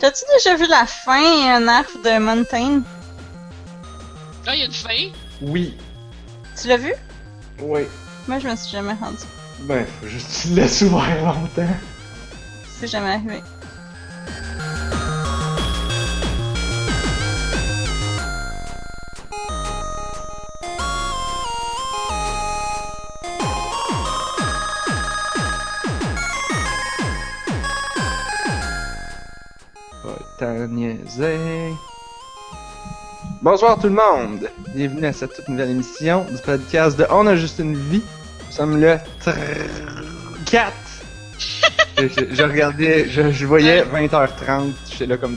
T'as-tu déjà vu la fin, un arc de Mountain? Là, il y a une fin? Oui. Tu l'as vu? Oui. Moi, je me suis jamais rendu. Ben, faut juste que tu le laisses ouvert longtemps. C'est jamais arrivé. Pas tant niaiser. Bonsoir tout le monde! Bienvenue à cette toute nouvelle émission du podcast de On a juste une vie. Nous sommes le 4. je, je- je regardais, je, je voyais 20h30, j'étais là comme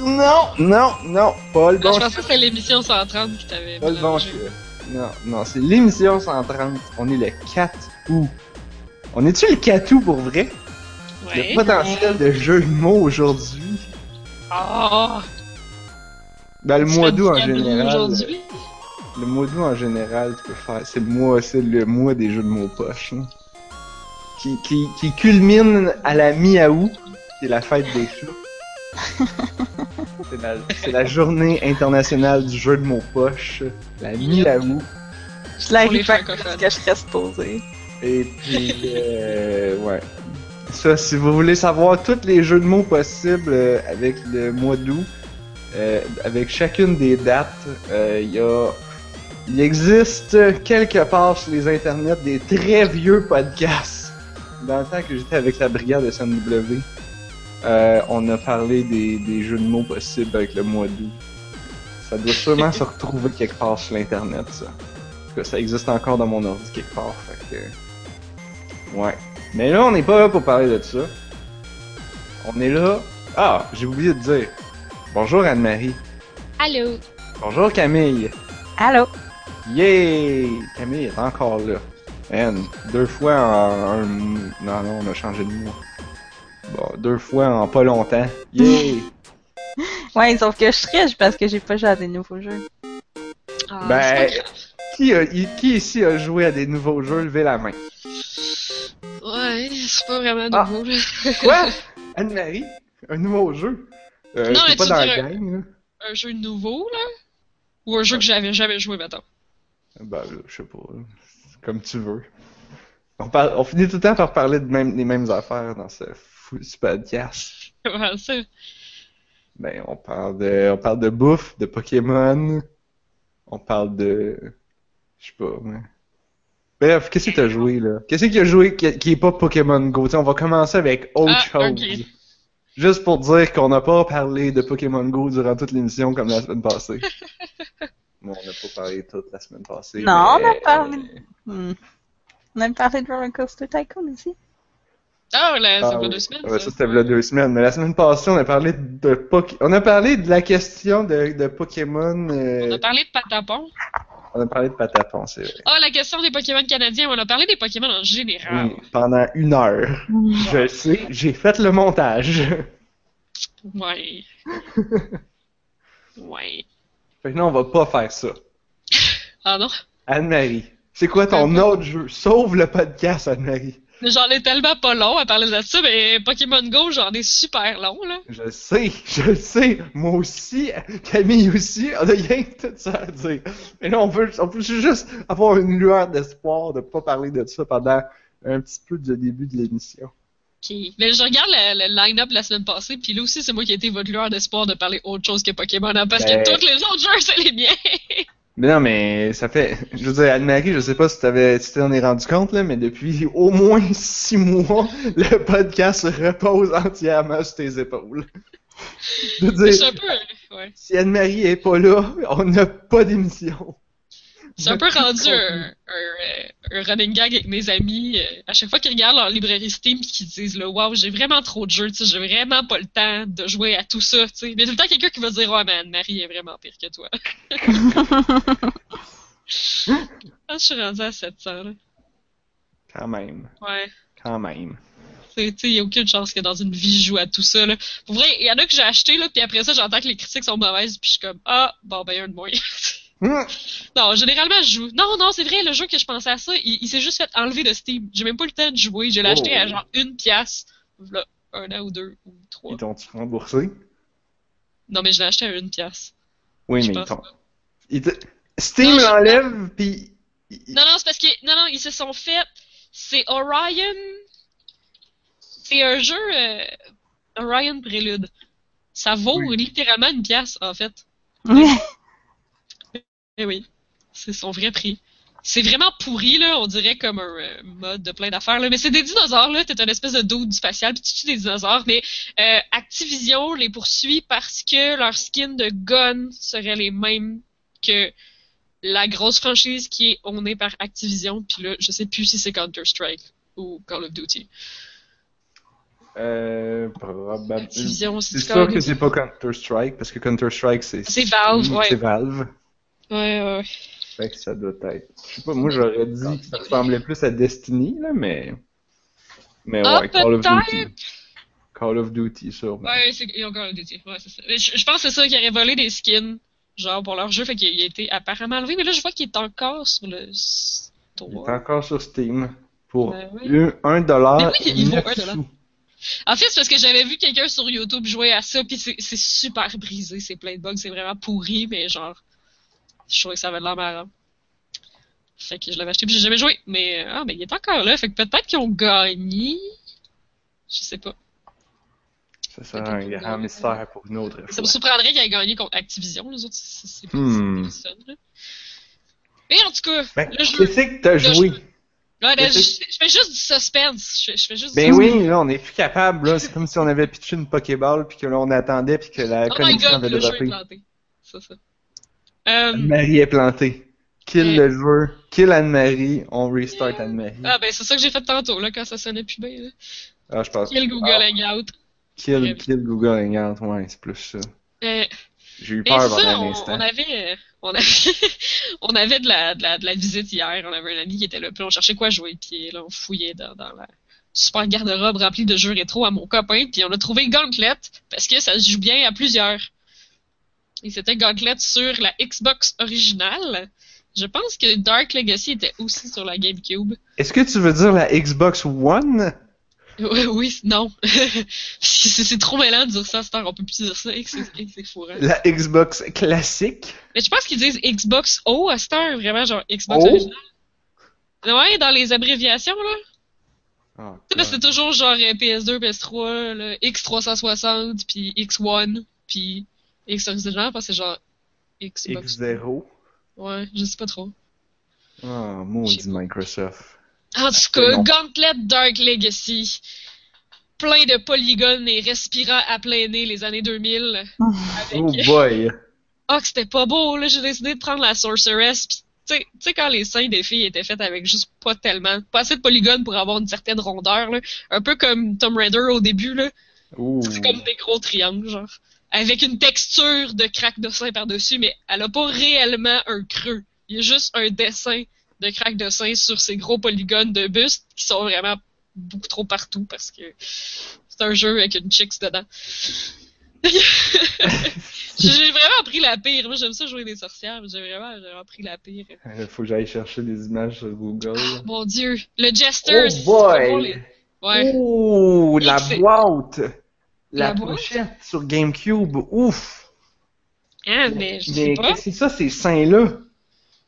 Non, non, non, pas le Non, bon je pensais que c'était l'émission 130 qui t'avait Pas le bon. Non, non, c'est l'émission 130. On est le 4 août. On est-tu le 4 août pour vrai? Ouais. Le potentiel de jeu de mots aujourd'hui. Ah! Ben, le mois d'août en général. Le mois d'août en général, tu peux faire. C'est le mois, c'est le mois des jeux de mots poches. hein. Qui, qui, qui culmine à la mi-août, qui est la fête des chats. c'est, la, c'est la journée internationale du jeu de mots poche. La mi-août. Je l'arrive pas que je serais supposée. Et puis, euh, ouais. Ça, si vous voulez savoir tous les jeux de mots possibles euh, avec le mois d'août, euh, avec chacune des dates, euh, il y a... Il existe quelque part sur les internets des très vieux podcasts. Dans le temps que j'étais avec la brigade SNW, euh, on a parlé des, des jeux de mots possibles avec le mois d'août. Ça doit sûrement se retrouver quelque part sur l'internet, ça. En tout cas, ça existe encore dans mon ordi quelque part, fait que... Ouais. Mais là, on n'est pas là pour parler de ça. On est là... Ah, j'ai oublié de dire. Bonjour Anne-Marie. Allô? Bonjour Camille. Allô? Yay! Camille est encore là. Man, deux fois en un... Non, non, on a changé de mois. Bon, deux fois en pas longtemps. Yay! Ouais, sauf que je triche parce que j'ai pas joué à des nouveaux jeux. Ah, Ben, qui, a- qui ici a joué à des nouveaux jeux? Levez la main. Ouais, c'est pas vraiment Ah. nouveau. Quoi? Anne-Marie? Un nouveau jeu? Euh, Non, mais pas tu dans la gang, là? Un jeu nouveau, là? Ou un jeu que j'avais jamais joué, mettons? Ben, là, je sais pas. Comme tu veux. On, on finit tout le temps par parler de même, des mêmes affaires dans ce, fou- podcast. Comment ça? Ben, on parle de, on parle de bouffe, de Pokémon. On parle de, je sais pas, mais... Bref, qu'est-ce que t'as joué, là? Qu'est-ce qu'il a joué qui, qui est pas Pokémon Go? T'sais, on va commencer avec autre Ah, chose. Juste pour dire qu'on n'a pas parlé de Pokémon Go durant toute l'émission comme la semaine passée. bon, on n'a pas parlé toute la semaine passée. Non, mais- on a parlé. Hmm. On a parlé de Roller Coaster Tycoon aussi. Ah, là, Ah c'est pas oui. deux semaines, Ouais, ça. ça c'était a deux semaines. Mais la semaine passée, on a parlé de Poké- On a parlé de la question de, de Pokémon. euh, On a parlé de Patapon. On a parlé de Patapon, c'est vrai. Ah, la question des Pokémon canadiens. On a parlé des Pokémon en général. Oui, pendant une heure. Je le sais, j'ai fait le montage. Ouais. ouais. Fait que non, on va pas faire ça. Ah non? Anne-Marie, c'est quoi ton autre jeu? Sauve le podcast, Anne-Marie. J'en ai tellement pas long à parler de ça, mais Pokémon Go, j'en ai super long, là. Je le sais, je le sais. Moi aussi, Camille aussi, on a rien que tout ça à dire. Mais là, on veut, on juste avoir une lueur d'espoir de pas parler de ça pendant un petit peu du début de l'émission. Mais je regarde le, le line-up la semaine passée, puis là aussi, c'est moi qui ai été votre lueur d'espoir de parler autre chose que Pokémon, hein, parce Ben- que tous les autres jeux, c'est les miens. Mais non, mais ça fait. Je veux dire, Anne-Marie, je sais pas si t'avais, si t'en es rendu compte, là, mais depuis au moins six mois, le podcast se repose entièrement sur tes épaules. Je veux dire, un peu, ouais. si Anne-Marie est pas là, on n'a pas d'émission. C'est un peu rendu un, un, un running gag avec mes amis. euh, à chaque fois qu'ils regardent leur librairie Steam pis qu'ils disent là, waouh, j'ai vraiment trop de jeux, tu sais, j'ai vraiment pas le temps de jouer à tout ça, tu sais. Mais il y a tout le temps quelqu'un qui va dire, ouais, man, Marie est vraiment pire que toi. ah, je suis rendu à 700, là. Quand même, Ouais. quand même. Tu sais, il y a aucune chance que dans une vie je joue à tout ça, là. Pour vrai, il y en a que j'ai acheté, là, puis après ça, j'entends que les critiques sont mauvaises, puis je suis comme, ah, bon, ben, un de moins. Non, généralement, je joue. Non, non, c'est vrai, le jeu que je pensais à ça, il, il s'est juste fait enlever de Steam. J'ai même pas le temps de jouer. Je l'ai Oh. acheté à genre une pièce, là, un an ou deux ou trois. Ils t'ont-tu remboursé? Non, mais je l'ai acheté à une pièce. Oui, Je mais ils t'ont. te- Steam l'enlève, puis. Non, non, c'est parce que. Non, non, ils se sont fait. C'est Orion. C'est un jeu. euh, Orion Prélude. Ça vaut Oui. littéralement une pièce, en fait. Eh oui. C'est son vrai prix. C'est vraiment pourri, là, on dirait comme un euh, mode de plein d'affaires, là. Mais c'est des dinosaures, là. T'es un espèce de dude du spatial, puis tu tues des dinosaures. Mais euh, Activision les poursuit parce que leurs skins de gun seraient les mêmes que la grosse franchise qui est ownée par Activision. Puis là, je sais plus si c'est Counter-Strike ou Call of Duty. Euh. Probablement. Activision, C'est sûr que c'est pas Counter-Strike, parce que Counter-Strike, c'est. C'est Valve, ouais. C'est Valve. Ouais, ouais, ouais. Fait que ça doit être. Je sais pas, moi j'aurais dit que ça ressemblait plus à Destiny, là, mais. Mais Ah, ouais, Call of. Duty. Call of Duty, sûrement. Ouais, c'est, ils ont Call of Duty. Ouais, c'est ça. Mais je, je pense que c'est ça qui aurait volé des skins, genre pour leur jeu, fait qu'il a été apparemment enlevé. Mais là, je vois qu'il est encore sur le store. Il est encore sur Steam pour Ben oui. un- un dollar Mais oui, il vaut neuf un dollar. sous. En fait, c'est parce que j'avais vu quelqu'un sur YouTube jouer à ça, puis c'est, c'est super brisé, c'est plein de bugs, c'est vraiment pourri, mais genre, je trouvais que ça avait de l'air marrant. Fait que je l'avais acheté, puis j'ai jamais joué. Mais, ah, mais il est encore là, fait que peut-être qu'ils ont gagné. Je sais pas. Ça sera un grand mystère pour une autre Ça me surprendrait qu'il ait gagné contre Activision, les autres, c'est, Hmm. personne, là. Mais en tout cas, Ben, le jeu. qu'est-ce que t'as joué? jeu. Ouais, là, je, fais juste du suspense. Je, je fais juste Ben du oui, là, on est plus capable, là. C'est comme si on avait pitché une Pokéball, puis que là, on attendait, puis que la Oh connexion avait le jeu est droppé. planté. C'est ça. Euh, Anne-Marie est plantée. Kill Ouais. le joueur, kill Anne-Marie, on restart Anne-Marie. ah, ben, c'est ça que j'ai fait tantôt, là, quand ça sonnait plus bien, là. Ah, je pense. Kill Google Ah, Hangout. kill, Ouais. kill Google Hangout, ouais, c'est plus ça. Euh, J'ai eu peur pendant un on, instant. on avait, euh, on avait, on avait de la, de la, de la visite hier. On avait un ami qui était là, puis on cherchait quoi jouer, puis là on fouillait dans, dans la super garde-robe remplie de jeux rétro à mon copain, puis on a trouvé Gauntlet parce que ça se joue bien à plusieurs. Et c'était Gauntlet sur la Xbox originale. Je pense que Dark Legacy était aussi sur la GameCube. Est-ce que tu veux dire la Xbox One? Oui, oui, non. c'est trop mêlant de dire ça, c'est on peut plus dire ça, c'est fourrant. La Xbox classique? Mais je pense qu'ils disent Xbox O à cette heure, vraiment, genre Xbox O? original. Ouais, dans les abréviations, là. Ah, c'est toujours genre euh, PS2, PS3, là, X360, puis X1, puis X original, parce que c'est genre Xbox. X0. Ouais, je sais pas trop. Ah, Je maudit. Microsoft. En tout C'est cas. Gauntlet Dark Legacy. Plein de polygones et respirant à plein nez les années 2000. Avec... Oh boy! Ah, que c'était pas beau, là. J'ai décidé de prendre la Sorceress. Pis, tu sais- quand les seins des filles étaient faits avec juste pas tellement, pas assez de polygones pour avoir une certaine rondeur, là. Un peu comme Tomb Raider au début, là. C'est comme des gros triangles, genre. Avec une texture de craque de sein par-dessus, mais elle a pas réellement un creux. Il y a juste un dessin de craque de sein sur ces gros polygones de buste qui sont vraiment beaucoup trop partout parce que c'est un jeu avec une chicks dedans. j'ai vraiment pris la pire. Moi, j'aime ça jouer des sorcières, mais j'ai vraiment, j'ai vraiment pris la pire. Il faut que j'aille chercher des images sur Google. Mon dieu. Le Jester, Oh boy! les- Ouais. Ouh, la boîte! La, La boîte? pochette sur GameCube, ouf! Hein, mais je sais Mais pas. c'est ça, ces seins-là?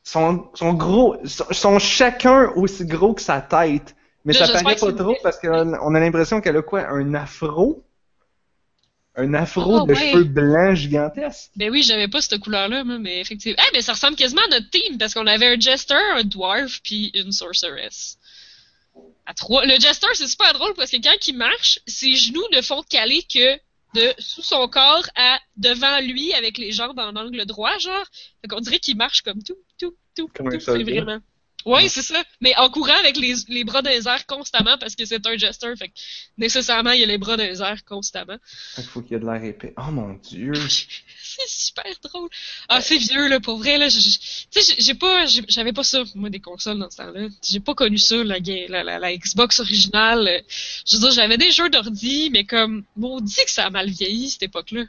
Sont, sont gros, sont, sont chacun aussi gros que sa tête. Mais Là, ça paraît pas trop parce qu'on on a l'impression qu'elle a quoi? Un afro? Un afro Ah, de ouais. cheveux blancs gigantesques? Ben oui, j'avais pas cette couleur-là, mais effectivement. Eh, mais ça ressemble quasiment à notre team, parce qu'on avait un Jester, un Dwarf, puis une Sorceress. À trois. Le Jester, c'est super drôle, parce que quand il marche, ses genoux ne font caler que de sous son corps à devant lui, avec les jambes en angle droit, genre. Fait qu'on dirait qu'il marche comme tout, tout, tout, Comme tout. C'est vraiment... Oui, c'est ça. Mais en courant avec les, les bras dans les airs constamment, parce que c'est un Jester, fait que nécessairement, il a les bras dans les airs constamment. Il faut qu'il y ait de l'air épais. Oh mon dieu! C'est super drôle. Ah, c'est vieux, là, pour vrai, là. Tu sais, j'ai- pas, j'avais pas ça, moi, des consoles dans ce temps-là. J'ai pas connu ça, la, la, la, la Xbox originale. Je veux dire, j'avais des jeux d'ordi, mais comme, maudit que ça a mal vieilli, cette époque-là.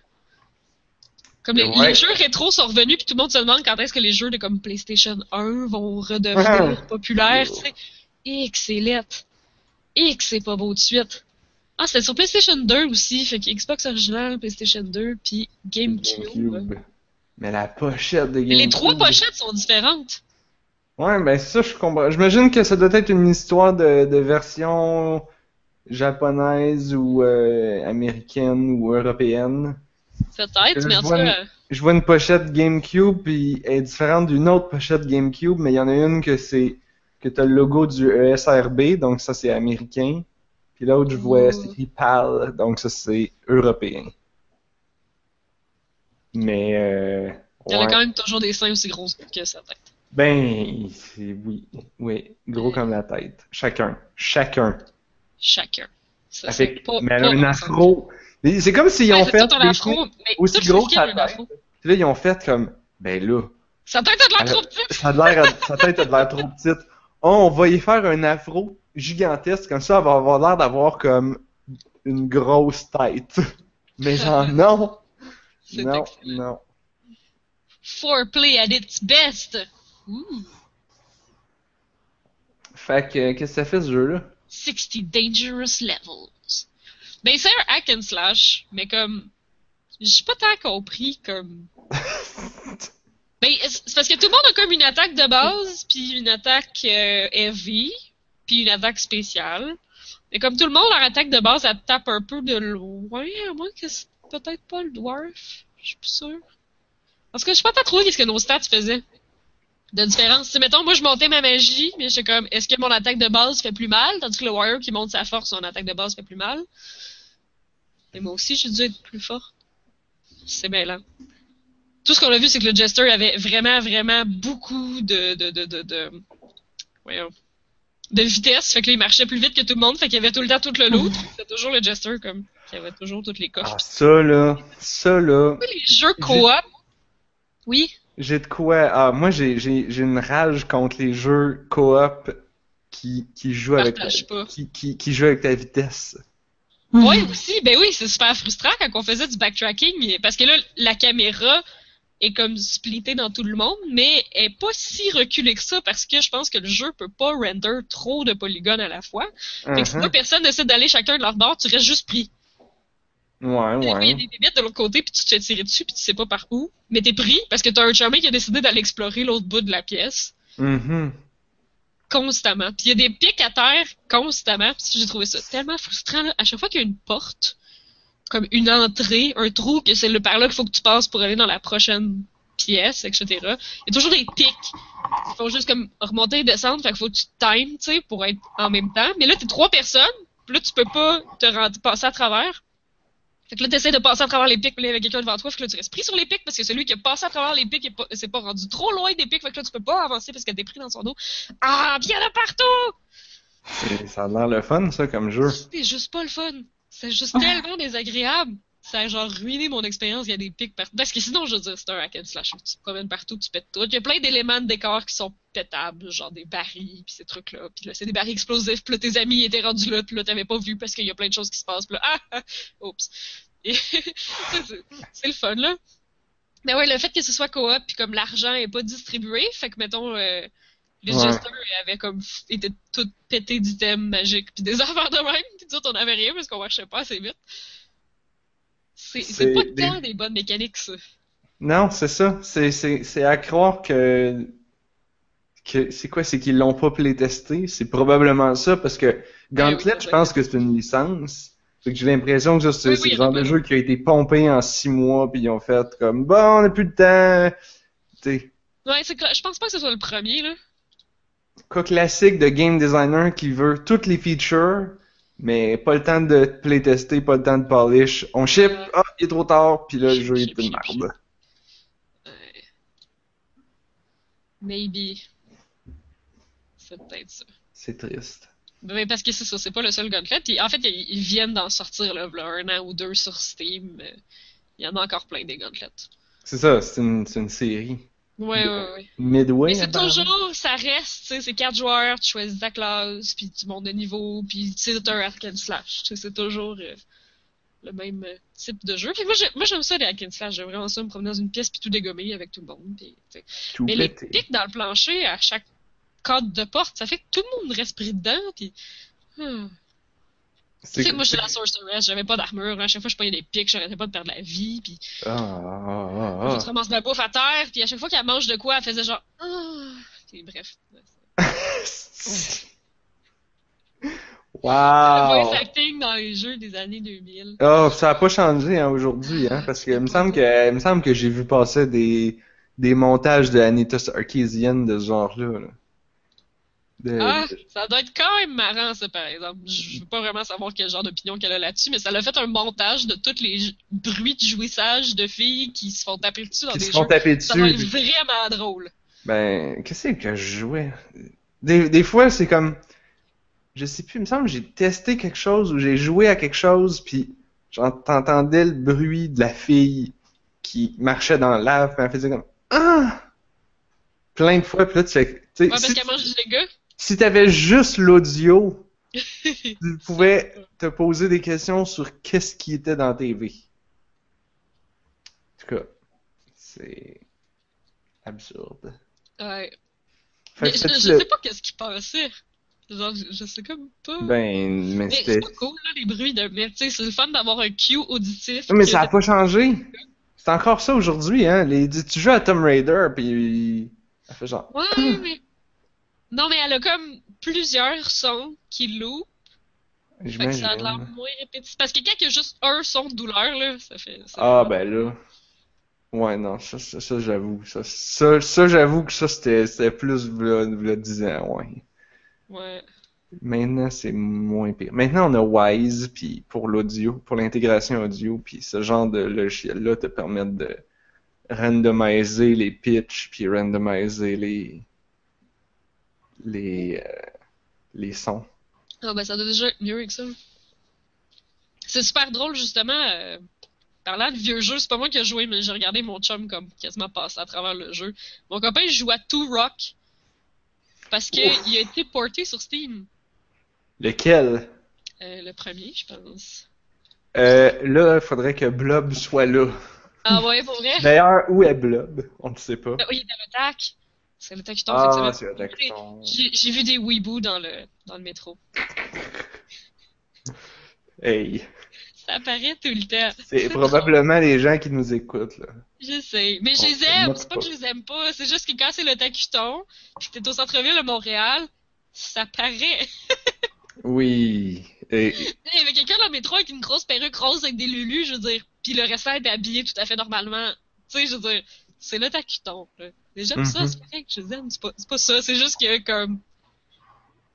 Comme les, Ouais. les jeux rétro sont revenus, puis tout le monde se demande quand est-ce que les jeux de comme PlayStation 1 vont redevenir Ouais. populaires, tu sais. Et que c'est lettre. Et que c'est pas beau de suite. Ah, c'était sur PlayStation 2 aussi, fait que Xbox original, PlayStation 2, puis GameCube. GameCube. Mais la pochette de GameCube. Les trois pochettes sont différentes. Ouais, ben ça, je comprends. J'imagine que ça doit être une histoire de, de version japonaise ou euh, américaine ou européenne. Peut-être, mais en tout vois cas, Je vois une pochette GameCube, puis elle est différente d'une autre pochette GameCube, mais il y en a une que c'est que t'as le logo du ESRB, donc ça c'est américain. Puis l'autre, je vois, c'est écrit PAL, donc ça c'est européen. Mais euh, il y en a quand même toujours des seins aussi gros que sa tête. Ben, c'est oui, oui, gros comme la tête. Chacun, chacun. Chacun. Ça, Avec, c'est pas- mais elle a un afro. C'est comme s'ils Ouais, ont fait des aussi gros que sa tête. Puis là, ils ont fait comme, ben là, Sa tête a de l'air trop petite. sa tête a de l'air trop petite. Oh, on va y faire un afro gigantesque, comme ça, elle va avoir l'air d'avoir comme une grosse tête. Mais genre, non! Non, excellent. non. Foreplay at its best. Ouh. Fait que, qu'est-ce que ça fait ce jeu-là? 60 dangerous levels. Ben, c'est un hack and slash, mais comme. J'ai pas tant compris comme. Ben, c'est parce que tout le monde a comme une attaque de base, puis une attaque euh, heavy, puis une attaque spéciale. Mais comme tout le monde, leur attaque de base, elle tape un peu de loin, à moins que c'est peut-être pas le dwarf. Je suis plus sûre. Parce que je sais pas trop qu'est-ce que nos stats faisaient de différence. Si, mettons, moi, je montais ma magie, mais j'étais comme, est-ce que mon attaque de base fait plus mal? Tandis que le warrior qui monte sa force, son attaque de base fait plus mal. Et moi aussi, j'ai dû être plus fort. C'est bien lent. Tout ce qu'on a vu, c'est que le Jester avait vraiment, vraiment beaucoup de, de, de, de, de, voyons, de vitesse. Fait que là, il marchait plus vite que tout le monde. Fait qu'il y avait tout le temps tout le loot. C'est toujours le Jester, comme, qui avait toujours toutes les coffres. Ah, ça là, ça là, Les jeux coop. Oui. j'ai de quoi? Ah, moi j'ai, j'ai, j'ai une rage contre les jeux coop qui, qui jouent avec ta, Partage pas. qui, qui, qui jouent avec ta vitesse. Oui, aussi, ben oui, c'est super frustrant quand on faisait du backtracking, parce que là, la caméra est comme splittée dans tout le monde, mais elle est pas si reculée que ça, parce que je pense que le jeu peut pas render trop de polygones à la fois. Fait que si Mhm. deux personnes essaient d'aller chacun de leur bord, tu restes juste pris. Ouais, fois, Il y a ouais. des bébites de l'autre côté, puis tu te fais tirer dessus, puis tu sais pas par où, mais t'es pris, parce que t'as un charmé qui a décidé d'aller explorer l'autre bout de la pièce, Mhm. Constamment. Puis il y a des pics à terre, constamment, j'ai trouvé ça tellement frustrant. À chaque fois qu'il y a une porte, comme une entrée, un trou, que c'est le par là qu'il faut que tu passes pour aller dans la prochaine pièce, etc. Il y a toujours des pics. Il faut juste comme remonter et descendre, fait qu'il faut que tu times, tu sais, pour être en même temps. Mais là, t'es trois personnes, puis là, tu peux pas te rendre, passer à travers. Fait que là, t'essaies de passer à travers les pics, là, il y avait quelqu'un devant toi, fait que là, tu restes pris sur les pics, parce que celui qui a passé à travers les pics pas- s'est pas rendu trop loin des pics, fait que là, tu peux pas avancer parce que t'es pris dans son dos. Ah, bien là partout! Ça a l'air le fun, ça, comme jeu. C'est juste pas le fun. C'est juste tellement désagréable. Ça a genre ruiné mon expérience. Il y a des pics partout. Parce que sinon, je veux dire, c'est un hack and slash. Tu te promènes partout, tu pètes tout. Il y a plein d'éléments de décor qui sont pétables, genre des barils, puis ces trucs-là. Puis là, c'est des barils explosifs. Puis là, tes amis étaient rendus là, puis là, t'avais pas vu parce qu'il y a plein de choses qui se passent. Puis là, ah, ah, oups. Et ça, c'est le fun, là. Mais ouais, le fait que ce soit coop, puis comme l'argent est pas distribué, fait que, mettons, euh, les Ouais. jesters avaient comme été tout pétés d'items magiques puis des affaires de même, puis nous autres, on avait rien parce qu'on marchait pas assez vite. C'est pas des- tant des bonnes mécaniques, ça. Non, c'est ça. C'est, à croire que, que c'est quoi? C'est qu'ils l'ont pas playtesté. C'est probablement ça parce que Gauntlet, oui, je oui. pense que c'est une licence. Fait que j'ai l'impression que c'est, Oui, le genre de jeu qui a été pompé en six mois puis ils ont fait comme, bon, on a plus de temps. Tu sais, Ouais, je pense pas que ce soit le premier, là. cas classique de game designer qui veut toutes les features, mais pas le temps de playtester, pas le temps de polish. On ship, Ouais. ah, il est trop tard, puis là, le Ship, jeu est ship, une ship, ship. merde. Maybe. C'est peut-être ça. C'est triste. Mais parce que c'est ça, c'est pas le seul Gauntlet. En fait, ils, viennent d'en sortir là, un an ou deux sur Steam. Euh, Il y en a encore plein des Gauntlets. C'est ça, c'est une, c'est une série. Ouais, ouais, ouais. Midway, Mais c'est toujours, ça reste, tu sais, c'est quatre joueurs, tu choisis ta classe, puis tu montes de niveau, puis c'est un hack and slash. Tu sais, c'est toujours euh, le même euh, type de jeu. Fait que moi, j'ai- moi, j'aime ça, les hack and slash. J'aime vraiment ça, me promener dans une pièce, puis tout dégommer avec tout le monde. Puis. Tout Mais les pété. pics dans le plancher, à chaque cadre de porte, ça fait que tout le monde reste pris dedans, puis... hmm. C'est Tu sais, moi, j'étais la sorceress, j'avais pas d'armure. À chaque fois, je prenais des pics, j'arrêtais pas de perdre la vie. Puis, Ah, ah, ah, je ramasse de la bouffe à terre. Puis, à chaque fois qu'elle mange de quoi, elle faisait genre. Ah. Puis, bref. ah. Le Wow! voice acting dans les jeux des années 2000. Oh, ça a pas changé hein, aujourd'hui, hein, parce que il me semble que, il me semble que j'ai vu passer des, des montages de Anita Sarkeesian de ce genre-là. là. De- Ah, ça doit être quand même marrant, ça, par exemple. Je veux pas vraiment savoir quel genre d'opinion qu'elle a là-dessus, mais ça l'a fait un montage de tous les bruits de jouissage de filles qui se font taper dessus dans qui des se jeux. Ça doit être vraiment drôle. Ben, qu'est-ce que je jouais? Des, des fois, c'est comme, je sais plus, il me semble que j'ai testé quelque chose ou j'ai joué à quelque chose, puis j'entendais le bruit de la fille qui marchait dans la lave, puis elle faisait comme, ah! Plein de fois, puis là, tu fais, Ouais, parce si, qu'elle mange des gars. Si t'avais juste l'audio, tu pouvais te poser des questions sur qu'est-ce qui était dans TV. En tout cas, c'est absurde. Ouais. Fait Mais je, fais-tu je le- sais pas qu'est-ce qui passait. Genre, je, je sais comme pas. Ben, mais mais c'était. c'est pas cool, là, les bruits de. Mais tu sais, c'est le fun d'avoir un cue auditif. Mais ça a pas changé. C'est encore ça aujourd'hui, hein. Les... Tu joues à Tomb Raider, puis elle fait genre. Ouais, mais. Non, mais elle a comme plusieurs sons qui loupent. Fait que ça a de l'air moins répétitif. Parce que quand il y a juste un son de douleur, là, ça fait. ça Ah, fait- ben là. Ouais, non, ça, ça, ça, j'avoue. Ça, ça, ça, j'avoue que ça, c'était plus v'là 10 ans, ouais. Ouais. Maintenant, c'est moins pire. Maintenant, on a Wise, puis pour l'audio, pour l'intégration audio, puis ce genre de logiciel-là te permet de randomiser les pitchs, puis randomiser les les euh, les sons. Ah, ben ça doit déjà être mieux que ça. C'est super drôle, justement. euh, parlant de vieux jeux, c'est pas moi qui ai joué, mais j'ai regardé mon chum comme quasiment passer à travers le jeu. Mon copain il joue à Two Rock. Parce que Ouf. il a été porté sur Steam. Lequel? Euh, le premier, je pense. Euh, là, il faudrait que Blob soit là. Ah ouais, pour vrai? D'ailleurs, où est Blob? On ne sait pas. Ben oui, il est à l'attaque. C'est l'attaque qui tombe cette Ah, semaine. J'ai j'ai vu des weeboo dans le, dans le métro. Hey, Ça apparaît tout le temps. c'est probablement les gens qui nous écoutent, là. Je sais. Mais je les aime. C'est pas pas. que je les aime pas. C'est juste que quand c'est le tacuton, pis que t'es au centre-ville de Montréal, ça paraît. Oui. Et, Il y avait quelqu'un dans le métro avec une grosse perruque rose avec des lulus, je veux dire. Puis le restant était habillé tout à fait normalement. Tu sais, je veux dire, c'est le tacuton. Là. Et j'aime ça, Mhm. c'est correct, je les aime. C'est pas, c'est pas ça. C'est juste que, comme.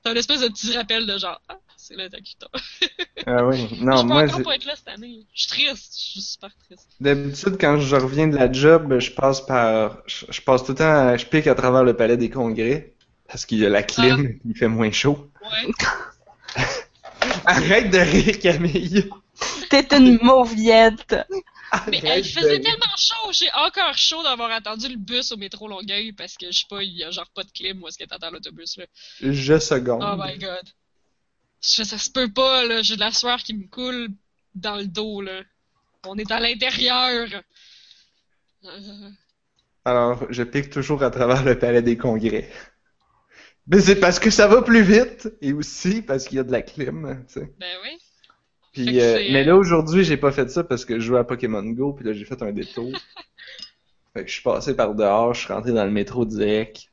T'as un espèce de petit rappel de genre, ah, c'est le tacuton. ah oui. je Non, peux moi, encore c'est- pas être là cette année. Je suis triste. Je suis super triste. d'habitude, quand je reviens de la job, je passe par, je, je passe tout le temps, à- je pique à travers le palais des congrès. Parce qu'il y a la clim, il fait moins chaud. Ouais. Arrête de rire, Camille! T'es une mauviette. Mais Arrête hey, il de faisait rire. tellement chaud, j'ai encore chaud d'avoir attendu le bus au métro Longueuil parce que je sais pas, il y a genre pas de clim où est-ce que t'attends l'autobus là. Je seconde. Oh my god. Je ça se peut pas là, j'ai de la sueur qui me coule dans le dos là. On est à l'intérieur. Euh, Alors, je pique toujours à travers le palais des congrès. Mais c'est parce que ça va plus vite et aussi parce qu'il y a de la clim, tu sais. ben oui. Puis, euh, mais euh, là aujourd'hui, j'ai pas fait ça parce que je jouais à Pokémon Go, puis là j'ai fait un détour. fait que je suis passé par dehors, je suis rentré dans le métro direct.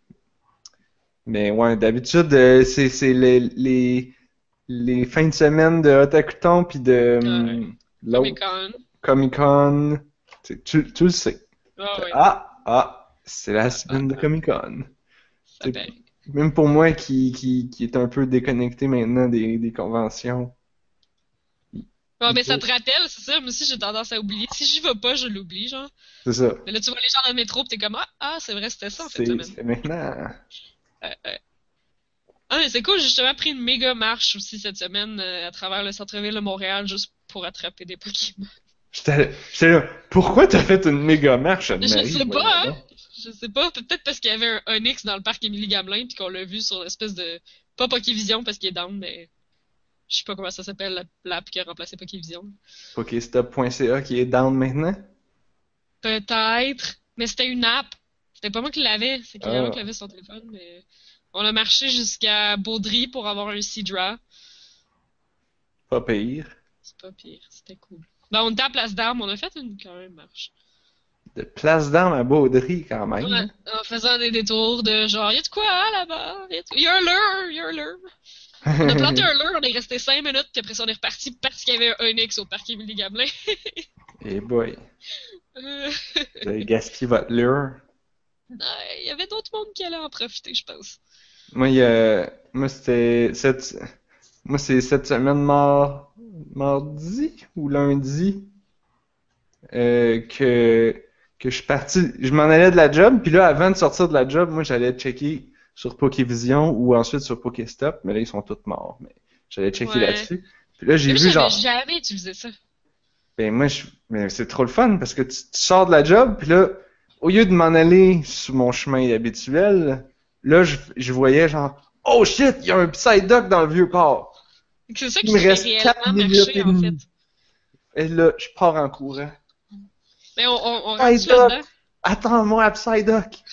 Mais ouais, d'habitude, euh, c'est c'est les, les les fins de semaine de Otakuton puis de hum, l'autre Comic Con. Comic Con. Tu, tu, tu le sais. Ah Ah ah, c'est la semaine de Comic Con. ça paye. Même pour moi qui, qui, qui est un peu déconnecté maintenant des, des conventions. Ouais, mais ça te rappelle, c'est ça, moi aussi j'ai tendance à oublier. Si j'y vais pas, je l'oublie, genre. C'est ça. Mais là tu vois les gens dans le métro pis t'es comme ah, ah c'est vrai c'était ça en fait C'est maintenant. Euh, euh. Ah, mais c'est cool, j'ai justement pris une méga marche aussi cette semaine euh, à travers le centre-ville de Montréal juste pour attraper des Pokémon. J'étais là, pourquoi t'as fait une méga marche, Je Anne-Marie? sais pas, hein. Je sais pas, peut-être parce qu'il y avait un Onyx dans le parc Émilie Gamelin puis qu'on l'a vu sur l'espèce de. Pas Pokévision parce qu'il est down, mais. Je sais pas comment ça s'appelle, la- l'app qui a remplacé Pokévision. Pokéstop.ca qui est down maintenant? Peut-être, mais c'était une app. C'était pas moi qui l'avais, c'est quelqu'un Ah. qui l'avait sur son téléphone, mais. On a marché jusqu'à Baudry pour avoir un Seadra. Pas pire. C'est pas pire, c'était cool. Ben, on était à Place d'Armes, on a fait une quand même marche. De place d'armes à Baudry, quand même. Ouais, en faisant des détours de genre, y'a de quoi hein, là-bas? Y'a de- y'a un leurre, y'a un leurre. On a planté un leurre, on est resté 5 minutes, puis après ça on est reparti parce qu'il y avait un X au parc Émilie Gamelin. Et boy, Euh, vous avez gaspillé votre lure. Il y avait d'autres mondes qui allaient en profiter, je pense. Moi, moi c'était cette, moi c'est cette semaine mar- mardi ou lundi euh, que que je suis parti. Je m'en allais de la job, puis là avant de sortir de la job, moi j'allais checker sur Pokévision ou ensuite sur Pokéstop, mais là ils sont tous morts. Mais j'allais checker Ouais. là-dessus. Puis là j'ai Mais vu genre, jamais utilisé ça. ben moi je, mais c'est trop le fun parce que tu, tu sors de la job, puis là au lieu de m'en aller sur mon chemin habituel, là je, je voyais genre oh shit, il y a un Psyduck dans le vieux port. C'est ça qui me reste réellement et en fait. Et là, je pars en courant. Mais on, on, on Doc. là-dedans. Attends-moi, Psyduck!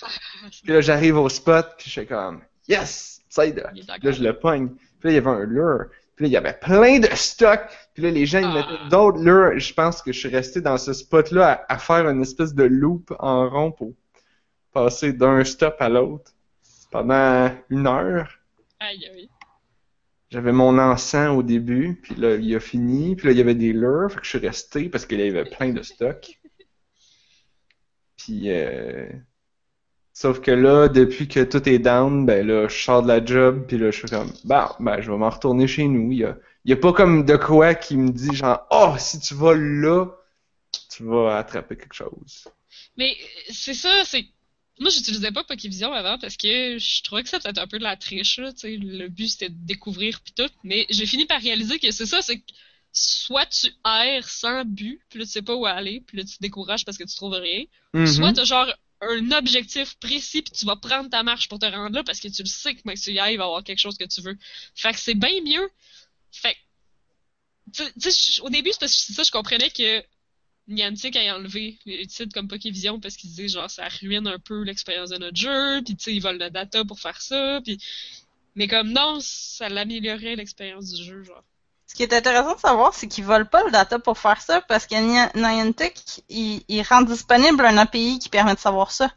Puis là, j'arrive au spot, puis je suis comme, yes, Psyduck! Là, je le pogne. Puis là, il y avait un lure. Puis là, il y avait plein de stock. Puis là, les gens, ils Ah. mettaient d'autres lures. Je pense que je suis resté dans ce spot-là à, à faire une espèce de loop en rond pour passer d'un stop à l'autre pendant une heure. Aïe, aïe. J'avais mon encens au début, puis là, il a fini, puis là, il y avait des lures, fait que je suis resté parce qu'il y avait plein de stock. Puis, euh... sauf que là, depuis que tout est down, ben là, je sors de la job, puis là, je suis comme, bah, ben, je vais m'en retourner chez nous. Il y a, il y a pas comme de quoi qui me dit, genre, oh, si tu vas là, tu vas attraper quelque chose. Mais c'est ça, c'est. Moi, j'utilisais pas Pokévision avant parce que je trouvais que ça peut-être un peu de la triche. Le but, c'était de découvrir pis tout. Mais j'ai fini par réaliser que c'est ça, c'est soit tu erres sans but, puis là, tu sais pas où aller, puis là, tu te décourages parce que tu trouves rien. Mhm. Soit t'as genre un objectif précis puis tu vas prendre ta marche pour te rendre là parce que tu le sais que quand tu y ailles, il va y avoir quelque chose que tu veux. Fait que c'est bien mieux. Fait que, tu tu sais, au début, c'est parce que ça, je comprenais que Niantic a enlevé les titres comme Pokévision parce qu'ils disaient genre ça ruine un peu l'expérience de notre jeu, puis tu sais, ils volent le data pour faire ça, puis mais comme non, ça l'améliorait l'expérience du jeu, genre. Ce qui est intéressant de savoir, c'est qu'ils volent pas le data pour faire ça, parce que Nia- Niantic, il, il rend disponible un API qui permet de savoir ça.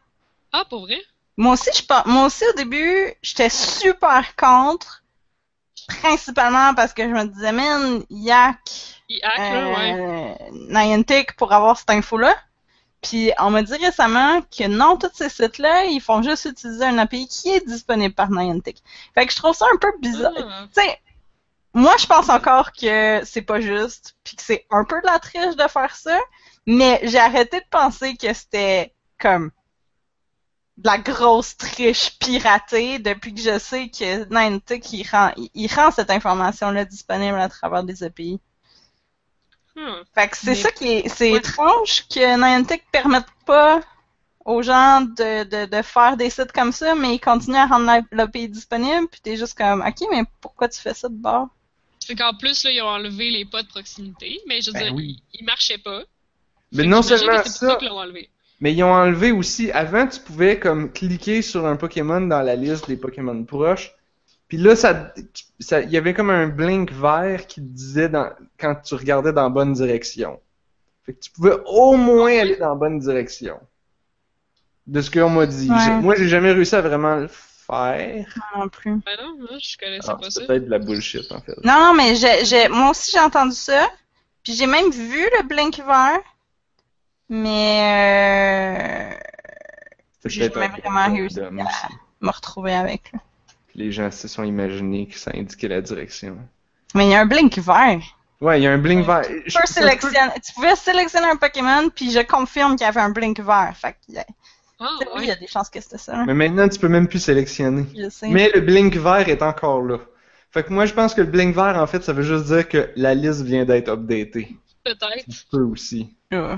Ah, pour vrai? Moi aussi, je moi aussi au début, j'étais super contre, principalement parce que je me disais, man, yak, là, ouais. euh, Niantic pour avoir cette info-là. Puis on m'a dit récemment que non, tous ces sites-là, ils font juste utiliser un API qui est disponible par Niantic. Fait que je trouve ça un peu bizarre. Ah. Tu sais, moi je pense encore que c'est pas juste, puis que c'est un peu de la triche de faire ça, mais j'ai arrêté de penser que c'était comme de la grosse triche piratée depuis que je sais que Niantic il rend, il, il rend cette information-là disponible à travers des API. Hmm. Fait que c'est Mais- ça qui est, c'est Ouais. étrange que Niantic permette pas aux gens de, de, de faire des sites comme ça, mais ils continuent à rendre la- l'API disponible, puis t'es juste comme, ok, mais pourquoi tu fais ça de bord? C'est qu'en plus, là, ils ont enlevé les pas de proximité, mais je veux Ben dire, oui. ils, marchaient pas. Mais non seulement ça, qu'ils l'ont enlevé. Mais ils ont enlevé aussi, avant tu pouvais comme cliquer sur un Pokémon dans la liste des Pokémon proches, puis là ça, ça, il y avait comme un blink vert qui te disait dans, quand tu regardais dans la bonne direction. Fait que tu pouvais au moins aller dans la bonne direction. De ce qu'on m'a dit. Ouais. Moi j'ai jamais réussi à vraiment le faire. Non, non plus. Ben non, moi, je connaissais Ah, pas c'est ça. peut-être de la bullshit en fait. Non, non, mais j'ai, moi aussi j'ai entendu ça, puis j'ai même vu le blink vert, mais euh, j'ai un vraiment réussi à aussi. me retrouver avec. là. Les gens se sont imaginés que ça indiquait la direction. Mais il y a un blink vert. Ouais, il y a un blink vert. Tu, peux pouvais sélectionner un Pokémon, puis je confirme qu'il y avait un blink vert. Fait que, euh, Ah, oui, il y ouais. a des chances que c'était ça. Mais maintenant tu peux même plus sélectionner. Je sais. Mais le blink vert est encore là. Fait que moi, je pense que le blink vert, en fait, ça veut juste dire que la liste vient d'être updatée. Peut-être. Tu peux aussi. Euh,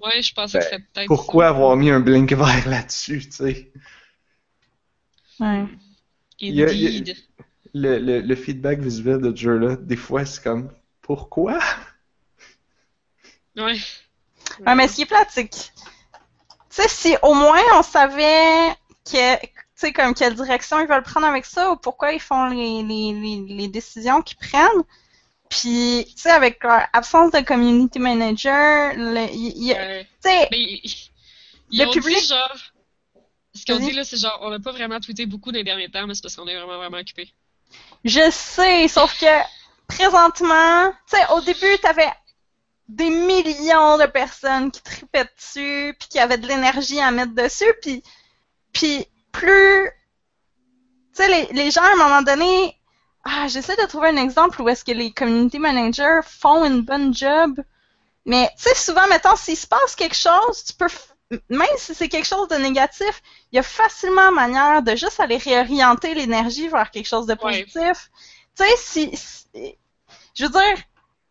Ouais, je pensais Ben, que c'était peut-être Pourquoi ça. avoir mis un blink vert là-dessus, tu sais? ouais. Il y a- il y a- Indeed. Le, le, le feedback visuel de ce jeu-là, des fois, c'est comme, pourquoi? Ouais. Ouais, mais ce qui est plate, c'est que, tu sais, si au moins on savait que, tu sais, comme quelle direction ils veulent prendre avec ça, ou pourquoi ils font les, les, les, les décisions qu'ils prennent, Puis, tu sais, avec leur absence de community manager, le- il- il- Ouais. Mais ils, Le ont public- dit genre. Ce qu'on Vas-y. dit là, c'est genre, on n'a pas vraiment tweeté beaucoup dans les derniers temps, mais c'est parce qu'on est vraiment, vraiment occupé. Je sais, sauf que présentement, tu sais, au début, t'avais des millions de personnes qui tripaient dessus, puis qui avaient de l'énergie à mettre dessus, puis, puis plus, tu sais, les, les gens, à un moment donné, ah, j'essaie de trouver un exemple où est-ce que les community managers font une bonne job, mais, tu sais, souvent, mettons, s'il se passe quelque chose, tu peux, même si c'est quelque chose de négatif, il y a facilement manière de juste aller réorienter l'énergie vers quelque chose de Ouais. positif. Tu sais, si, si- je veux dire,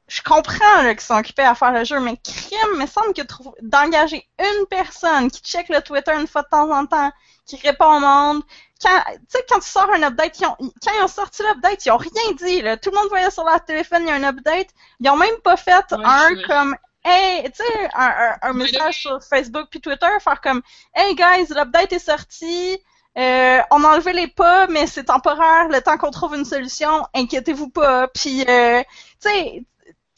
je comprends là, qu'ils sont occupés à faire le jeu, mais crime, il me semble que d'engager une personne qui check le Twitter une fois de temps en temps, qui répond au monde, quand, tu sais, quand tu sors un update, ils ont- quand ils ont sorti l'update, ils ont rien dit, là. Tout le monde voyait sur leur téléphone, il y a un update. Ils ont même pas fait Ouais, un comme, hey, tu sais, un, un, un message sur Facebook puis Twitter, faire comme, hey guys, l'update est sorti, euh, on a enlevé les pas, mais c'est temporaire, le temps qu'on trouve une solution, inquiétez-vous pas. Puis, euh, tu sais,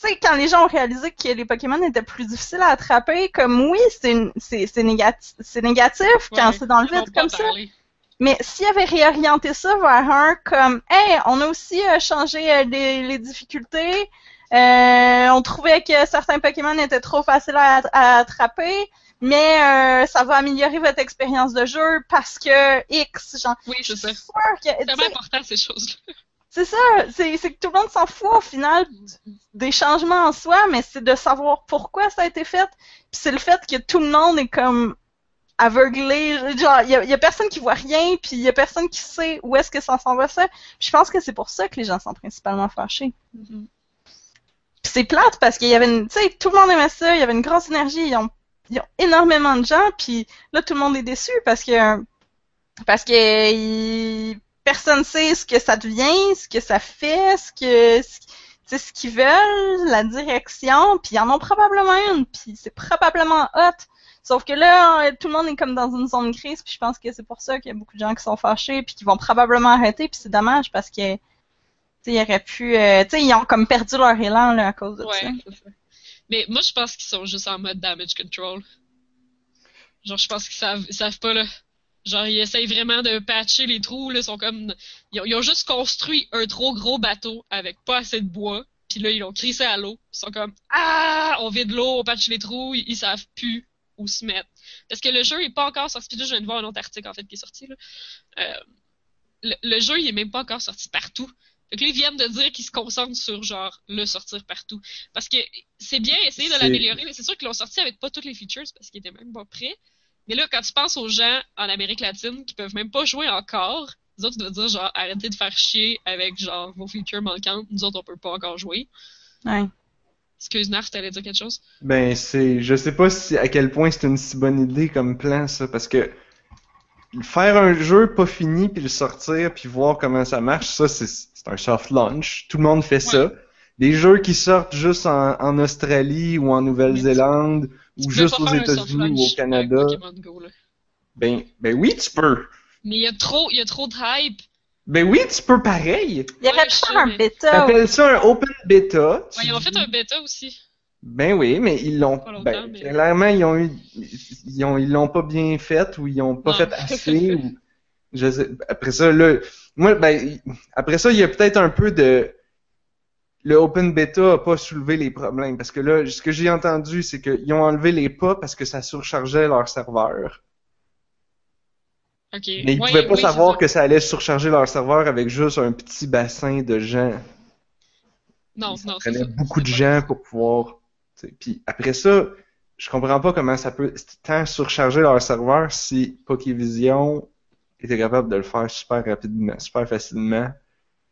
sais, quand les gens ont réalisé que les Pokémon étaient plus difficiles à attraper, comme oui, c'est négatif, négatif quand Ouais, c'est dans le vide comme ça. parler. Mais s'il avait réorienté ça vers un comme, hey, on a aussi euh, changé euh, les, les difficultés, euh, on trouvait que certains Pokémon étaient trop faciles à, à attraper, mais ça va améliorer votre expérience de jeu parce que X, genre. Oui, Je c'est tu important, ces choses-là. C'est ça, c'est que tout le monde s'en fout au final des changements en soi, mais c'est de savoir pourquoi ça a été fait. Puis c'est le fait que tout le monde est comme aveuglé, genre il y a, y a personne qui voit rien, puis il y a personne qui sait où est-ce que ça s'en va ça. Puis je pense que c'est pour ça que les gens sont principalement fâchés. Puis c'est plate parce qu'il y avait une, tu sais, tout le monde aimait ça, il y avait une grosse énergie, ils ont, ils ont énormément de gens, puis là tout le monde est déçu parce que parce que il- personne sait ce que ça devient, ce que ça fait, ce que ce, tu sais, ce qu'ils veulent, la direction, puis ils en ont probablement une, puis c'est probablement hot. Sauf que là, tout le monde est comme dans une zone grise, puis je pense que c'est pour ça qu'il y a beaucoup de gens qui sont fâchés, puis qui vont probablement arrêter, puis c'est dommage parce que ils auraient pu, euh, tu sais, ils ont comme perdu leur élan là à cause de. Ouais, c'est ça. Mais moi, je pense qu'ils sont juste en mode damage control. Genre, je pense qu'ils savent, ils savent pas, là. Genre, ils essayent vraiment de patcher les trous, là. Ils sont comme. Ils ont, ils ont juste construit un trop gros bateau avec pas assez de bois. Puis là, ils l'ont crissé à l'eau. Ils sont comme Ah! On vide l'eau, on patche les trous. Ils, ils savent plus où se mettre. Parce que le jeu est pas encore sorti. Puis là, je viens de voir un autre article, en fait, qui est sorti, là. Euh, le, le jeu, il est même pas encore sorti partout. Là, ils viennent de dire qu'ils se concentrent sur, genre, le sortir partout. Parce que c'est bien essayer de l'améliorer, mais c'est sûr qu'ils l'ont sorti avec pas toutes les features parce qu'ils étaient même pas prêts. Mais là, quand tu penses aux gens en Amérique latine qui peuvent même pas jouer encore, les autres doivent dire genre arrêtez de faire chier avec genre vos features manquantes, nous autres on peut pas encore jouer. Ouais. Excuse Narf, t'allais dire quelque chose? Ben, c'est. Je sais pas si à quel point c'est une si bonne idée comme plan, ça, parce que faire un jeu pas fini, puis le sortir, puis voir comment ça marche, ça, c'est c'est un soft launch. Tout le monde fait ça. Des jeux qui sortent juste en, en Australie ou en Nouvelle-Zélande, Tu ou juste aux États-Unis ou au Canada, Go, ben, ben oui, tu peux. Mais il y a trop, il y a trop de hype. Ben oui, tu peux pareil. Il y aurait Ouais, pu faire un bêta. T'appelles ça un open Ouais, ils ont fait un bêta aussi. Ben oui, mais ils l'ont. Ben, mais- clairement, ils ont eu. Ils ont, ils l'ont pas bien fait ou ils ont pas Non. fait assez. ou, je sais, après ça, là. Moi, ben, après ça, il y a peut-être un peu de. Le open beta a pas soulevé les problèmes. Parce que là, ce que j'ai entendu, c'est qu'ils ont enlevé les pas parce que ça surchargeait leur serveur. Ok. Mais ils Ouais, pouvaient pas oui, savoir que ça allait surcharger leur serveur avec juste un petit bassin de gens. Non, ça non, ça. beaucoup de gens pour pouvoir. Puis après ça, je comprends pas comment ça peut tant surcharger leur serveur si Pokévision était capable de le faire super rapidement, super facilement.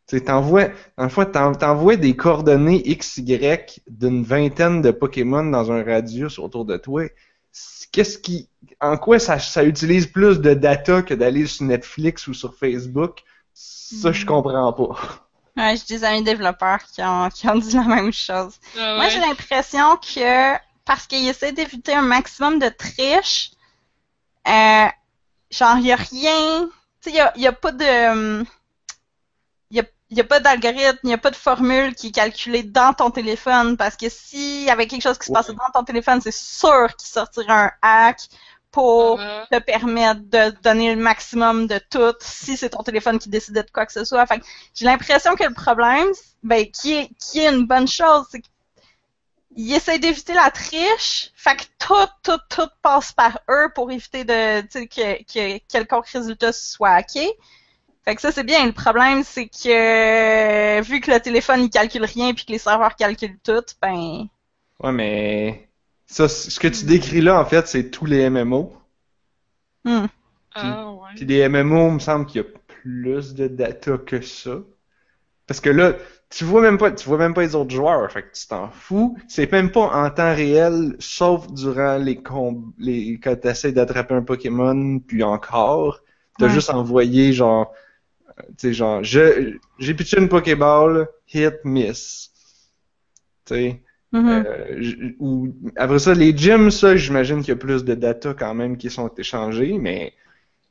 Tu sais, t'envoies, fond, t'en- t'envoies des coordonnées XY d'une vingtaine de Pokémon dans un radius autour de toi. Qu'est-ce qui, en quoi ça, ça utilise plus de data que d'aller sur Netflix ou sur Facebook? Ça, je Mhm. comprends pas. Ouais, j'ai des amis développeurs qui ont, qui ont dit la même chose. Ah Moi, j'ai l'impression que parce qu'ils essaient d'éviter un maximum de triche, euh, genre, il n'y a rien. Tu sais, il n'y a, a pas de. Il y a, il n'y a pas d'algorithme, il n'y a pas de formule qui est calculée dans ton téléphone parce que s'il y avait quelque chose qui se passait dans ton téléphone, c'est sûr qu'il sortirait un hack pour Euh, te permettre de donner le maximum de tout si c'est ton téléphone qui décidait de quoi que ce soit. Fait que j'ai l'impression que le problème, ben, qui est, qui est une bonne chose, c'est qu'ils essaient d'éviter la triche, fait que tout, tout, tout passe par eux pour éviter de, tu sais, que, que quelconque résultat soit hacké. Fait que ça, c'est bien. Le problème, c'est que, vu que le téléphone, il calcule rien puis que les serveurs calculent tout, ben, Ouais, mais ça, ce que tu décris là, en fait, c'est tous les MMO. hmm. Ah, ouais. Puis les MMO, il me semble qu'il y a plus de data que ça. Parce que là, tu vois même pas, tu vois même pas les autres joueurs, fait que tu t'en fous. C'est même pas en temps réel, sauf durant les combats, les, quand t'essayes d'attraper un Pokémon, puis encore. T'as Ouais. juste envoyé genre, euh, tu sais, genre, je, j'ai pitché une Pokéball, hit, miss. Tu sais. Mhm. Euh, ou après ça, les gyms, ça, j'imagine qu'il y a plus de data quand même qui sont échangés, mais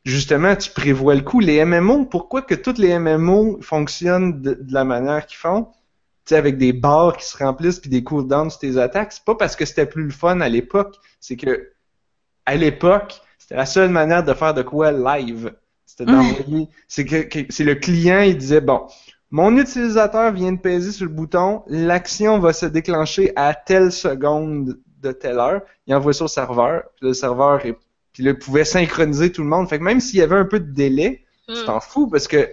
justement, tu prévois le coup. Les MMO, pourquoi que toutes les MMO fonctionnent de, de la manière qu'ils font, tu sais, avec des barres qui se remplissent puis des cooldowns sur tes attaques, c'est pas parce que c'était plus le fun à l'époque, c'est que à l'époque, c'était la seule manière de faire de quoi live. C'était d'envoyer. C'est que, c'est le client, il disait bon, mon utilisateur vient de peser sur le bouton, l'action va se déclencher à telle seconde de telle heure. Il envoie ça au serveur, puis le serveur est- puis là, il pouvait synchroniser tout le monde. Fait que même s'il y avait un peu de délai, tu t'en fous parce que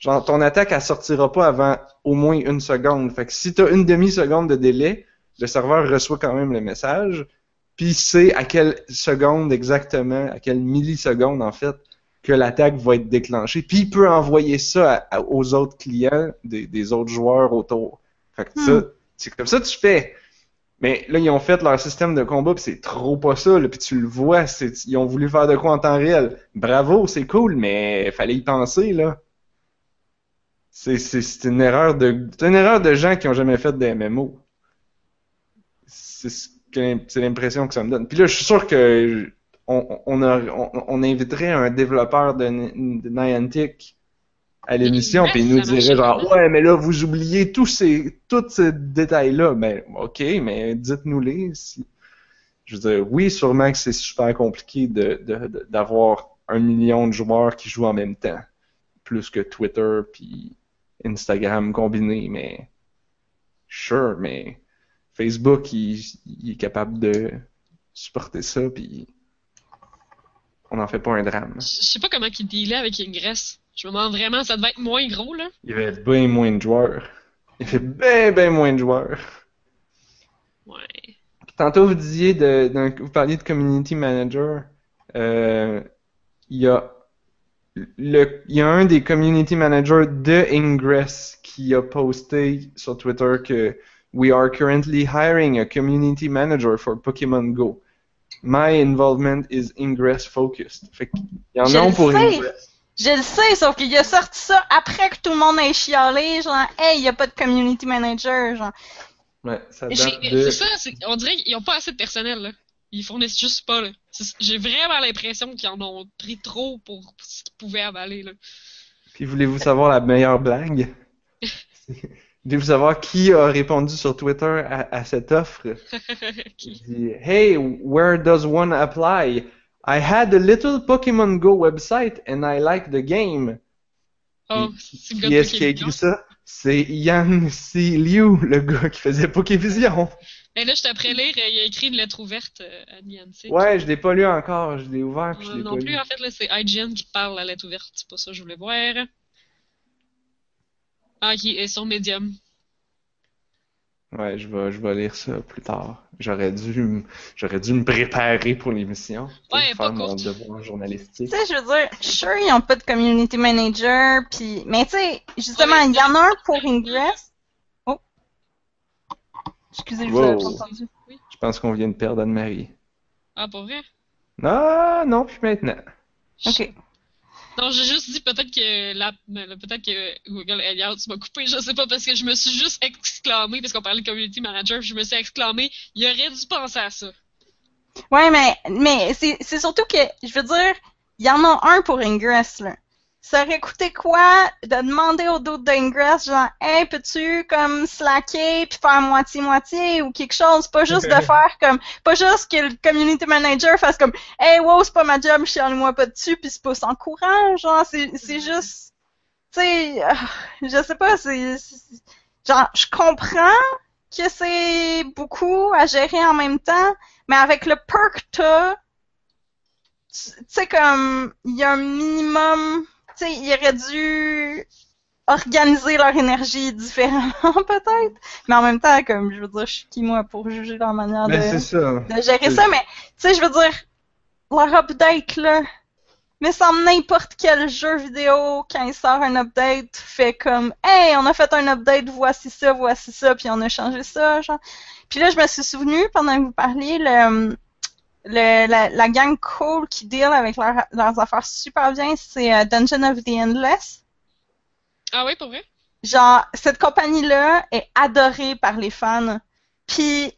genre ton attaque elle sortira pas avant au moins une seconde. Fait que si t'as une demi-seconde de délai, le serveur reçoit quand même le message, puis il sait à quelle seconde exactement, à quelle milliseconde en fait, que l'attaque va être déclenchée. Puis il peut envoyer ça à- à- aux autres clients des, des autres joueurs autour. Fait que ça, Hmm. c'est comme ça que tu fais. Mais là, ils ont fait leur système de combat, puis c'est trop pas ça, là, puis tu le vois, c'est- ils ont voulu faire de quoi en temps réel. Bravo, c'est cool, mais fallait y penser, là. C'est, c'est, c'est une erreur de, c'est une erreur de gens qui ont jamais fait de MMO. C'est ce que, c'est l'impression que ça me donne. Puis là, je suis sûr que on, on, a- on, on inviterait un développeur de, de Niantic à l'émission, puis il nous dirait genre, ouais, mais là, vous oubliez tous ces, tous ces détails-là. Ben, ok, mais dites-nous-les. Si... Je veux dire, oui, sûrement que c'est super compliqué de, d'avoir un million de joueurs qui jouent en même temps. Plus que Twitter puis Instagram combinés, mais sure, mais Facebook, il, il est capable de supporter ça, puis on n'en fait pas un drame. Je sais pas comment ils dealaient avec Ingress. Je me demande vraiment, ça devait être moins gros, là. Il y avait bien moins de joueurs. Il y avait bien, bien moins de joueurs. Ouais. Tantôt, vous disiez de, vous parliez de community manager. Euh, il y a le, il y a un des community managers de Ingress qui a posté sur Twitter que we are currently hiring a community manager for Pokemon Go. My involvement is Ingress focused. Fait qu'il y en Je a un le pour sais. Ingress. Je le sais, sauf qu'il a sorti ça après que tout le monde ait chialé, genre, hey, il y a pas de community manager, genre. Ouais, ça date de... C'est ça, on dirait qu'ils ont pas assez de personnel, là. Ils fournissent juste pas, là. J'ai vraiment l'impression qu'ils en ont pris trop pour ce qu'ils pouvaient avaler, là. Puis voulez-vous savoir la meilleure blague? Voulez-vous savoir qui a répondu sur Twitter à, à cette offre? Il dit Hey, where does one apply? I had a little Pokemon Go website and I like the game. oh, c'est Qui de est-ce qui a écrit ça? C'est Yang Si Liu, le gars qui faisait Pokévision. Et là, je t'apprends lire, il a écrit une lettre ouverte euh, à Niantic. Ouais, je l'ai pas lu encore, je l'ai ouvert puis je Euh, l'ai non pas plus, lu. en fait, là, c'est IGN qui parle à la lettre ouverte. C'est pas ça que je voulais voir. Ah, ok, et son médium. Ouais, je vais, je vais lire ça plus tard. J'aurais dû, m- j'aurais dû me préparer pour l'émission. Ouais, faire pas mon courte. devoir journalistique. Tu sais, je veux dire, sure, ils ont pas de community manager, puis, mais tu sais, justement, Ouais, il y en a un pour Ingress. Oh. Excusez, je vous avais pas entendu. Je pense qu'on vient de perdre Anne-Marie. Ah, pas vrai? Non, non, plus maintenant. Ok. Non, j'ai juste dit peut-être que la, peut-être que Google Hangouts m'a coupé, je sais pas, parce que je me suis juste exclamé, parce qu'on parlait de community manager, je me suis exclamé, il aurait dû penser à ça. Ouais, mais, mais c'est surtout que, je veux dire, il y en a un pour Ingress, là. Ça aurait coûté quoi de demander au dos d'Ingress, genre, hey, peux-tu comme slacker puis faire moitié-moitié ou quelque chose, pas juste de faire comme, pas juste que le community manager fasse comme, hey, wow, c'est pas ma job, je moi pas dessus puis c'est pas sans courant, genre, c'est, c'est juste, tu sais, euh, je sais pas, c'est, genre, je comprends que c'est beaucoup à gérer en même temps, mais avec le perk t'as, tu sais, comme, il y a un minimum, tu sais, ils auraient dû organiser leur énergie différemment, peut-être. Mais en même temps, comme, je veux dire, je suis qui, moi, pour juger leur manière de, c'est ça. de gérer ça, mais, tu sais, je veux dire, leur update, là, mais sans n'importe quel jeu vidéo, quand il sort un update, fait comme, hey, on a fait un update, voici ça, voici ça, puis on a changé ça, genre. Puis là, je me suis souvenu, pendant que vous parliez, le, le, la, la gang cool qui deal avec leur- leurs affaires super bien, c'est euh, Dungeon of the Endless. Ah oui, pour vrai? Genre, cette compagnie-là est adorée par les fans. Puis,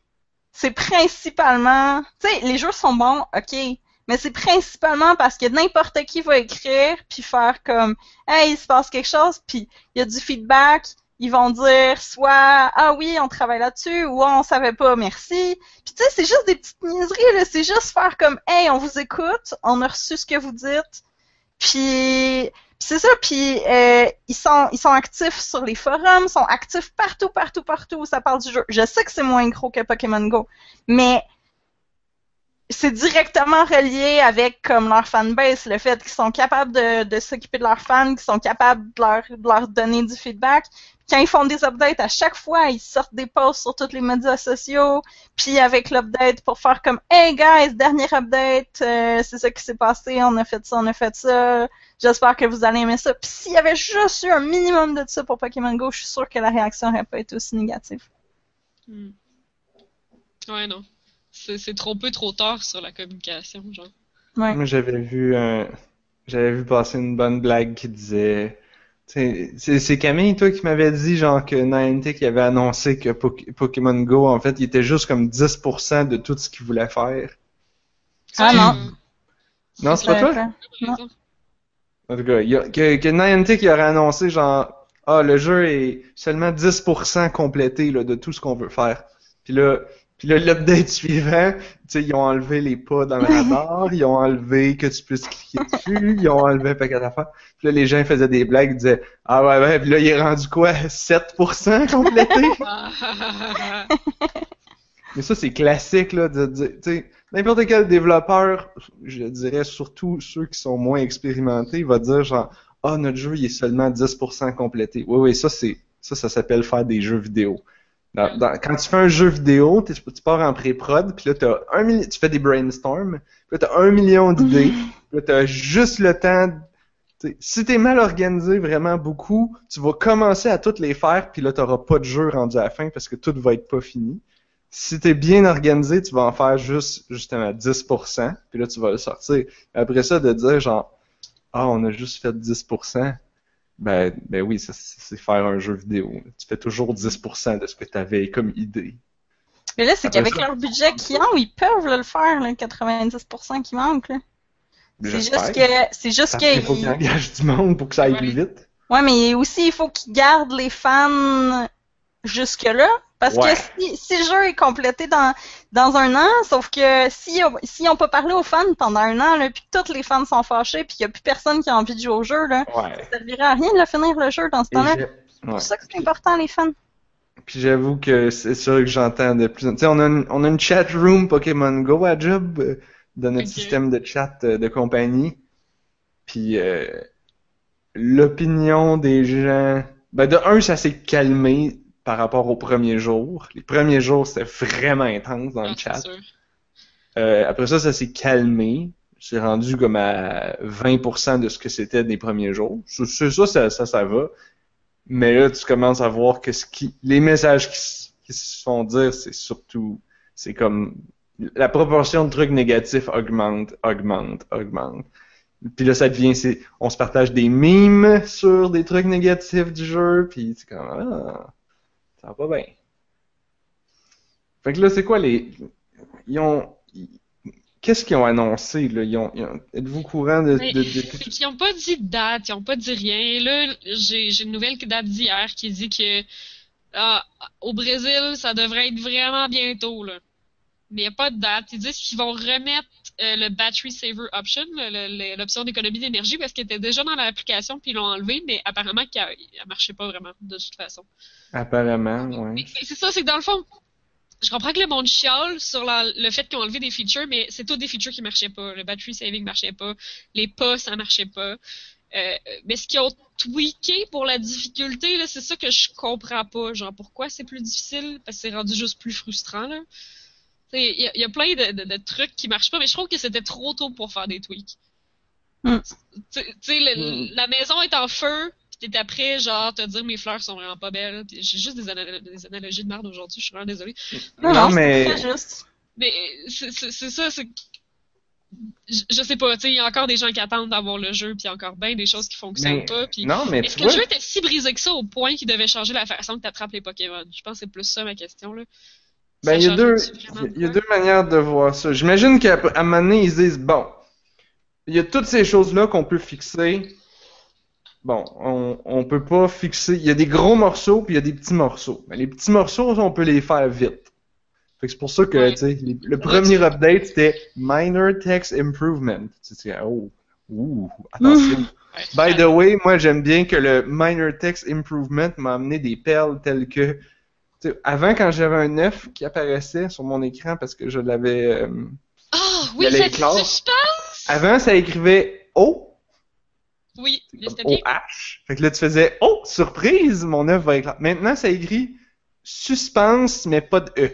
c'est principalement... Tu sais, les jeux sont bons, ok, mais c'est principalement parce que n'importe qui va écrire puis faire comme « Hey, il se passe quelque chose », puis il y a du feedback, ils vont dire soit « Ah oui, on travaille là-dessus » ou Ah, « On savait pas, merci ». Puis tu sais, c'est juste des petites niaiseries, là. C'est juste faire comme « Hey, on vous écoute, on a reçu ce que vous dites ». Puis c'est ça, puis euh, ils sont ils sont actifs sur les forums, sont actifs partout, partout, partout où ça parle du jeu. Je sais que c'est moins gros que Pokémon Go, mais c'est directement relié avec comme leur fanbase, le fait qu'ils sont capables de, s'occuper de leurs fans, qu'ils sont capables de leur, donner du feedback. Quand ils font des updates, à chaque fois, ils sortent des posts sur tous les médias sociaux, puis avec l'update pour faire comme Hey guys, dernier update, euh, c'est ça qui s'est passé, on a fait ça, on a fait ça, j'espère que vous allez aimer ça. Puis s'il y avait juste eu un minimum de ça pour Pokémon Go, je suis sûre que la réaction n'aurait pas été aussi négative. Hmm. Ouais, non. C'est trop peu, trop tard sur la communication, genre. Ouais. Moi, j'avais vu un... J'avais vu passer une bonne blague qui disait... tu sais, C'est Camille, toi, qui m'avait dit, genre, que Niantic avait annoncé que Poké- Pokémon Go, en fait, il était juste comme 10% de tout ce qu'il voulait faire. Ah non. Non, c'est pas toi? Non. En tout cas, il y a- que, que Niantic il aurait annoncé, genre, ah, le jeu est seulement 10% complété, là, de tout ce qu'on veut faire. Puis là, puis là, l'update suivant, tu sais, ils ont enlevé les pas dans le radar, ils ont enlevé que tu puisses cliquer dessus, ils ont enlevé un paquet d'affaires. Puis là, les gens faisaient des blagues, ils disaient, ah ouais, ouais, puis là, il est rendu quoi? 7% complété? Mais ça, c'est classique, là, de dire, tu sais, n'importe quel développeur, je dirais surtout ceux qui sont moins expérimentés, va dire genre, ah, notre jeu, il est seulement 10% complété. Oui, oui, ça, c'est, ça, ça s'appelle faire des jeux vidéo. Dans- dans- quand tu fais un jeu vidéo, tu pars en pré-prod, puis là, t'as un tu fais des brainstorms, puis là, t'as un million d'idées, puis là, t'as juste le temps de- tu si t'es mal organisé vraiment beaucoup, tu vas commencer à toutes les faire, puis là, t'auras pas de jeu rendu à la fin parce que tout va être pas fini. Si t'es bien organisé, tu vas en faire juste, justement, 10%, puis là, tu vas le sortir. Après ça, de dire genre, ah, on a juste fait 10%, ben, ben oui, c'est faire un jeu vidéo. Tu fais toujours 10% de ce que t'avais comme idée. Mais là, c'est qu'avec leur budget qu'ils ont, ils peuvent là, le faire, le 90% qui manque. C'est juste que c'est juste que faut qu'ils engagent du monde pour que ça aille Ouais. plus vite. ouais, mais aussi il faut qu'ils gardent les fans jusque là, parce Ouais. que si, si le jeu est complété dans dans un an, sauf que si s'ils ont pas parlé aux fans pendant un an, là, puis que tous les fans sont fâchés, puis qu'il y a plus personne qui a envie de jouer au jeu, là, Ouais. ça servirait à rien de finir le jeu dans ce temps-là. C'est pour ça que c'est important les fans. Puis j'avoue que c'est sûr que j'entends de plus en Tu sais, on a une, on a une chat room Pokémon Go à Job euh, dans notre système de chat euh, de compagnie. Puis euh, l'opinion des gens... Ben de un, ça s'est calmé par rapport aux premiers jours. Les premiers jours, c'était vraiment intense dans Ah, le c'est chat. Euh, après ça, ça s'est calmé. C'est rendu comme à 20% de ce que c'était des premiers jours. C'est ça, ça, ça, ça va. Mais là, tu commences à voir que ce qui, les messages qui, se font dire, c'est surtout, c'est comme la proportion de trucs négatifs augmente, augmente, augmente. Puis là, ça devient, c'est, on se partage des mimes sur des trucs négatifs du jeu, puis c'est comme, ah, ça va pas bien. Fait que là, c'est quoi les, ils ont, qu'est-ce qu'ils ont annoncé, là? Ils ont, ils ont- êtes-vous au courant de, de- de- C'est qu'ils n'ont pas dit de date, ils n'ont pas dit rien. Là, j'ai j'ai une nouvelle qui date d'hier qui dit que ah, au Brésil, ça devrait être vraiment bientôt. Là. Mais il n'y a pas de date. Ils disent qu'ils vont remettre euh, le Battery Saver Option, l'option d'économie d'énergie, parce qu'il était déjà dans l'application, puis ils l'ont enlevé, mais apparemment qu'elle ne marchait pas vraiment, de toute façon. Apparemment. Mais c'est ça, c'est que dans le fond, je comprends que le monde chiale sur la- le fait qu'ils ont enlevé des features, mais c'est tous des features qui marchaient pas. Le battery saving marchait pas, les pas, ça marchait pas. Euh, mais ce qu'ils ont tweaké pour la difficulté, c'est ça que je comprends pas. Genre, pourquoi c'est plus difficile? Parce que c'est rendu juste plus frustrant, là. Il y, a- il y a plein de, de- de trucs qui marchent pas, mais je trouve que c'était trop tôt pour faire des tweaks. Hmm. Tu sais, Hmm. la maison est en feu, pis t'es après, genre, te dire mes fleurs sont vraiment pas belles. J'ai juste des, anal- des analogies de merde aujourd'hui, je suis vraiment désolée. Non, Non, non, mais- c'est très juste. Mais c'est ça, c'est. Je, je sais pas, tu sais, il y a encore des gens qui attendent d'avoir le jeu, puis encore bien des choses qui fonctionnent Mais- pas. Puis Non, mais est-ce que le jeu était si brisé que ça au point qu'il devait changer la façon que t'attrapes les Pokémon? Je pense que c'est plus ça ma question, là. Ben, il y a deux, il y a deux manières de voir ça. J'imagine qu'à un moment donné, ils se disent, bon, il y a toutes ces choses-là qu'on peut fixer. Bon, on, on peut pas fixer. Il y a des gros morceaux puis il y a des petits morceaux. Mais les petits morceaux, on peut les faire vite. Fait que c'est pour ça que, Ouais. les- le premier update, c'était Minor Text Improvement. Tu oh, ouh, attention. By the way, moi j'aime bien que le Minor Text Improvement m'a amené des perles telles que. Avant, quand j'avais un 9 qui apparaissait sur mon écran parce que je l'avais. euh, Ah, oui, a les ça classes. suspense! Avant, ça écrivait O, Oui, bien. OH. Fait que là, tu faisais Oh, surprise, mon 9 va éclairer. Maintenant, ça écrit suspense, mais pas de E.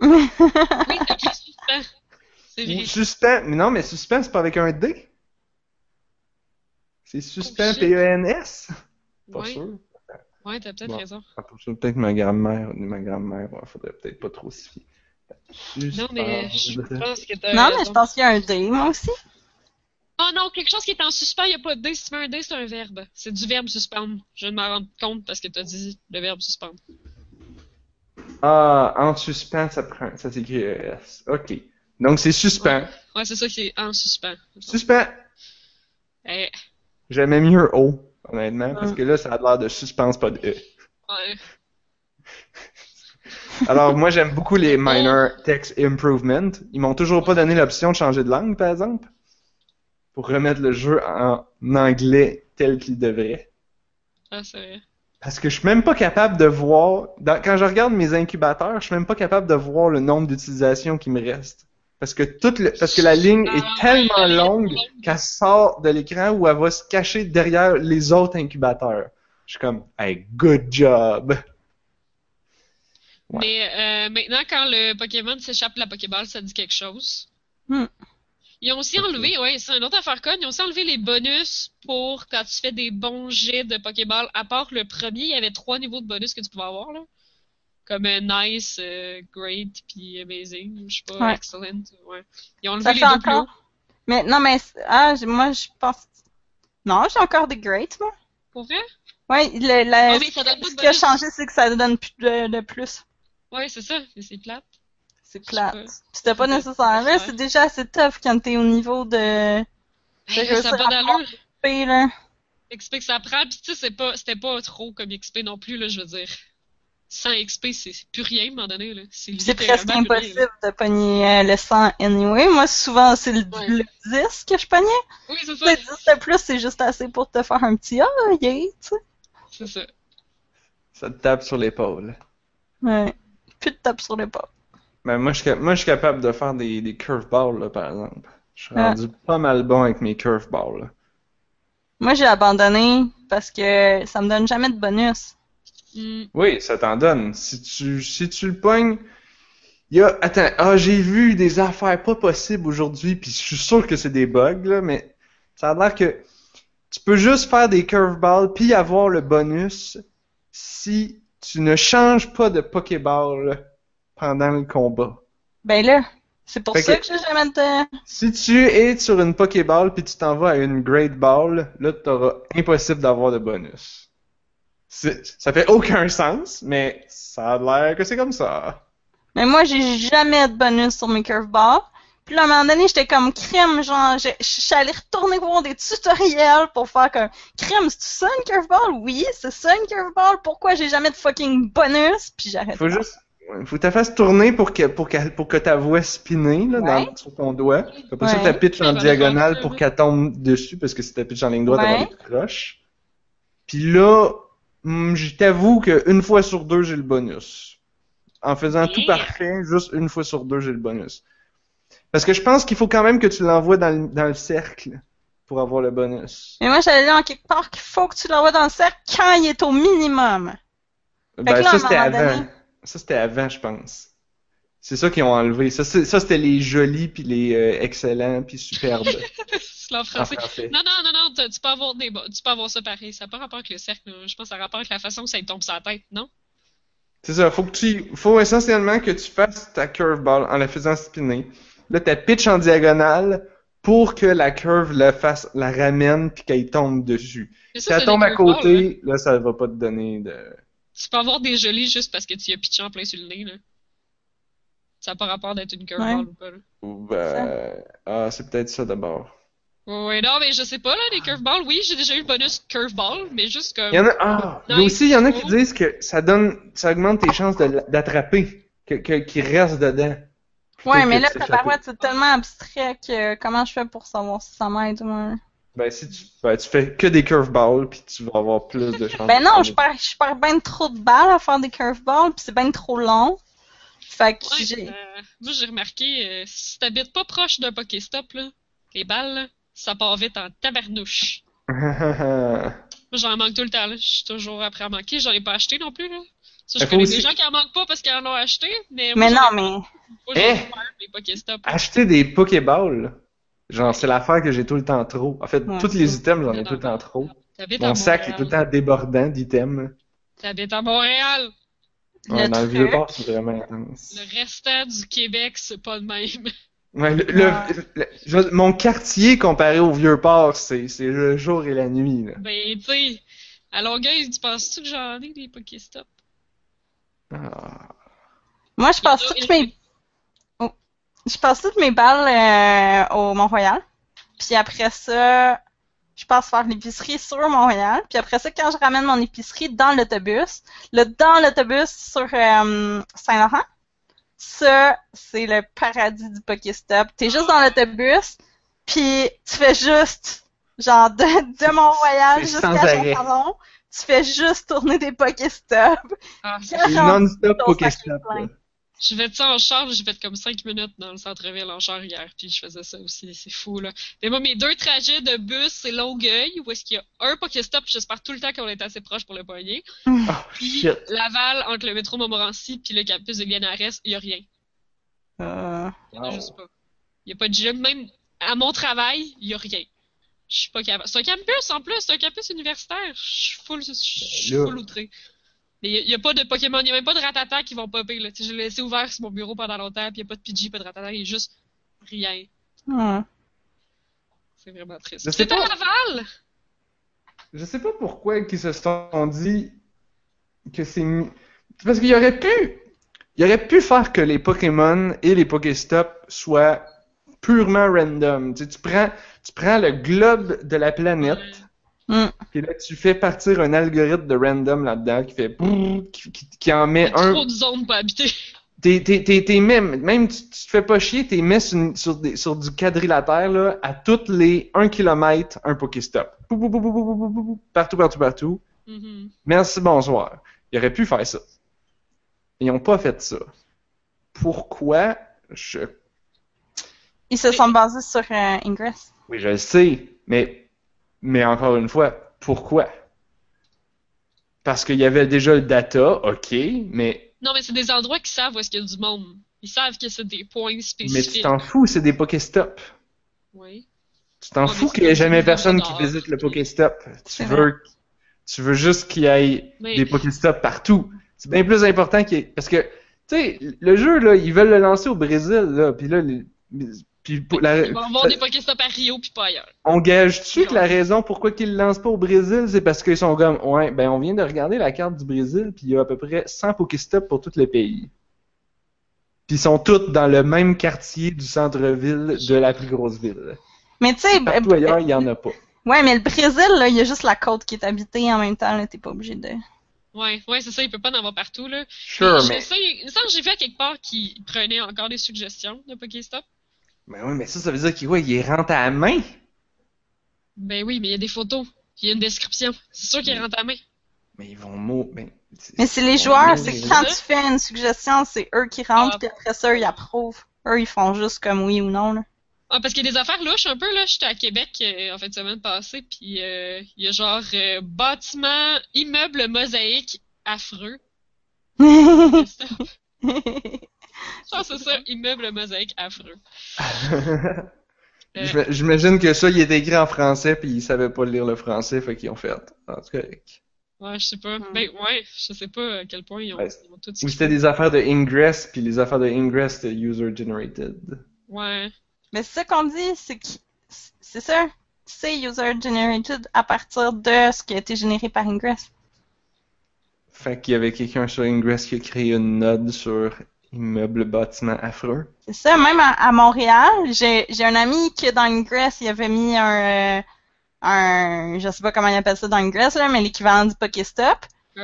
Oui, ça écrit suspens. C'est Ou vrai. suspens. Mais non, mais suspens, c'est pas avec un D. C'est suspens, Oh, shit. P-E-N-S. Pas Ouais, sûr. Ouais, t'as peut-être Bon. raison. C'est peut-être ma grand-mère, ma grand-mère, ouais, faudrait peut-être pas trop s'y fier. Non, mais je pense que t'as Non, raison. mais je pense qu'il y a un D, moi aussi. Oh non, quelque chose qui est en suspens, il n'y a pas de D. Si tu mets un D, c'est un verbe. C'est du verbe suspendre. Je de m'en rendre compte parce que t'as dit le verbe suspendre. Ah, en suspens, ça prend, ça s'écrit ES. Ok. Donc c'est suspens. Ouais, c'est ça qui est en suspens. Suspens. Eh, J'aimais mieux O, honnêtement, parce que là, ça a l'air de suspense, pas de E. ouais. Alors, moi, j'aime beaucoup les minor text improvement. Ils m'ont toujours pas donné l'option de changer de langue, par exemple, pour remettre le jeu en anglais tel qu'il devrait. Ah, c'est vrai. Parce que je suis même pas capable de voir, dans- quand je regarde mes incubateurs, je suis même pas capable de voir le nombre d'utilisations qui me reste. Parce que toute le, parce que la ligne Ah, est tellement elle est longue qu'elle sort de l'écran où elle va se cacher derrière les autres incubateurs. Je suis comme, hey, good job. Ouais. Mais euh, maintenant, quand le Pokémon s'échappe de la Pokéball, ça dit quelque chose. Hmm. Ils ont aussi enlevé, ouais, c'est une autre affaire conne, ils ont aussi enlevé les bonus pour quand tu fais des bons jets de Pokéball. À part le premier, il y avait trois niveaux de bonus que tu pouvais avoir, là. Comme euh, nice, euh, great, puis amazing, je sais pas, Ouais. excellent, ouais. Ils ont Ça les fait deux plus encore? Mais non, mais ah, moi je pense. Non, j'ai encore des greats, moi. Pour vrai? Ouais, le, la- ça donne de ce qui a changé, c'est que ça donne plus de, de plus. Ouais, c'est ça, mais c'est plate. C'est plate. C'était pas C'est- nécessaire. Là, ouais. c'est déjà assez tough quand t'es au niveau de Hey, là, ça pas d'allure. Là. XP que ça prend, pis tu sais, c'est pas, c'était pas trop comme XP non plus, là, je veux dire. Sans XP, c'est plus rien, à un moment donné, là. C'est presque rien, impossible de pogner euh, le 100 anyway. Moi, souvent, c'est le, Ouais. le 10 que je pognais. Oui, c'est Le ça. 10 de plus, c'est juste assez pour te faire un petit ah, yeah, tu sais. C'est ça. Ça te tape sur l'épaule. Ouais. Plus de tape sur l'épaule. Ben, moi, je, moi, je suis capable de faire des, des curveballs, là, par exemple. Je suis Ah. rendu pas mal bon avec mes curveballs, là. Moi, j'ai abandonné parce que ça me donne jamais de bonus. Hmm. Oui, ça t'en donne. Si tu, si tu le pognes, il y a, attends, ah, j'ai vu des affaires pas possibles aujourd'hui, puis je suis sûr que c'est des bugs, là, mais ça a l'air que tu peux juste faire des curveballs puis avoir le bonus si tu ne changes pas de Pokéball pendant le combat. Ben là, c'est pour Fait ça que- que j'ai jamais de... Si tu es sur une Pokéball puis tu t'en vas à une Great Ball, là, t'auras impossible d'avoir de bonus. Ça fait aucun sens, mais ça a l'air que c'est comme ça. Mais moi, j'ai jamais de bonus sur mes curveballs. Puis là, à un moment donné, j'étais comme crème, genre, je suis allée retourner voir des tutoriels pour faire comme crème, c'est ça une curveball? Oui, c'est ça une curveball. Pourquoi j'ai jamais de fucking bonus? Puis j'arrête. Faut juste. Faut que tu fasses tourner pour que, pour que, pour que ta voix spinner là, Ouais. dans, sur ton doigt. Après ça, Ouais. tu pitches en diagonale pour qu'elle tombe dessus, parce que si tu pitches en ligne droite, elle va être croche. Puis là, je t'avoue qu'une fois sur deux, j'ai le bonus. En faisant tout parfait, juste une fois sur deux, j'ai le bonus. Parce que je pense qu'il faut quand même que tu l'envoies dans le, dans le cercle pour avoir le bonus. Mais moi, j'allais dire en quelque part qu'il faut que tu l'envoies dans le cercle quand il est au minimum. Ben, là, ça, c'était avant. donné- Ça, c'était avant, je pense. C'est ça qu'ils ont enlevé. Ça c'était les jolis, puis les euh, excellents, puis superbes C'est en en français. français. Non, non, non, non, tu- tu peux avoir des, tu peux avoir ça pareil. Ça n'a pas rapport avec le cercle. Je pense que ça a rapport avec la façon que ça lui tombe sur la tête, non? C'est ça, faut que tu, faut essentiellement que tu fasses ta curveball en la faisant spinner. Là, tu pitch en diagonale pour que la curve la fasse, la ramène puis qu'elle tombe dessus. Si elle tombe à côté, là, ça va pas te donner de. Tu peux avoir des jolis juste parce que tu y as pitché en plein sur le nez, là. Ça n'a pas rapport d'être une curveball Ouais. ou pas, là. Ou, ben, ah, c'est peut-être ça d'abord. Ouais, ouais, non, mais je sais pas, là, les curveballs. Oui, j'ai déjà eu le bonus curveball, mais juste comme. Il y en a, ah, mais aussi, il y en a qui disent que ça donne, ça augmente tes chances de- d'attraper, que, que, qu'il reste dedans. Ouais, mais là, s'échapper. tabarouette, c'est tellement abstrait que comment je fais pour savoir si ça m'aide ou non? Ben, si tu, ben, tu fais que des curveballs, puis tu vas avoir plus de chances. Ben non, je perds, je perds ben trop de balles à faire des curveballs, puis c'est ben trop long. Fait que Ouais, j'ai... euh, moi, j'ai remarqué, euh, si t'habites pas proche d'un Pokéstop, là, les balles, là, ça part vite en tabarnouche. Moi, j'en manque tout le temps, là. Je suis toujours après à manquer. J'en ai pas acheté non plus, là. Ça, je connais aussi- des gens qui en manquent pas parce qu'ils en ont acheté, mais moi, Mais j'en non, ai mais... Eh! peur. Acheter des Pokéballs, genre, c'est l'affaire que j'ai tout le temps trop. En fait, Ouais, tous les items, j'en ai tout le temps trop. Mon sac est tout le temps débordant d'items. T'habites à Montréal. Ouais, Le dans le truc- vieux port, c'est vraiment intense. Le restant du Québec, c'est pas le même. Ouais, le, le- le- je- mon quartier comparé au vieux port, c'est c'est le jour et la nuit. Là. Ben, tu sais, à Longueuil, tu penses-tu que j'en ai des Pokéstop? Ah. Moi, je passe toutes mes... Oh. Je passe toutes mes balles euh, au Mont-Royal. Puis après ça, je passe faire l'épicerie sur Montréal. Puis après ça, quand je ramène mon épicerie dans l'autobus, le dans l'autobus sur euh, Saint-Laurent, ça, c'est le paradis du Pokéstop. T'es juste dans l'autobus, puis tu fais juste, genre, de, de Mont-Royal C'est jusqu'à. Châtellon, tu fais juste tourner des Pokéstop. Ah, non-stop Pokéstop. Je vais ça en char, j'ai fait comme 5 minutes dans le centre-ville en char hier, puis je faisais ça aussi, c'est fou là. Mais moi, mes deux trajets de bus, c'est Longueuil, où est-ce qu'il y a un Pokéstop, j'espère tout le temps qu'on est assez proche pour le poignet. Oh Puis shit. Laval, entre le métro Montmorency puis le campus de Lianares, il y a rien. Euh, Il y en a juste pas. Il y a pas de gym, même à mon travail, il y a rien. Je suis pas capable. C'est un campus en plus, c'est un campus universitaire. Je suis full, je suis Ben full outré. Mais il y a- pas de Pokémon, il y a même pas de Ratata qui vont popper là. Je l'ai laissé ouvert sur mon bureau pendant longtemps, puis il y a pas de Pidgey, pas de Ratata, il y a juste rien. C'est vraiment triste. Sais C'était à pas. Laval! Je sais pas pourquoi ils se sont dit que c'est c'est parce qu'il aurait pu il aurait pu faire que les Pokémon et les Pokéstop soient purement random. Tu, sais, tu prends tu prends le globe de la planète Hmm. puis là tu fais partir un algorithme de random là-dedans qui fait brrr, qui, qui- qui en met un trop de zones pour habiter. T'es, t'es, t'es, t'es même, même tu, tu te fais pas chier, t'es mis sur, sur, des, sur du quadrilatère, là, à toutes les 1 km, un Pokéstop. Partout, partout, partout. Mhm. Merci, bonsoir. Ils auraient pu faire ça. Ils ont pas fait ça. Pourquoi? Je... Ils se sont basés sur euh, Ingress. Oui, je le sais, mais, mais encore une fois, pourquoi? Parce qu'il y avait déjà le data, ok, mais, Non, mais c'est des endroits qui savent où est-ce qu'il y a du monde. Ils savent que c'est des points mais tu spécifiques. t'en fous, c'est des Pokéstop. Oui. Tu t'en Ouais, fous qu'il n'y ait jamais personne qui visite le Pokéstop. Tu veux, tu veux juste qu'il y ait Mais- des Pokéstops partout. C'est bien plus important qu'il y ait... Parce que, tu sais, le jeu, là, ils veulent le lancer au Brésil, là, puis là, les- puis pour la- Ils vont avoir des Pokéstop à Rio puis pas ailleurs. on gage-tu que la raison pourquoi qu'ils le lancent pas au Brésil, c'est parce qu'ils sont comme, ouais, ben on vient de regarder la carte du Brésil, puis il y a à peu près 100 Pokéstops pour tous les pays. Puis ils sont tous dans le même quartier du centre-ville de la plus grosse ville. Mais tu sais, Partout b- ailleurs, il n'y en a pas. ouais, mais le Brésil, là, il y a juste la côte qui est habitée en même temps, là, t'es pas obligé de. Ouais, ouais, c'est ça, il peut pas en avoir partout, là. Sure, mais. sais, il me semble que j'ai vu à quelque part qu'il prenait encore des suggestions de Pokéstop. Mais oui, mais ça, ça veut dire qu'il ouais, il rentre à la main. Ben oui, mais il y a des photos, il y a une description. C'est sûr qu'il rentre à main. Mais ils vont mou- ben, Mais c'est les joueurs, c'est que quand tu fais une suggestion, c'est eux qui rentrent, Ah. puis après ça, ils approuvent. Eux, ils font juste comme oui ou non, là. Ah, parce qu'il y a des affaires louches un peu, là. J'étais à Québec euh, en fin de semaine passée, puis euh, il y a genre euh, bâtiment, immeuble mosaïque affreux. Ah, c'est ça, immeuble mosaïque affreux. Euh, J'im- J'imagine que ça, il est écrit en français, puis ils savaient pas lire le français, fait qu'ils ont fait. En tout cas, ouais, je sais pas. Hmm. Ben ouais, je sais pas à quel point ils ont, Ouais, ils ont tout Ou c'était des affaires de Ingress, puis les affaires de Ingress, c'était user-generated. Ouais. Mais c'est ça qu'on dit, c'est que c'est ça, c'est user generated à partir de ce qui a été généré par Ingress. Fait qu'il y avait quelqu'un sur Ingress qui a créé une node sur immeuble bâtiment affreux. C'est ça, même à, à Montréal, j'ai j'ai un ami qui dans Ingress, il avait mis un euh, un je sais pas comment il appelle ça dans Ingress là, mais l'équivalent du Pokéstop.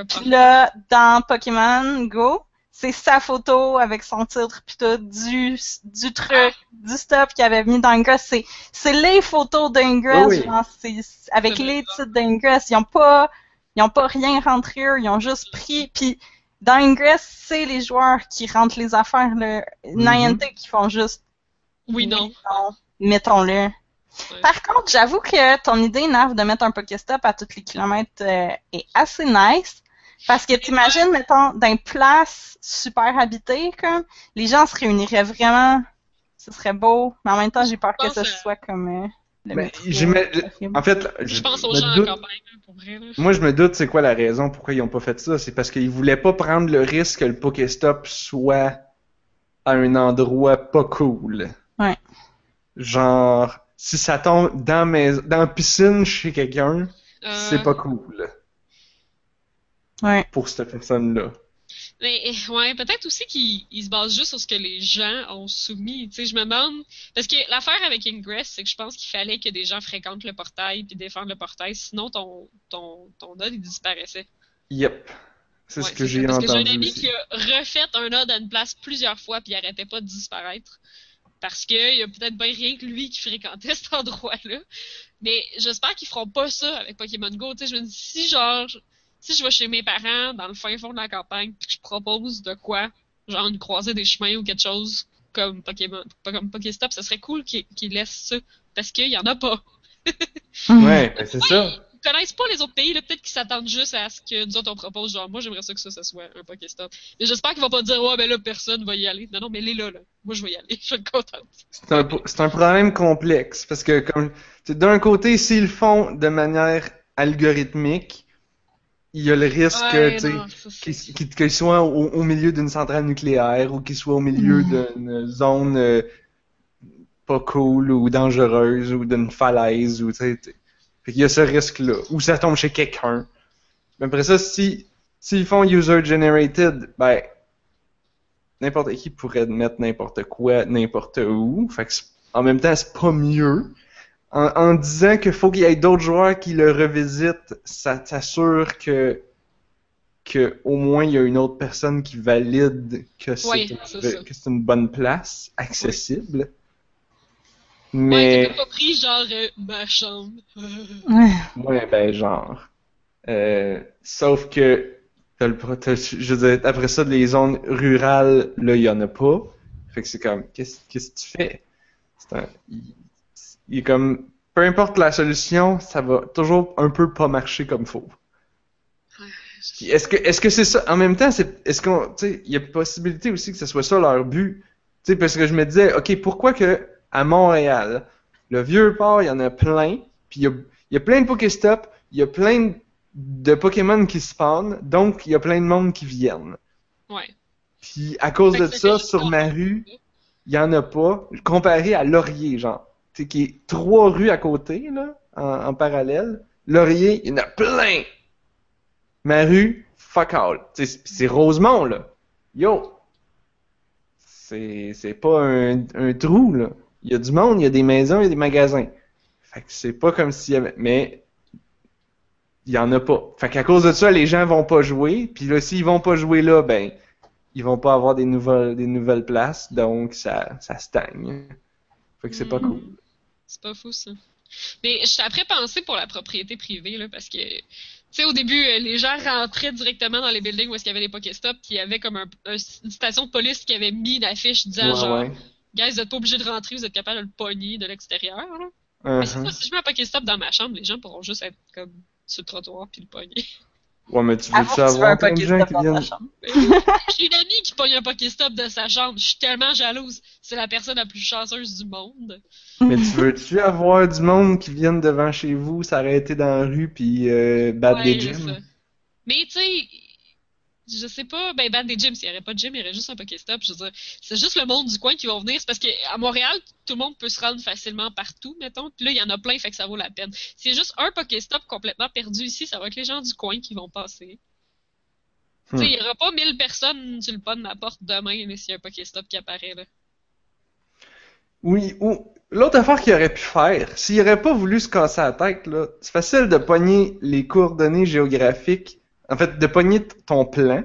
Puis là, dans Pokémon Go, c'est sa photo avec son titre puis tout du du truc, du stop qu'il avait mis dans Ingress. C'est c'est les photos d'Ingress, Oh oui. genre, c'est avec les titres d'Ingress. Ils ont pas ils ont pas rien rentré eux, ils ont juste pris puis dans Ingress, c'est les joueurs qui rentrent les affaires là, Niantic qui font juste Oui, non. mettons-le. Par contre, j'avoue que ton idée, Nav, de mettre un Pokéstop à tous les kilomètres euh, est assez nice. Parce que t'imagines, mettons, dans une place super habitée, comme, les gens se réuniraient vraiment. Ce serait beau. Mais en même temps, j'ai peur que ce euh, soit comme euh, Mais horrible. En fait, Je pense aux me gens en doute- campagne, là, pour vrai, là. Moi, je me doute c'est quoi la raison pourquoi ils ont pas fait ça. C'est parce qu'ils voulaient pas prendre le risque que le Pokéstop soit à un endroit pas cool. Ouais. Genre, si ça tombe dans mes, dans la piscine chez quelqu'un, Euh, c'est pas cool Ouais. pour cette personne-là. Mais ouais, peut-être aussi qu'ils ils se basent juste sur ce que les gens ont soumis. Tu sais, je me demande parce que l'affaire avec Ingress, c'est que je pense qu'il fallait que des gens fréquentent le portail puis défendent le portail, sinon ton ton ton node il disparaissait. Yep. C'est Ouais, ce que j'ai Parce que j'ai entendu un ami aussi. qui a refait un node à une place plusieurs fois puis il arrêtait pas de disparaître. Parce que il y a peut-être bien rien que lui qui fréquentait cet endroit-là. Mais j'espère qu'ils feront pas ça avec Pokémon Go. Tu sais, je me dis si genre si je vais chez mes parents dans le fin fond de la campagne puis que je propose de quoi, genre une croisée des chemins ou quelque chose comme Pokémon, pas comme Pokéstop, ça serait cool qu'ils qu'ils laissent ça parce qu'il y en a pas. Ouais, ben c'est ça. Ils connaissent pas les autres pays, là, peut-être qu'ils s'attendent juste à ce que nous autres on propose, genre moi j'aimerais ça que ça, ça soit un Pokéstop. Mais j'espère qu'ils vont pas dire ouais ben là personne va y aller. Non non mais les là là, moi je vais y aller, je vais être contente. C'est un, c'est un problème complexe parce que comme tu sais, d'un côté, s'ils le font de manière algorithmique, il y a le risque c'est- qu'il soit au, au milieu d'une centrale nucléaire ou qu'il soit au milieu Mm. d'une zone euh, pas cool ou dangereuse ou d'une falaise ou tu qu'il y a ce risque-là. Ou ça tombe chez quelqu'un. Mais après ça, si s'ils font user-generated, ben n'importe qui pourrait mettre n'importe quoi, n'importe où. Fait que en même temps, c'est pas mieux. En, en disant qu'il faut qu'il y ait d'autres joueurs qui le revisitent, ça t'assure que que au moins il y a une autre personne qui valide que c'est Ouais, une- une bonne place, accessible. Ouais, Mais t'as pas pris genre euh, ma chambre. Ouais. Ouais, ben genre. Euh, sauf que le, je veux dire, après ça, les zones rurales, là, il y en a pas. Fait que c'est comme, qu'est-ce qu'est-ce que tu fais? C'est un, il, est comme, peu importe la solution, ça va toujours un peu pas marcher comme faut. Puis Est-ce que est-ce que c'est ça? En même temps, c'est est-ce qu'on, tu sais, il y a possibilité aussi que ce soit ça leur but. Tu sais, parce que je me disais, ok, pourquoi que à Montréal, le vieux port, il y en a plein, puis il y a, il y a plein de Pokéstop, il y a plein de Pokémon qui spawnent, donc il y a plein de monde qui viennent. Ouais. Puis à cause de ça sur ma rue, il y en a pas, comparé à Laurier, genre. Qui est trois rues à côté, là, en, en parallèle. Laurier, il y en a plein! Ma rue, fuck all. C'est- Rosemont, là. Yo! C'est pas un, un trou, là. Il y a du monde, il y a des maisons, il y a des magasins. Fait que c'est pas comme s'il y avait... Mais il y en a pas. Fait qu'à cause de ça, les gens vont pas jouer. Puis là, s'ils vont pas jouer là, ben, ils vont pas avoir des nouvelles, des nouvelles places. Donc, ça, ça stagne. Fait que c'est pas Hmm. cool. C'est pas fou, ça. Mais je après pensé pour la propriété privée, là, parce que, tu sais, au début, euh, les gens rentraient directement dans les buildings où est-ce qu'il y avait des Pokéstops, puis il y avait comme un, un- une station de police qui avait mis une affiche disant, Ouais, genre, ouais. guys, vous êtes pas obligés de rentrer, vous êtes capable de le pogner de l'extérieur, là. Mais c'est ça, si je mets un Pokéstop dans ma chambre, les gens pourront juste être comme sur le trottoir puis le pogner. Ouais, mais tu veux-tu avoir plein de gens qui viennent... J'ai une amie qui pogne un Pokéstop de sa chambre, je suis tellement jalouse. C'est la personne la plus chanceuse du monde. Mais tu veux-tu avoir du monde qui viennent devant chez vous, s'arrêter dans la rue, puis euh, battre Ouais, des gyms? Mais tu sais, je sais pas, ben ban des gyms, s'il y aurait pas de gym, il y aurait juste un Pokéstop. Je veux dire, c'est juste le monde du coin qui va venir. C'est parce qu'à Montréal, tout le monde peut se rendre facilement partout, mettons. Puis là, il y en a plein, fait que ça vaut la peine. Si c'est juste un Pokéstop complètement perdu ici, ça va être les gens du coin qui vont passer. Tu sais, Hmm. il y aura pas 1000 personnes sur le pas de ma porte demain, mais s'il y a un Pokéstop qui apparaît là. Oui, ou l'autre affaire qu'il aurait pu faire, s'il aurait pas voulu se casser la tête, là, c'est facile de pogner les coordonnées géographiques, en fait, de pogner ton plan,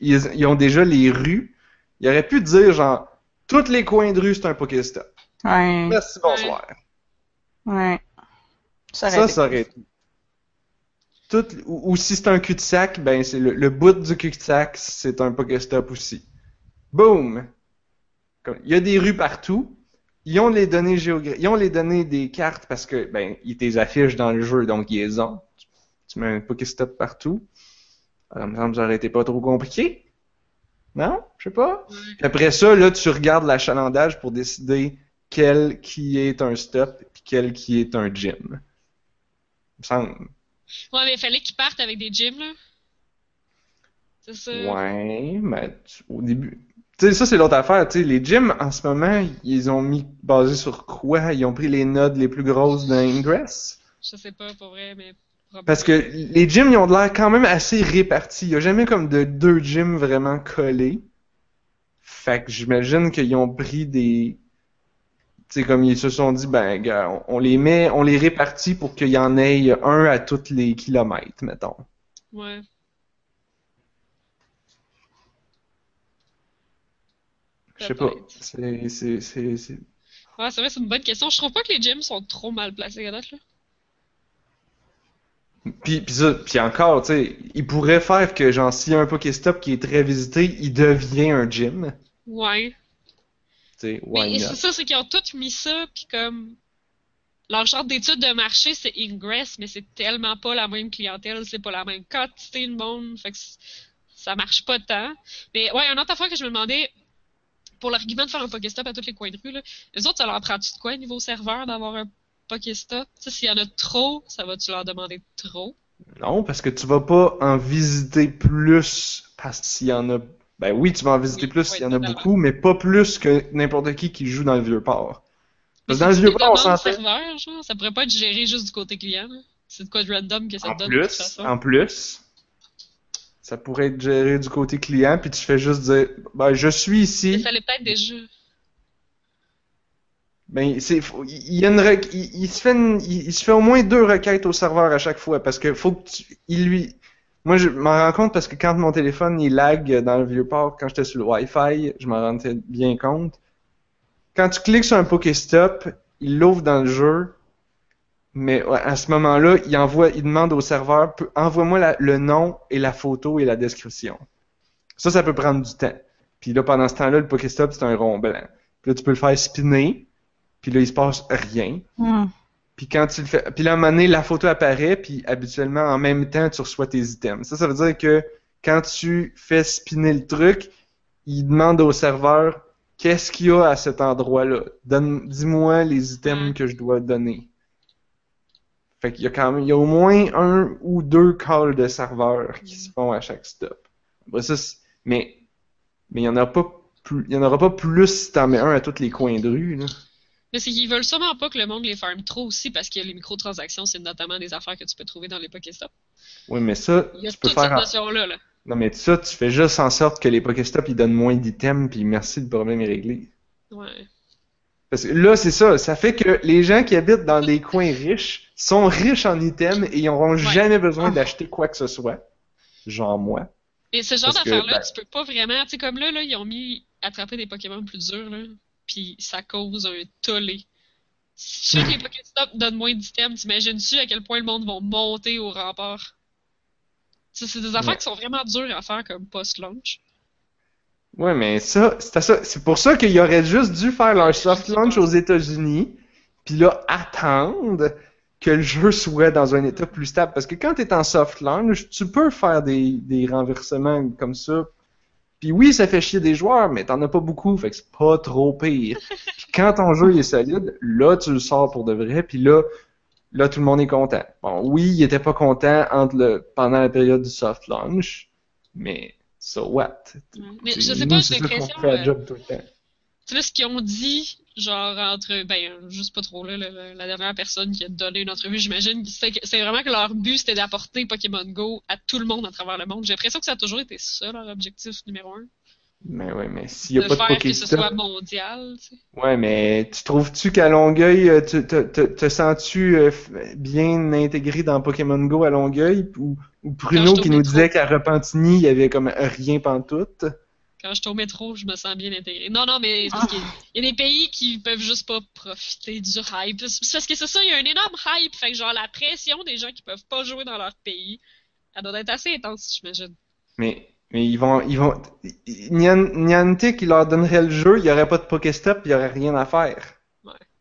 ils, ils ont déjà les rues, il aurait pu dire, genre, tous les coins de rue, c'est un Pokéstop. Ouais. Merci, bonsoir. Ouais. Ça Ça, aurait été. Tout, ou, ou si c'est un cul-de-sac, ben c'est le, le bout du cul-de-sac, c'est un Pokéstop aussi. Boom! Il y a des rues partout. Ils ont les données géographiques. Ils ont les données des cartes parce que ben ils les affichent dans le jeu, donc ils les ont. Tu, mets un Pokéstop partout. Alors, il me semble que ça aurait été pas trop compliqué. Non? Je sais pas. Puis après ça, là, tu regardes l'achalandage pour décider quel qui est un stop et quel qui est un gym. Il me semble. Ouais, mais il fallait qu'ils partent avec des gyms là. C'est ça. Ouais, mais au début. Tu sais, ça, c'est l'autre affaire. Tu sais, les gyms, en ce moment, ils ont mis basé sur quoi? Ils ont pris les nodes les plus grosses d'Ingress. Je sais pas pour vrai, mais. Parce que les gyms, ils ont de l'air quand même assez répartis. Il n'y a jamais comme de deux gyms vraiment collés. Fait que j'imagine qu'ils ont pris des. Tu sais, comme ils se sont dit, ben, gars, on, les met, on les répartit pour qu'il y en ait un à tous les kilomètres, mettons. Ouais. Je sais pas. C'est, Ouais, c'est vrai, c'est une bonne question. Je trouve pas que les gyms sont trop mal placés à date, là. Puis, puis, ça, puis encore, tu sais, il pourrait faire que, genre, s'il y a un Pokéstop qui est très visité, il devient un gym. Ouais. Tu sais, Mais c'est ça, c'est qu'ils ont tous mis ça, puis comme. Leur genre d'études de marché, c'est Ingress, mais c'est tellement pas la même clientèle, c'est pas la même quantité de monde, fait que ça marche pas tant. Mais ouais, un autre affaire que je me demandais, pour l'argument de faire un Pokéstop à tous les coins de rue, là, les autres, ça leur prend-tu de quoi niveau serveur d'avoir un Pokéstop? Tu sais, s'il y en a trop, ça va-tu leur demander trop? Non, parce que tu vas pas en visiter plus parce qu'il y en a. Ben oui, tu vas en visiter Oui, plus oui, s'il y en a beaucoup, mais pas plus que n'importe qui qui joue dans le vieux port. Parce que dans le vieux port, on s'entend. ça pourrait pas être géré juste du côté client. C'est de quoi de random que ça En te donne de toute plus, façon? en plus, ça pourrait être géré du côté client, puis tu fais juste dire, ben je suis Mais ici. ça l'est peut-être déjà. Ben il y a une, il, se fait il, se fait au moins deux requêtes au serveur à chaque fois parce que faut que tu, il lui, moi je m'en rends compte parce que quand mon téléphone il lag dans le vieux port quand j'étais sur le Wi-Fi, je m'en rendais bien compte. Quand tu cliques sur un Pokéstop, il l'ouvre dans le jeu, mais à ce moment-là, il envoie, il demande au serveur, envoie-moi le nom et la photo et la description. Ça, ça peut prendre du temps. Puis là, pendant ce temps-là, le Pokéstop c'est un rond blanc. Puis là, tu peux le faire spinner. Puis là, il se passe rien. Hmm. Puis quand tu le fais, puis là, à un moment donné, la photo apparaît, puis habituellement, en même temps, tu reçois tes items. Ça, ça veut dire que quand tu fais spinner le truc, il demande au serveur qu'est-ce qu'il y a à cet endroit-là? Donne, dis-moi les items Ouais. que je dois donner. Fait qu'il y a quand même, il y a au moins un ou deux calls de serveurs qui se font à chaque stop. Après ça, mais, mais il y en aura pas plus, il y en aura pas plus si t'en mets un à tous les coins de rue, là. Mais c'est qu'ils veulent sûrement pas que le monde les farme trop aussi parce que les microtransactions, c'est notamment des affaires que tu peux trouver dans les Pokéstop. Oui, mais ça, Il y a tu peux cette faire en- notion-là, là. Non, mais ça, tu fais juste en sorte que les Pokéstops, ils donnent moins d'items, puis merci, le problème est réglé. Ouais. Parce que là, c'est ça. Ça fait que les gens qui habitent dans des coins riches sont riches en items et ils n'auront jamais besoin d'acheter quoi que ce soit. Genre moi. Et ce genre d'affaires-là, ben- tu peux pas vraiment. Tu sais, comme là, là, ils ont mis attraper des Pokémon plus durs, là. Puis ça cause un tollé. Si tu sais que les Pokéstops donnent moins d'items, t'imagines-tu à quel point le monde va monter au rempart? C'est des affaires Ouais. qui sont vraiment dures à faire comme post-launch. Ouais, mais ça, c'est à ça. C'est pour ça qu'ils auraient juste dû faire leur soft launch aux États-Unis, puis là, attendre que le jeu soit dans un état plus stable. Parce que quand tu es en soft launch, tu peux faire des, des renversements comme ça. Puis oui, ça fait chier des joueurs, mais t'en as pas beaucoup, fait que c'est pas trop pire. Puis quand ton jeu il est solide, là, tu le sors pour de vrai, puis là, là, tout le monde est content. Bon, oui, il était pas content entre le, pendant la période du soft launch, mais so what? Mais je sais pas, j'ai l'impression. euh. Tu sais, là, ce qu'ils ont dit, genre, entre, ben, juste pas trop, là, la, dernière personne qui a donné une entrevue, j'imagine, c'est vraiment que leur but, c'était d'apporter Pokémon Go à tout le monde à travers le monde. J'ai l'impression que ça a toujours été ça, leur objectif numéro un. Mais ouais, mais s'il y a de pas de faire que ce soit mondial, tu sais. Ouais, mais tu trouves-tu qu'à Longueuil, euh, te, te, te sens-tu euh, bien intégré dans Pokémon Go à Longueuil? Ou, ou Bruno qui nous disait qu'à Repentigny, il y avait comme rien pantoute? Quand je suis au métro, je me sens bien intégré. Non, non, mais c'est parce qu'il y a- il y a des pays qui peuvent juste pas profiter du hype. C'est parce que c'est ça, il y a un énorme hype. Fait que genre, la pression des gens qui peuvent pas jouer dans leur pays, elle doit être assez intense, j'imagine. Mais, mais ils vont, ils vont, Nian- Niantic, il leur donnerait le jeu, il y aurait pas de Pokéstop, il y aurait rien à faire.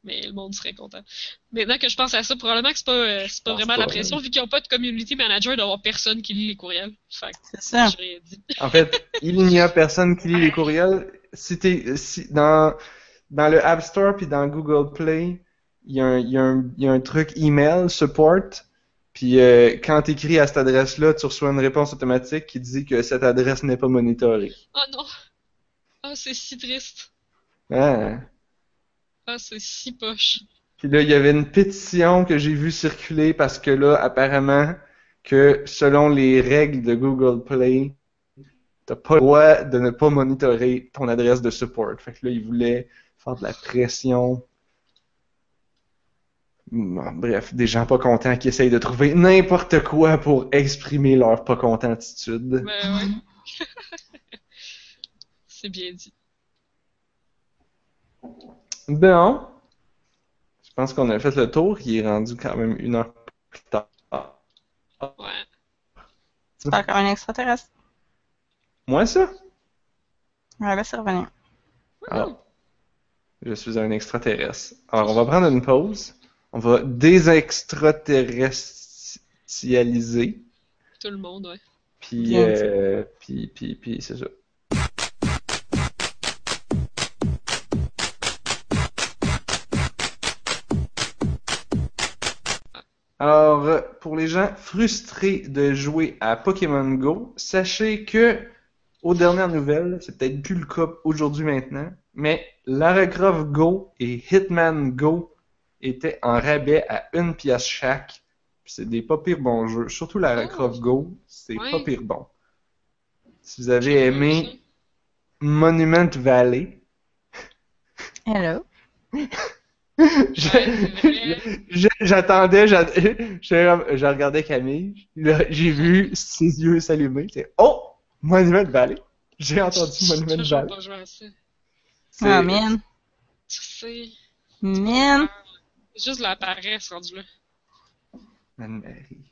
Mais le monde serait content. Maintenant que je pense à ça, probablement que c'est pas, euh, c'est pas vraiment pas, la pression, vu qu'ils ont pas de community manager d'avoir personne qui lit les courriels. Fait que C'est ça. j'ai rien dit. En fait, il n'y a personne qui lit les courriels. Si t'es, si, dans, dans le App Store puis dans Google Play, il y a un, y y a truc email, support. Puis euh, quand tu écris à cette adresse-là, tu reçois une réponse automatique qui dit que cette adresse n'est pas monitorée. Oh non! Ah, c'est si triste. Ah. Ah, c'est si poche. Puis là, il y avait une pétition que j'ai vue circuler parce que là, apparemment, que selon les règles de Google Play, t'as pas le droit de ne pas monitorer ton adresse de support. Fait que là, ils voulaient faire de la pression. Bon, bref, des gens pas contents qui essayent de trouver n'importe quoi pour exprimer leur pas contentitude. Ben ouais. c'est bien dit. Bon. Je pense qu'on a fait le tour. Il est rendu quand même une heure plus tard. Ouais. Tu parles comme un extraterrestre? Moi, ça? Ouais, laisse revenir. Ah. Je suis un extraterrestre. Alors, on va prendre une pause. On va désextraterrestrialiser. Tout le monde, ouais. Puis, euh, puis, puis, puis, c'est ça. Alors, pour les gens frustrés de jouer à Pokémon Go, sachez que, aux dernières nouvelles, c'est peut-être plus le cas aujourd'hui maintenant, mais Lara Croft Go et Hitman Go étaient en rabais à une pièce chaque. C'est des pas pires bons jeux. Surtout Lara Oh. Croft Go, c'est Ouais. pas pire bon. Si vous avez aimé Monument Valley, Hello. c'est j'attendais, j'a- je, regardais Camille, là, j'ai vu ses yeux s'allumer, c'est Oh! Monument Valley. J'ai entendu Monument toujours Valley. C'est- Ah, man. Tu sais. Man. C'est juste la paresse rendu là. Anne-Marie.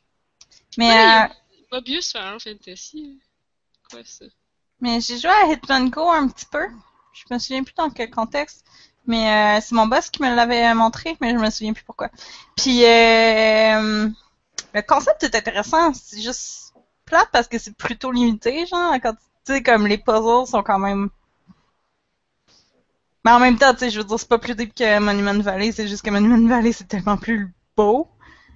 Mais, Ouais, euh, Mobius Final Fantasy. Quoi ça? mais j'ai joué à Hitman Go un petit peu. Je me souviens plus dans quel contexte. Mais euh, c'est mon boss qui me l'avait montré, mais je me souviens plus pourquoi. Puis euh, le concept est intéressant, c'est juste plate parce que c'est plutôt limité, genre quand tu sais comme les puzzles sont quand même. Mais en même temps, tu sais, je veux dire, c'est pas plus deep que Monument Valley, c'est juste que Monument Valley c'est tellement plus beau.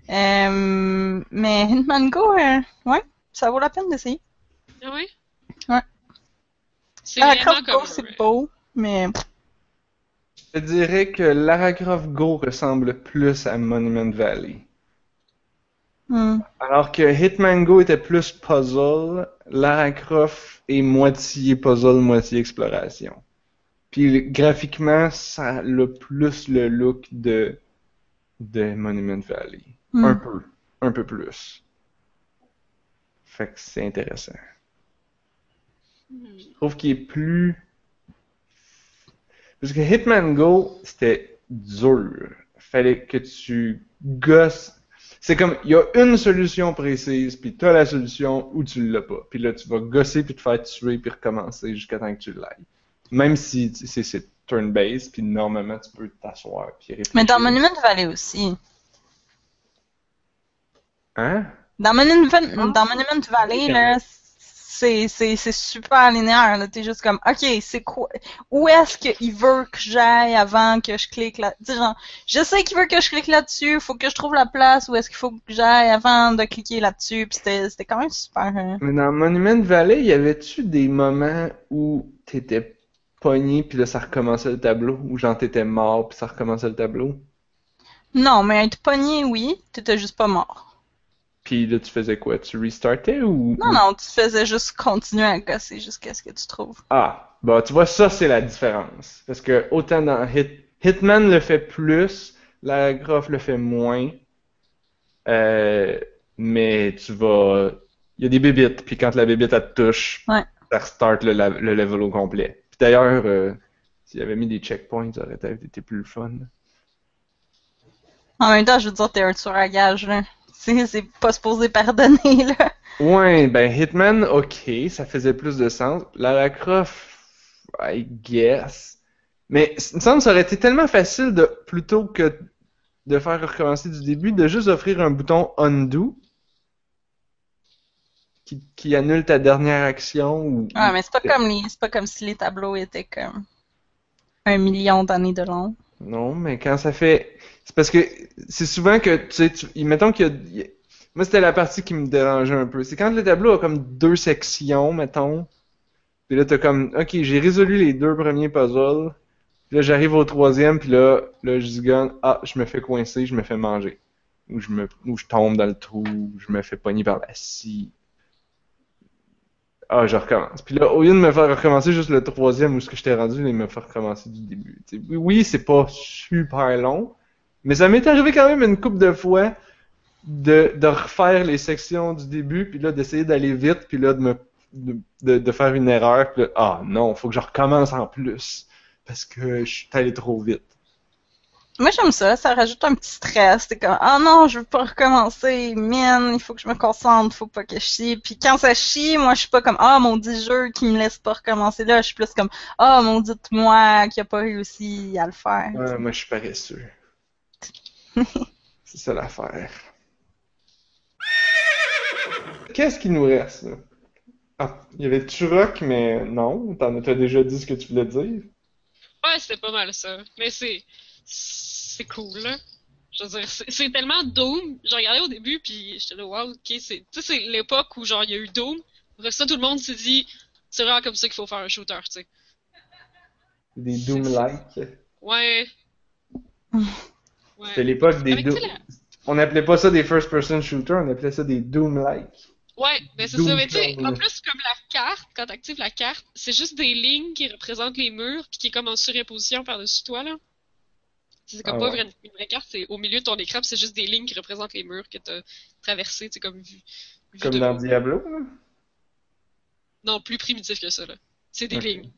Euh, mais Hitman Go, ouais, ça vaut la peine d'essayer. Ah ouais? Ouais. C'est vraiment comme. Go, c'est beau, mais Je dirais que Lara Croft Go ressemble plus à Monument Valley. Hmm. Alors que Hitman Go était plus puzzle, Lara Croft est moitié puzzle, moitié exploration. Puis graphiquement, ça a le plus le look de, de Monument Valley. Hmm. Un peu. Un peu plus. Fait que c'est intéressant. Je trouve qu'il est plus. Parce que Hitman Go, c'était dur. Fallait que tu gosses. C'est comme, il y a une solution précise, puis t'as la solution ou tu l'as pas. Puis là, tu vas gosser, puis te faire tuer, puis recommencer jusqu'à temps que tu l'ailles. Même si c'est turn-based, puis normalement, tu peux t'asseoir, puis réfléchir. Mais dans Monument Valley aussi. Hein? Dans Monument, dans Monument Valley, là, c'est, c'est, c'est super linéaire. Là. T'es juste comme, OK, c'est quoi? Où est-ce qu'il veut que j'aille avant que je clique là? Genre, je sais qu'il veut que je clique là-dessus, faut que je trouve la place où est-ce qu'il faut que j'aille avant de cliquer là-dessus. Puis c'était, c'était quand même super. hein. Mais dans Monument Valley, y avait-tu des moments où t'étais pogné, puis là, ça recommençait le tableau? Ou genre, t'étais mort, puis ça recommençait le tableau? Non, mais être pogné, oui, t'étais juste pas mort. Puis là, tu faisais quoi? Tu restartais ou... Non, non, tu faisais juste continuer à gosser jusqu'à ce que tu trouves. Ah, bah tu vois, ça c'est la différence. Parce que autant dans Hit... Hitman le fait plus, la Croft le fait moins. Euh, mais tu vas... Il y a des bébites, puis quand la bébite elle te touche, Ouais. ça restart le, la- le level au complet. Puis d'ailleurs, euh, s'il y avait mis des checkpoints, ça aurait peut-être été plus le fun. En même temps, je veux dire, t'es un tueur à gage, là. C'est, pas supposé pardonner, là. Ouais, ben Hitman, ok, ça faisait plus de sens. Lara Croft, I guess. Mais il me semble que ça aurait été tellement facile de, plutôt que de faire recommencer du début, de juste offrir un bouton undo qui, qui annule ta dernière action ou. Ouais, mais c'est pas comme les, c'est pas comme si les tableaux étaient comme un million d'années de long. Non, mais quand ça fait. C'est parce que c'est souvent que, tu sais, tu... mettons qu'il y a. Moi, c'était la partie qui me dérangeait un peu. C'est quand le tableau a comme deux sections, mettons. Puis là, t'as comme, ok, j'ai résolu les deux premiers puzzles. Puis là, j'arrive au troisième, puis là, là, je zigonne, ah, je me fais coincer, je me fais manger. Ou je me, je tombe dans le trou, ou je me fais pogner par la scie. Ah, je recommence. Puis là, au lieu de me faire recommencer juste le troisième où ce que j'étais rendu, il me fait recommencer du début. Oui, c'est pas super long, mais ça m'est arrivé quand même une couple de fois de, de refaire les sections du début, puis là, d'essayer d'aller vite, puis là, de me de, de, de faire une erreur, puis là, ah non, faut que je recommence en plus, parce que je suis allé trop vite. Moi, j'aime ça. Ça rajoute un petit stress. T'es comme, ah non, je veux pas recommencer. Mine, il faut que je me concentre. Faut pas que je chie. Puis quand ça chie, moi, je suis pas comme, ah, mon dit jeu qui me laisse pas recommencer là. Je suis plus comme, ah, mon dit moi qui a pas réussi à le faire. Ouais, moi, je suis paresseux. c'est ça l'affaire. Qu'est-ce qu'il nous reste, là? Ah, il y avait Turok, mais non, t'en as déjà dit ce que tu voulais dire? Ouais, c'était pas mal ça. Mais c'est. C'est cool, là. Je veux dire, c'est c'est tellement Doom. J'ai regardé au début, puis j'étais là, wow, ok, c'est. Tu sais, c'est l'époque où, genre, il y a eu Doom. Après ça, tout le monde s'est dit, c'est vraiment comme ça qu'il faut faire un shooter, tu sais. Des Doom-like. Ouais. C'était l'époque des sais, la- On n'appelait pas ça des first-person shooters, on appelait ça des Doom-like. Ouais, mais c'est Doom ça. Mais tu sais, en plus, comme la carte, quand t'actives la carte, c'est juste des lignes qui représentent les murs, puis qui est comme en surimposition par-dessus toi, là. C'est comme Ah pas ouais. une vraie carte, c'est au milieu de ton écran, puis c'est juste des lignes qui représentent les murs que t'as traversés, tu comme vu. vu Comme de dans. Diablo, là? Non, plus primitif que ça, là. C'est des lignes.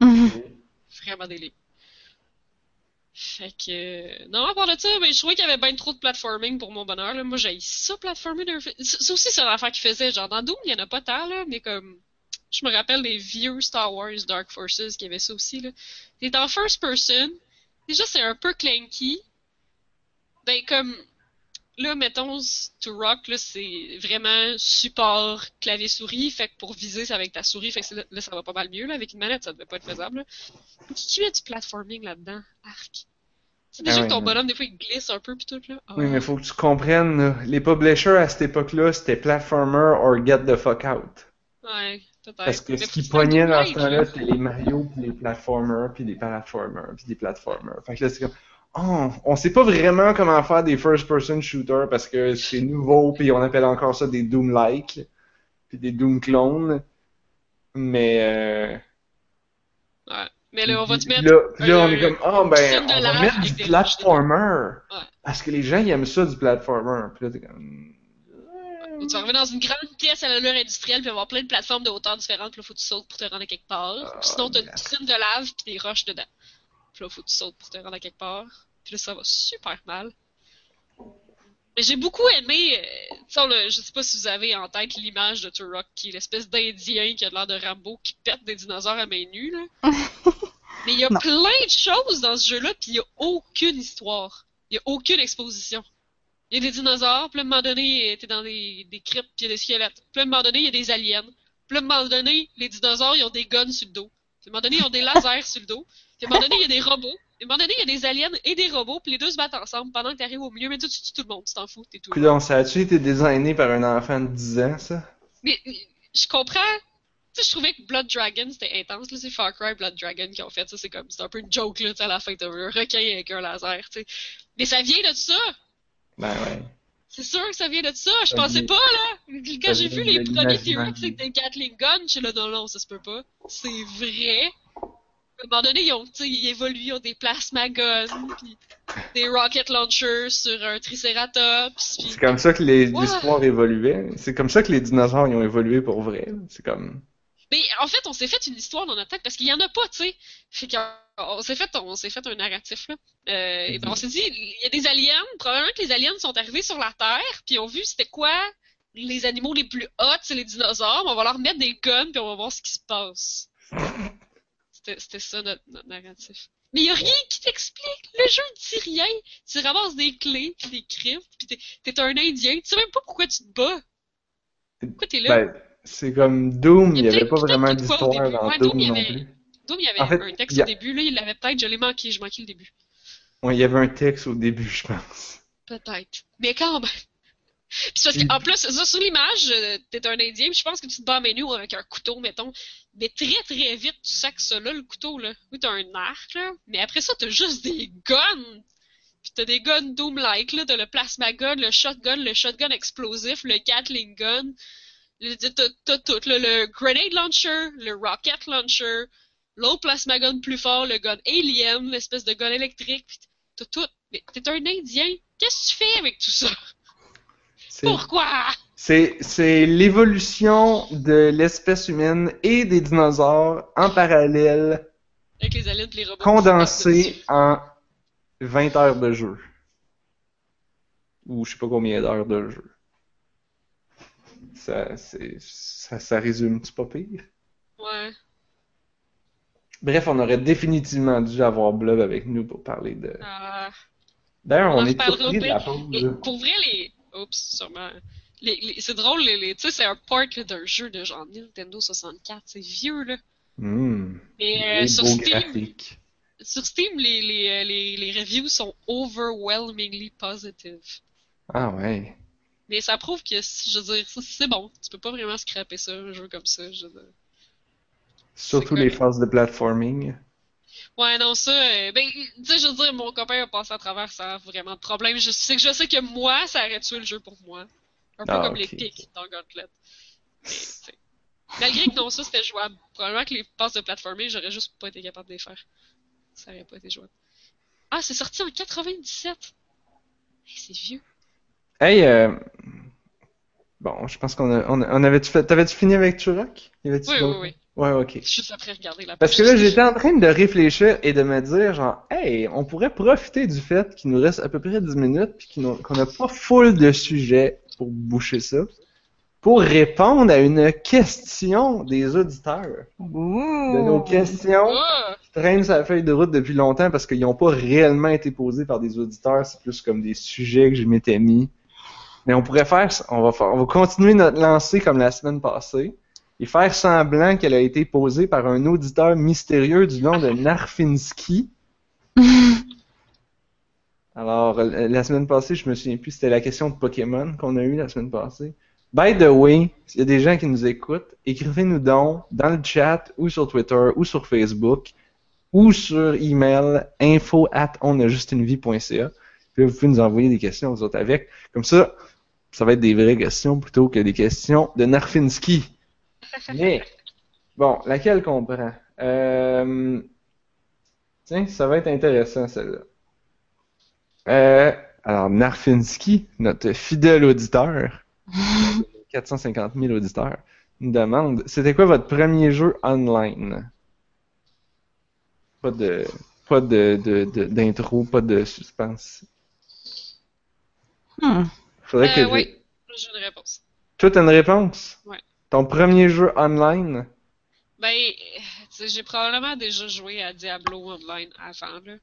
Vraiment des lignes. Fait que. euh, Non, à part de ça, mais je trouvais qu'il y avait bien trop de platforming pour mon bonheur. Là. Moi, j'ai ça, platforming. C'est c'est aussi ça l'affaire qu'il faisait. Genre, dans Doom, il y en a pas tant, là, mais comme. Je me rappelle des vieux Star Wars Dark Forces qui avaient ça aussi, là. T'es en first person. Déjà, c'est un peu clanky. Ben, comme. Là, mettons, to rock, là, c'est vraiment support clavier-souris. Fait que pour viser, c'est avec ta souris. Fait que là, ça va pas mal mieux, là. Avec une manette, ça devait pas être faisable. Tu as du platforming là-dedans, arc. C'est déjà Ah que ouais, ton bonhomme, des fois, il glisse un peu pis tout, là. Ah. Oui, mais faut que tu comprennes, là, les publishers à cette époque-là, c'était platformer or get the fuck out. Ouais, peut-être. Parce que Mais ce qui que pognait dans ce temps-là, c'était les Mario, puis les platformers, puis les platformers, puis des platformers. Fait que là, c'est comme, oh, on sait pas vraiment comment faire des first-person shooters parce que c'est nouveau, puis on appelle encore ça des Doom-like, puis des Doom-clones. Mais euh, Ouais. Mais là, on va te mettre. Là, puis là, on un- est comme, ah ben, on va mettre du platformer. Ouais. Parce que les gens, ils aiment ça, du platformer. Puis là, t'es comme. Tu vas arriver dans une grande pièce à l'allure industrielle, puis avoir plein de plateformes de hauteur différentes, puis là, faut que tu sautes pour te rendre à quelque part. Ah, Puis sinon, t'as une piscine de lave, puis des roches dedans. Puis là, faut que tu sautes pour te rendre à quelque part. Puis là, ça va super mal. Mais j'ai beaucoup aimé, euh, le- je sais pas si vous avez en tête l'image de Turok, qui est l'espèce d'Indien qui a l'air de Rambo, qui pète des dinosaures à main nue, là. Mais il y a Non. plein de choses dans ce jeu-là, puis il y a aucune histoire. Il y a aucune exposition. Il y a des dinosaures, puis à un moment donné, t'es dans des, des cryptes, puis il y a des squelettes. Puis à un moment donné, il y a des aliens. Puis à un moment donné, les dinosaures, ils ont des guns sur le dos. Puis à un moment donné, ils ont des lasers sur le dos. Puis à un moment donné, il y a des robots. À un moment donné, il y a des aliens et des robots, puis les deux se battent ensemble pendant que t'arrives au milieu. Mais tu tues tout le monde, tu t'en fous, t'es tout. Coudon, ça a-tu été designé par un enfant de 10 ans, ça? Mais je comprends. Tu sais, je trouvais que Blood Dragon c'était intense. Là, c'est Far Cry Blood Dragon qui ont fait ça. C'est comme, c'est un peu une joke là, tu sais, à la fin, t'as un requin avec un laser, tu sais. Mais ça vient de ça. Ben ouais. C'est sûr que ça vient de ça. Je pensais pas là. Quand j'ai vu les premiers. T-Rex avec des Gatling Guns, je suis là, non, non, ça se peut pas. C'est vrai. À un moment donné, ils ont, ils évoluent, ils ont des plasma guns, puis des rocket launchers sur un Triceratops, puis C'est comme ça que l'histoire évoluait. C'est comme ça que les dinosaures ils ont évolué pour vrai. C'est comme. Mais en fait, on s'est fait une histoire dans notre tête parce qu'il y en a pas, tu sais. Fait qu'on s'est fait, on s'est fait un narratif là. Euh, et ben on s'est dit, il y a des aliens. Probablement que les aliens sont arrivés sur la Terre, puis ont vu c'était quoi les animaux les plus hot, c'est les dinosaures. On va leur mettre des guns, puis on va voir ce qui se passe. C'était ça notre, notre narratif. Mais il y a rien qui t'explique. Le jeu ne dit rien. Tu ramasses des clés, puis des cryptes, puis t'es t'es un Indien. Tu sais même pas pourquoi tu te bats. Pourquoi t'es là? Ben, c'est comme Doom, Il n'y avait pas vraiment d'histoire dans Ouais, Doom, Doom il y non avait- plus. Doom, il y avait En fait, un texte a- au début, là, il l'avait peut-être, je l'ai manqué, j'ai manqué le début. Ouais, il y avait un texte au début, je pense. Peut-être. Mais quand même. Puis qu'en plus, ça, sur l'image, euh, t'es un Indien, puis je pense que tu te bats à menu avec un couteau, mettons. Mais très très vite, tu sacs ça là, le couteau, là. Oui, t'as un arc, là. Mais après ça, t'as juste des guns. Puis t'as des guns Doom-like, là. T'as le plasma gun, le shotgun, le shotgun explosif, le Gatling gun. T'as tout. Le grenade launcher, le rocket launcher, l'autre plasma gun plus fort, le gun alien, l'espèce de gun électrique. T'as tout. Mais t'es un Indien. Qu'est-ce que tu fais avec tout ça? C'est- Pourquoi? C'est c'est l'évolution de l'espèce humaine et des dinosaures en parallèle, Avec les aliens et les robots. condensé en 20 heures de jeu. Ou je sais pas combien d'heures de jeu. Ça, ça, ça résume, c'est pas pire? Ouais. Bref, on aurait définitivement dû avoir Blob avec nous pour parler de. Euh, D'ailleurs, On on, est surpris de la et pause. pour vrai, les. Oups, sûrement. C'est drôle, les, les- tu sais, c'est un port d'un jeu de genre Nintendo 64. C'est vieux, là. Hmm. Mais euh, sur, Steam, sur Steam, les, les, euh, les, les reviews sont overwhelmingly positive. Ah ouais. Mais ça prouve que, je veux dire, c'est- bon. Tu peux pas vraiment scraper ça, un jeu comme ça. Je veux dire. Surtout les phases de platforming. Ouais, non, ça, euh, ben, tu sais, je veux dire, mon copain a passé à travers ça, vraiment de problème. Je sais que je sais que moi, ça aurait tué le jeu pour moi. Un peu Ah, comme les pics dans Gauntlet. Mais, malgré que non, ça c'était jouable. Probablement que les passes de platforming, j'aurais juste pas été capable de les faire. Ça aurait pas été jouable. Ah, c'est sorti en 97! Hey, c'est vieux. Hey, euh... bon, je pense qu'on a, on, avait-tu fait, t'avais-tu fini avec Turok? Oui, oui, oui. Ouais, ok. Juste après regarder la Parce que là, j'étais en train de réfléchir et de me dire, genre, hey, on pourrait profiter du fait qu'il nous reste à peu près 10 minutes puis qu'on n'a pas full de sujets pour boucher ça, pour répondre à une question des auditeurs. De nos questions Ah! qui traînent sur la feuille de route depuis longtemps parce qu'ils n'ont pas réellement été posés par des auditeurs, c'est plus comme des sujets que je m'étais mis. Mais on pourrait faire, ça- on va faire, on va continuer notre lancée comme la semaine passée et faire semblant qu'elle a été posée par un auditeur mystérieux du nom de Narfinski. Alors, euh, la semaine passée, je me souviens plus, c'était la question de Pokémon qu'on a eue la semaine passée. By the way, s'il y a des gens qui nous écoutent, écrivez-nous donc dans le chat ou sur Twitter ou sur Facebook ou sur email info at onajustunevie.ca. Puis là, vous pouvez nous envoyer des questions aux autres avec. Comme ça, ça va être des vraies questions plutôt que des questions de Narfinski. Mais, bon, laquelle qu'on prend? Euh, Tiens, ça va être intéressant, celle-là. Euh, alors, Narfinski, notre fidèle auditeur, 450 000 auditeurs, nous demande c'était quoi votre premier jeu online? Pas de pas de, de, de- d'intro, pas de suspense. Hmm. Faudrait que Euh, oui, j'ai une réponse. Toi, t'as une réponse? Ouais. Ton premier jeu online? Ben, j'ai probablement déjà joué à Diablo Online avant, là.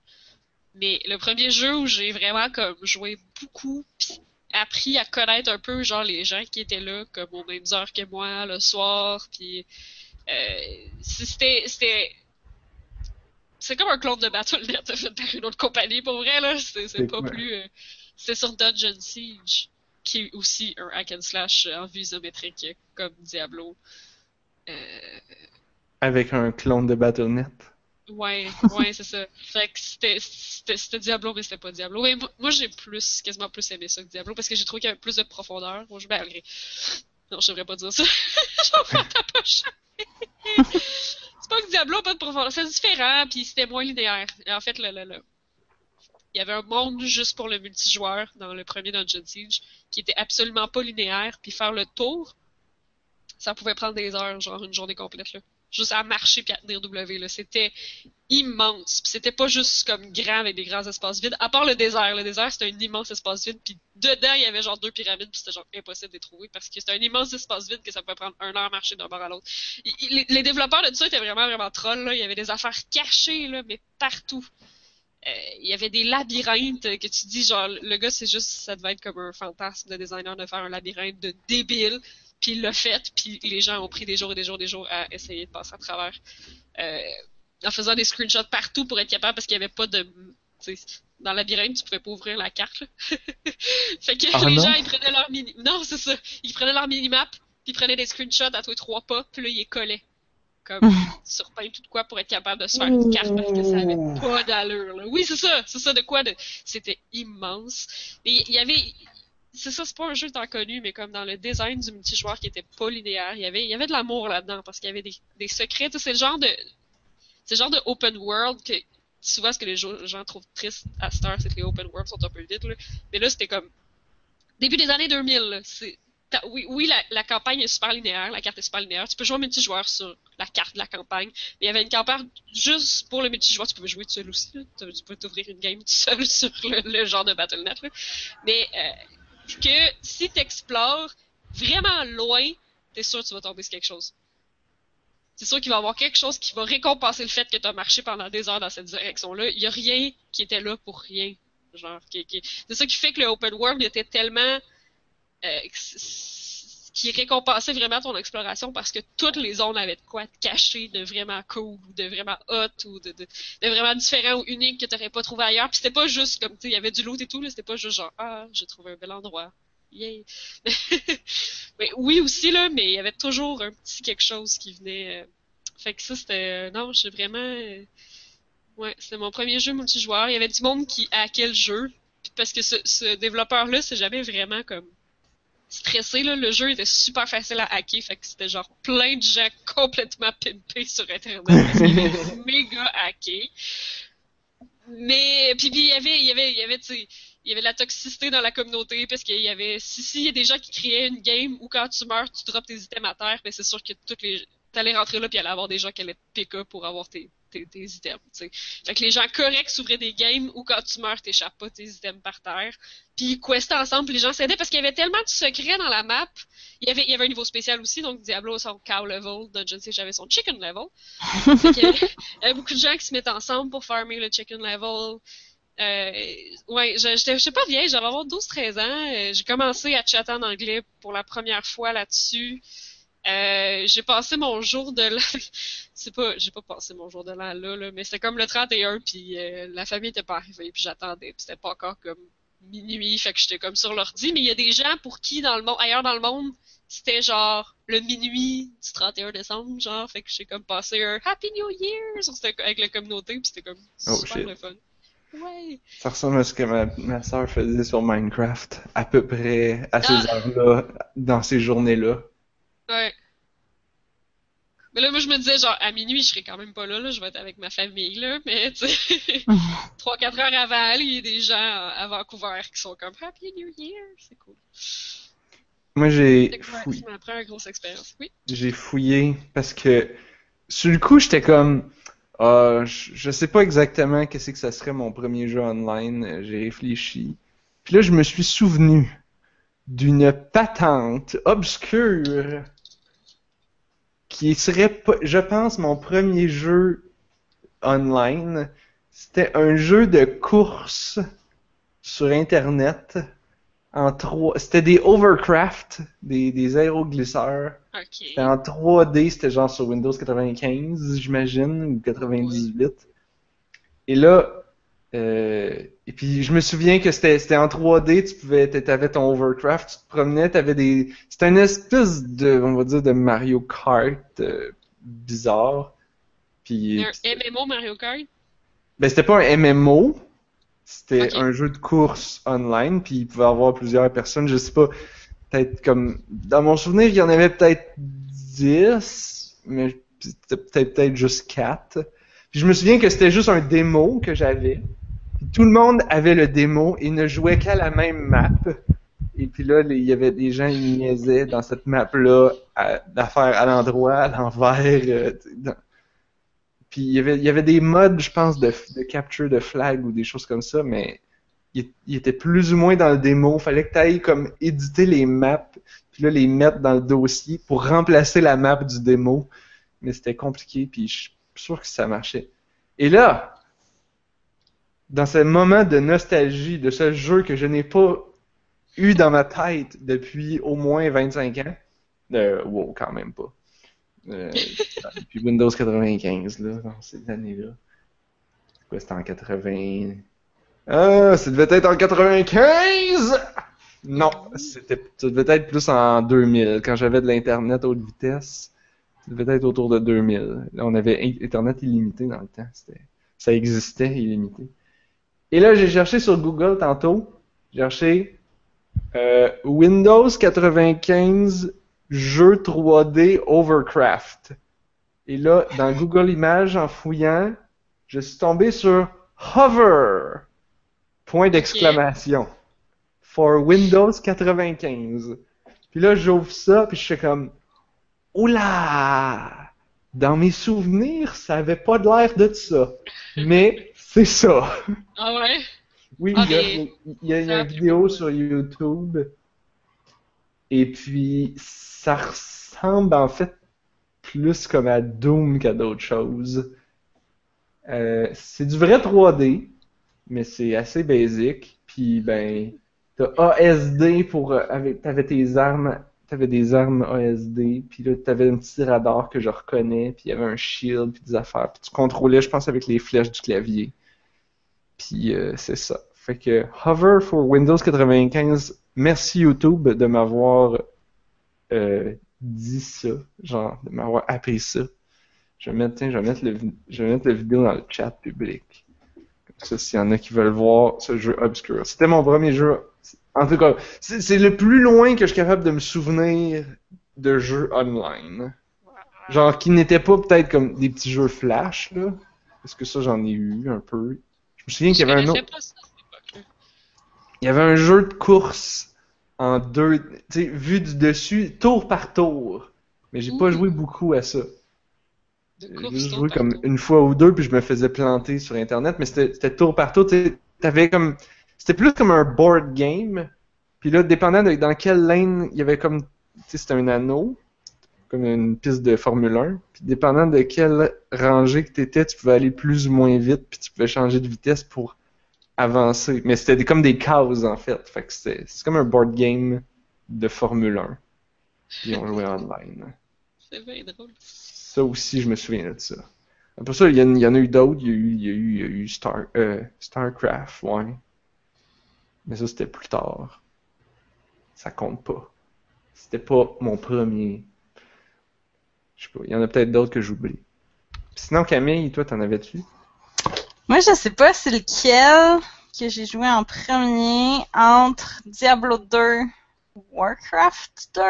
Mais le premier jeu où j'ai vraiment comme joué beaucoup, pis appris à connaître un peu genre les gens qui étaient là, comme aux mêmes heures que moi le soir, puis euh, c'était c'était c'est comme un clone de Battle.net fait par une autre compagnie. Pour vrai là, c'est c'est C'est pas plus euh, c'était sur Dungeon Siege qui est aussi un hack and slash en vue isométrique comme Diablo. Euh, avec un clone de Battle.net. Ouais, ouais, c'est ça. Fait que c'était, c'était, c'était Diablo, mais c'était pas Diablo. Moi, moi, j'ai plus, quasiment plus aimé ça que Diablo, parce que j'ai trouvé qu'il y avait plus de profondeur au jeu, ben, malgré. Non, je devrais pas dire ça. J'en ta poche. c'est pas que Diablo a pas de profondeur, c'est différent, puis c'était moins linéaire. Et en fait, le, le, le- il y avait un monde juste pour le multijoueur dans le premier Dungeon Siege, qui était absolument pas linéaire, puis faire le tour, ça pouvait prendre des heures, genre une journée complète, là. Juste à marcher puis à tenir W. C'était immense. Puis c'était pas juste comme grand avec des grands espaces vides. À part le désert. Le désert, c'était un immense espace vide. Puis dedans, il y avait genre deux pyramides. Puis c'était genre impossible de les trouver parce que c'était un immense espace vide que ça pouvait prendre un heure à marcher d'un bord à l'autre. Les développeurs de tout ça étaient vraiment, vraiment trolls. Là. Il y avait des affaires cachées, là, mais partout. Euh, il y avait des labyrinthes que tu dis, genre, le gars, c'est juste, ça devait être comme un fantasme de designer de faire un labyrinthe de débile. Puis il l'a fait, puis les gens ont pris des jours et des jours et des jours à essayer de passer à travers. Euh, en faisant des screenshots partout pour être capable, parce qu'il n'y avait pas de... tu sais, Dans le labyrinthe, tu pouvais pas ouvrir la carte. là. fait que Ah les non? gens, ils prenaient leur mini... Non, c'est ça. Ils prenaient leur minimap, puis ils prenaient des screenshots à tous les trois pas, puis là, ils les collaient. Comme sur pain tout de quoi pour être capable de se faire une carte parce que ça avait pas d'allure. là. Oui, c'est ça. C'est ça de quoi de... C'était immense. Mais il y avait c'est ça, c'est pas un jeu tant connu, mais comme dans le design du multijoueur qui était pas linéaire, il y avait, il y avait de l'amour là-dedans parce qu'il y avait des, des secrets. Tu sais, C'est le genre de, c'est le genre de open world que souvent ce que les gens trouvent triste à cette heure, c'est que les open world sont un peu vides. Là. Mais là, c'était comme début des années 2000. là, C'est, oui, oui la, campagne est super linéaire, la carte est super linéaire. Tu peux jouer en multijoueur sur la carte de la campagne. Mais il y avait une campagne juste pour le multijoueur. Tu pouvais jouer tout seul aussi. Tu, tu peux t'ouvrir une game tout seul sur le, genre de Battle.net. Mais euh, que si t'explores vraiment loin, t'es sûr que tu vas tomber sur quelque chose. C'est sûr qu'il va y avoir quelque chose qui va récompenser le fait que t'as marché pendant des heures dans cette direction-là. Il y a rien qui était là pour rien. Genre, c'est ça qui fait que le open world était tellement euh, qui récompensait vraiment ton exploration parce que toutes les zones avaient de quoi te cacher de vraiment cool ou de vraiment hot ou de, vraiment différent ou unique que t'aurais pas trouvé ailleurs. Puis c'était pas juste comme tu il y avait du loot et tout, là, c'était pas juste genre ah j'ai trouvé un bel endroit. Yay. mais oui aussi là, mais il y avait toujours un petit quelque chose qui venait. euh, Fait que ça c'était euh, non, j'ai vraiment euh, ouais, c'était mon premier jeu multijoueur. Il y avait du monde qui hackait le jeu parce que ce, ce développeur là, c'est jamais vraiment comme stressé là, le jeu était super facile à hacker, fait que c'était genre plein de gens complètement pimpés sur internet parce méga hacké. Mais puis puis il y avait il y avait il y avait tu il y avait de la toxicité dans la communauté parce qu'il y avait si si il y a des gens qui créaient une game où quand tu meurs tu drops tes items à terre, ben c'est sûr que toutes les t'allais rentrer là puis il allait avoir des gens qui allaient te pick up pour avoir tes, tes, items, tu sais. Fait que les gens corrects s'ouvraient des games où quand tu meurs t'échappes pas tes items par terre. Puis ils questaient ensemble, puis les gens s'aidaient parce qu'il y avait tellement de secrets dans la map. Il y avait, il y avait un niveau spécial aussi, donc Diablo son cow level, Dungeon Siege avait son chicken level. Il y avait beaucoup de gens qui se mettent ensemble pour farmer le chicken level. Euh, ouais, je- j'étais, je sais pas vieille, j'avais avoir 12-13 ans. Euh, J'ai commencé à chatter en anglais pour la première fois là-dessus. Euh, j'ai passé mon jour de l'an. c'est pas, j'ai pas passé mon jour de l'an là, là mais c'était comme le 31, puis euh, la famille était pas arrivée, puis j'attendais, puis c'était pas encore comme minuit, fait que j'étais comme sur l'ordi, mais il y a des gens pour qui, dans le monde, ailleurs dans le monde, c'était genre le minuit du 31 décembre, genre, fait que j'ai comme passé un Happy New Year sur cette- avec la communauté, puis c'était comme Oh, super le fun. Ouais. Ça ressemble à ce que ma, ma soeur faisait sur Minecraft, à peu près à ces Ah. heures-là, dans ces journées-là. Ouais. Mais là, moi, je me disais, genre, à minuit, je serai quand même pas là, là, je vais être avec ma famille, là, mais, tu sais, 3-4 heures avant, il y a des gens à Vancouver qui sont comme Happy New Year, c'est cool. Moi, j'ai fouillé. Oui. j'ai fouillé parce que sur le coup, j'étais comme ah, je, sais pas exactement qu'est-ce que ça serait mon premier jeu online. Euh, J'ai réfléchi. Puis là, je me suis souvenu d'une patente obscure qui serait, je pense, mon premier jeu online. C'était un jeu de course sur Internet en trois. C'était des overcraft, des, des aéroglisseurs. Ok. C'était en 3D, c'était genre sur Windows 95, j'imagine, ou 98. Et là, euh, et puis je me souviens que c'était en 3D, tu pouvais, t'avais ton Overcraft, tu te promenais, t'avais des, c'était une espèce de, on va dire, de Mario Kart euh, bizarre. Puis, Un MMO Mario Kart? ben c'était pas un MMO, c'était un jeu de course online, puis il pouvait avoir plusieurs personnes, je sais pas, peut-être comme, dans mon souvenir, il y en avait peut-être 10, mais peut-être peut-être juste 4. Puis je me souviens que c'était juste un démo que j'avais. Tout le monde avait le démo et ne jouait qu'à la même map. Et puis là, il y avait des gens qui niaisaient dans cette map-là à, à l'endroit, à l'envers. euh, Puis il y avait, il des modes, je pense, de, de capture de flag ou des choses comme ça, mais il, il était plus ou moins dans le démo. Fallait que tu ailles comme éditer les maps, puis là les mettre dans le dossier pour remplacer la map du démo. Mais c'était compliqué, puis je suis sûr que ça marchait. Et là, dans ce moment de nostalgie de ce jeu que je n'ai pas eu dans ma tête depuis au moins 25 ans, euh, wow, quand même pas. Euh, depuis Windows 95, là, dans ces années-là. Quoi, c'était en 80... Ah, ça devait être en 95! Non, c'était, ça devait être plus en 2000, quand j'avais de l'Internet haute vitesse. Ça devait être autour de 2000. Là, on avait in- Internet illimité dans le temps. Ça existait illimité. Et là, j'ai cherché sur Google tantôt. J'ai cherché euh, Windows 95 jeu 3D Overcraft. Et là, dans Google Images, en fouillant, je suis tombé sur Hover. Point d'exclamation. For Windows 95. Puis là, j'ouvre ça, puis je suis comme, oula! Dans mes souvenirs, ça avait pas de l'air de ça. Mais c'est ça. Ah ouais? Oui, Ah, il y a, il y une vidéo sur YouTube. Et puis, ça ressemble en fait plus comme à Doom qu'à d'autres choses. Euh, c'est du vrai 3D, mais c'est assez basique. Puis, ben, t'as ASD pour. euh, avec, t'avais tes armes. T'avais des armes ASD, puis là, t'avais un petit radar que je reconnais, puis il y avait un shield, puis des affaires. Puis tu contrôlais, je pense, avec les flèches du clavier. Puis euh, c'est ça. Fait que Hover for Windows 95, merci YouTube de m'avoir euh, dit ça, genre de m'avoir appris ça. Je vais mettre, tiens, je vais mettre le, je vais mettre la vidéo dans le chat public. Comme ça, s'il y en a qui veulent voir ce jeu obscur. C'était mon premier jeu. En tout cas, c'est c'est le plus loin que je suis capable de me souvenir de jeux online. Genre qui n'étaient pas peut-être comme des petits jeux flash, là. Parce que ça, j'en ai eu un peu. Je me souviens qu'il y avait un autre. pas ça à. Il y avait un jeu de course en deux, tu sais, vu du dessus, tour par tour. Mais j'ai pas Ouh. joué beaucoup à ça. J'ai juste joué comme tour. une fois ou deux, puis je me faisais planter sur Internet, mais c'était tour par tour. T'avais comme, c'était plus comme un board game. Puis là, dépendant de dans quelle lane, il y avait comme, tu sais, c'était un anneau, comme une piste de Formule 1. Puis dépendant de quelle rangée que t'étais, tu pouvais aller plus ou moins vite, puis tu pouvais changer de vitesse pour avancer. Mais c'était comme des cases en fait. Fait que c'était, c'est comme un board game de Formule 1. Puis on jouait online. C'est bien drôle. Ça aussi, je me souviens de ça. Après ça, il y, en- il y en a eu d'autres. Il y a eu, il y a eu, il y a eu Star, euh, StarCraft, ouais. Mais ça, c'était plus tard. Ça compte pas. C'était pas mon premier. Je sais pas, il y en a peut-être d'autres que j'oublie. Sinon, Camille, toi, t'en avais-tu? Moi, je sais pas c'est lequel que j'ai joué en premier entre Diablo 2 Warcraft 2.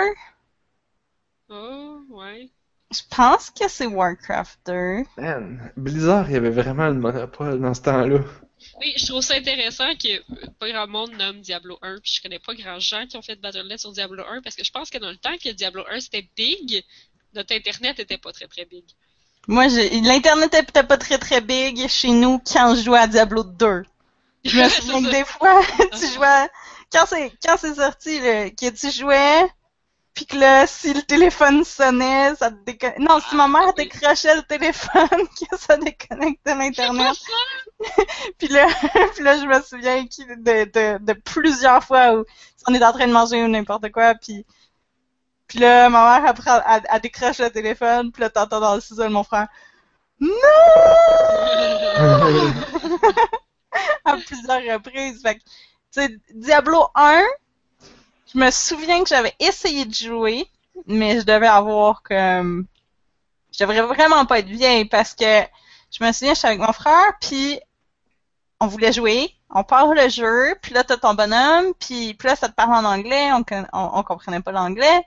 Oh, ouais. Je pense que c'est Warcraft 2. Man, Blizzard, il y avait vraiment le monopole dans ce temps-là. Oui, je trouve ça intéressant que pas grand monde nomme Diablo 1, puis je connais pas grand gens qui ont fait de Battle.net sur Diablo 1, parce que je pense que dans le temps que Diablo 1 c'était big, notre internet était pas très très big. Moi, l'internet était pas très très big chez nous quand je jouais à Diablo 2. Je me souviens que des fois, tu jouais, quand c'est, quand c'est sorti, là, que tu jouais, puis que là, si le téléphone sonnait, ça te déconnectait. Non, si ma mère oui. décrochait le téléphone, que ça déconnectait l'internet. Puis là, puis là, je me souviens de, de plusieurs fois où on est en train de manger ou n'importe quoi, puis puis là, ma mère, elle, elle décroche le téléphone, puis là, t'entends dans le sous-sol mon frère « Non! » à plusieurs reprises. Fait tu sais, Diablo 1, je me souviens que j'avais essayé de jouer, mais je devais avoir comme... Je devrais vraiment pas être vieille parce que je me souviens, j'étais avec mon frère, puis on voulait jouer, on part le jeu, puis là, t'as ton bonhomme, puis, là, ça te parle en anglais, on, on comprenait pas l'anglais.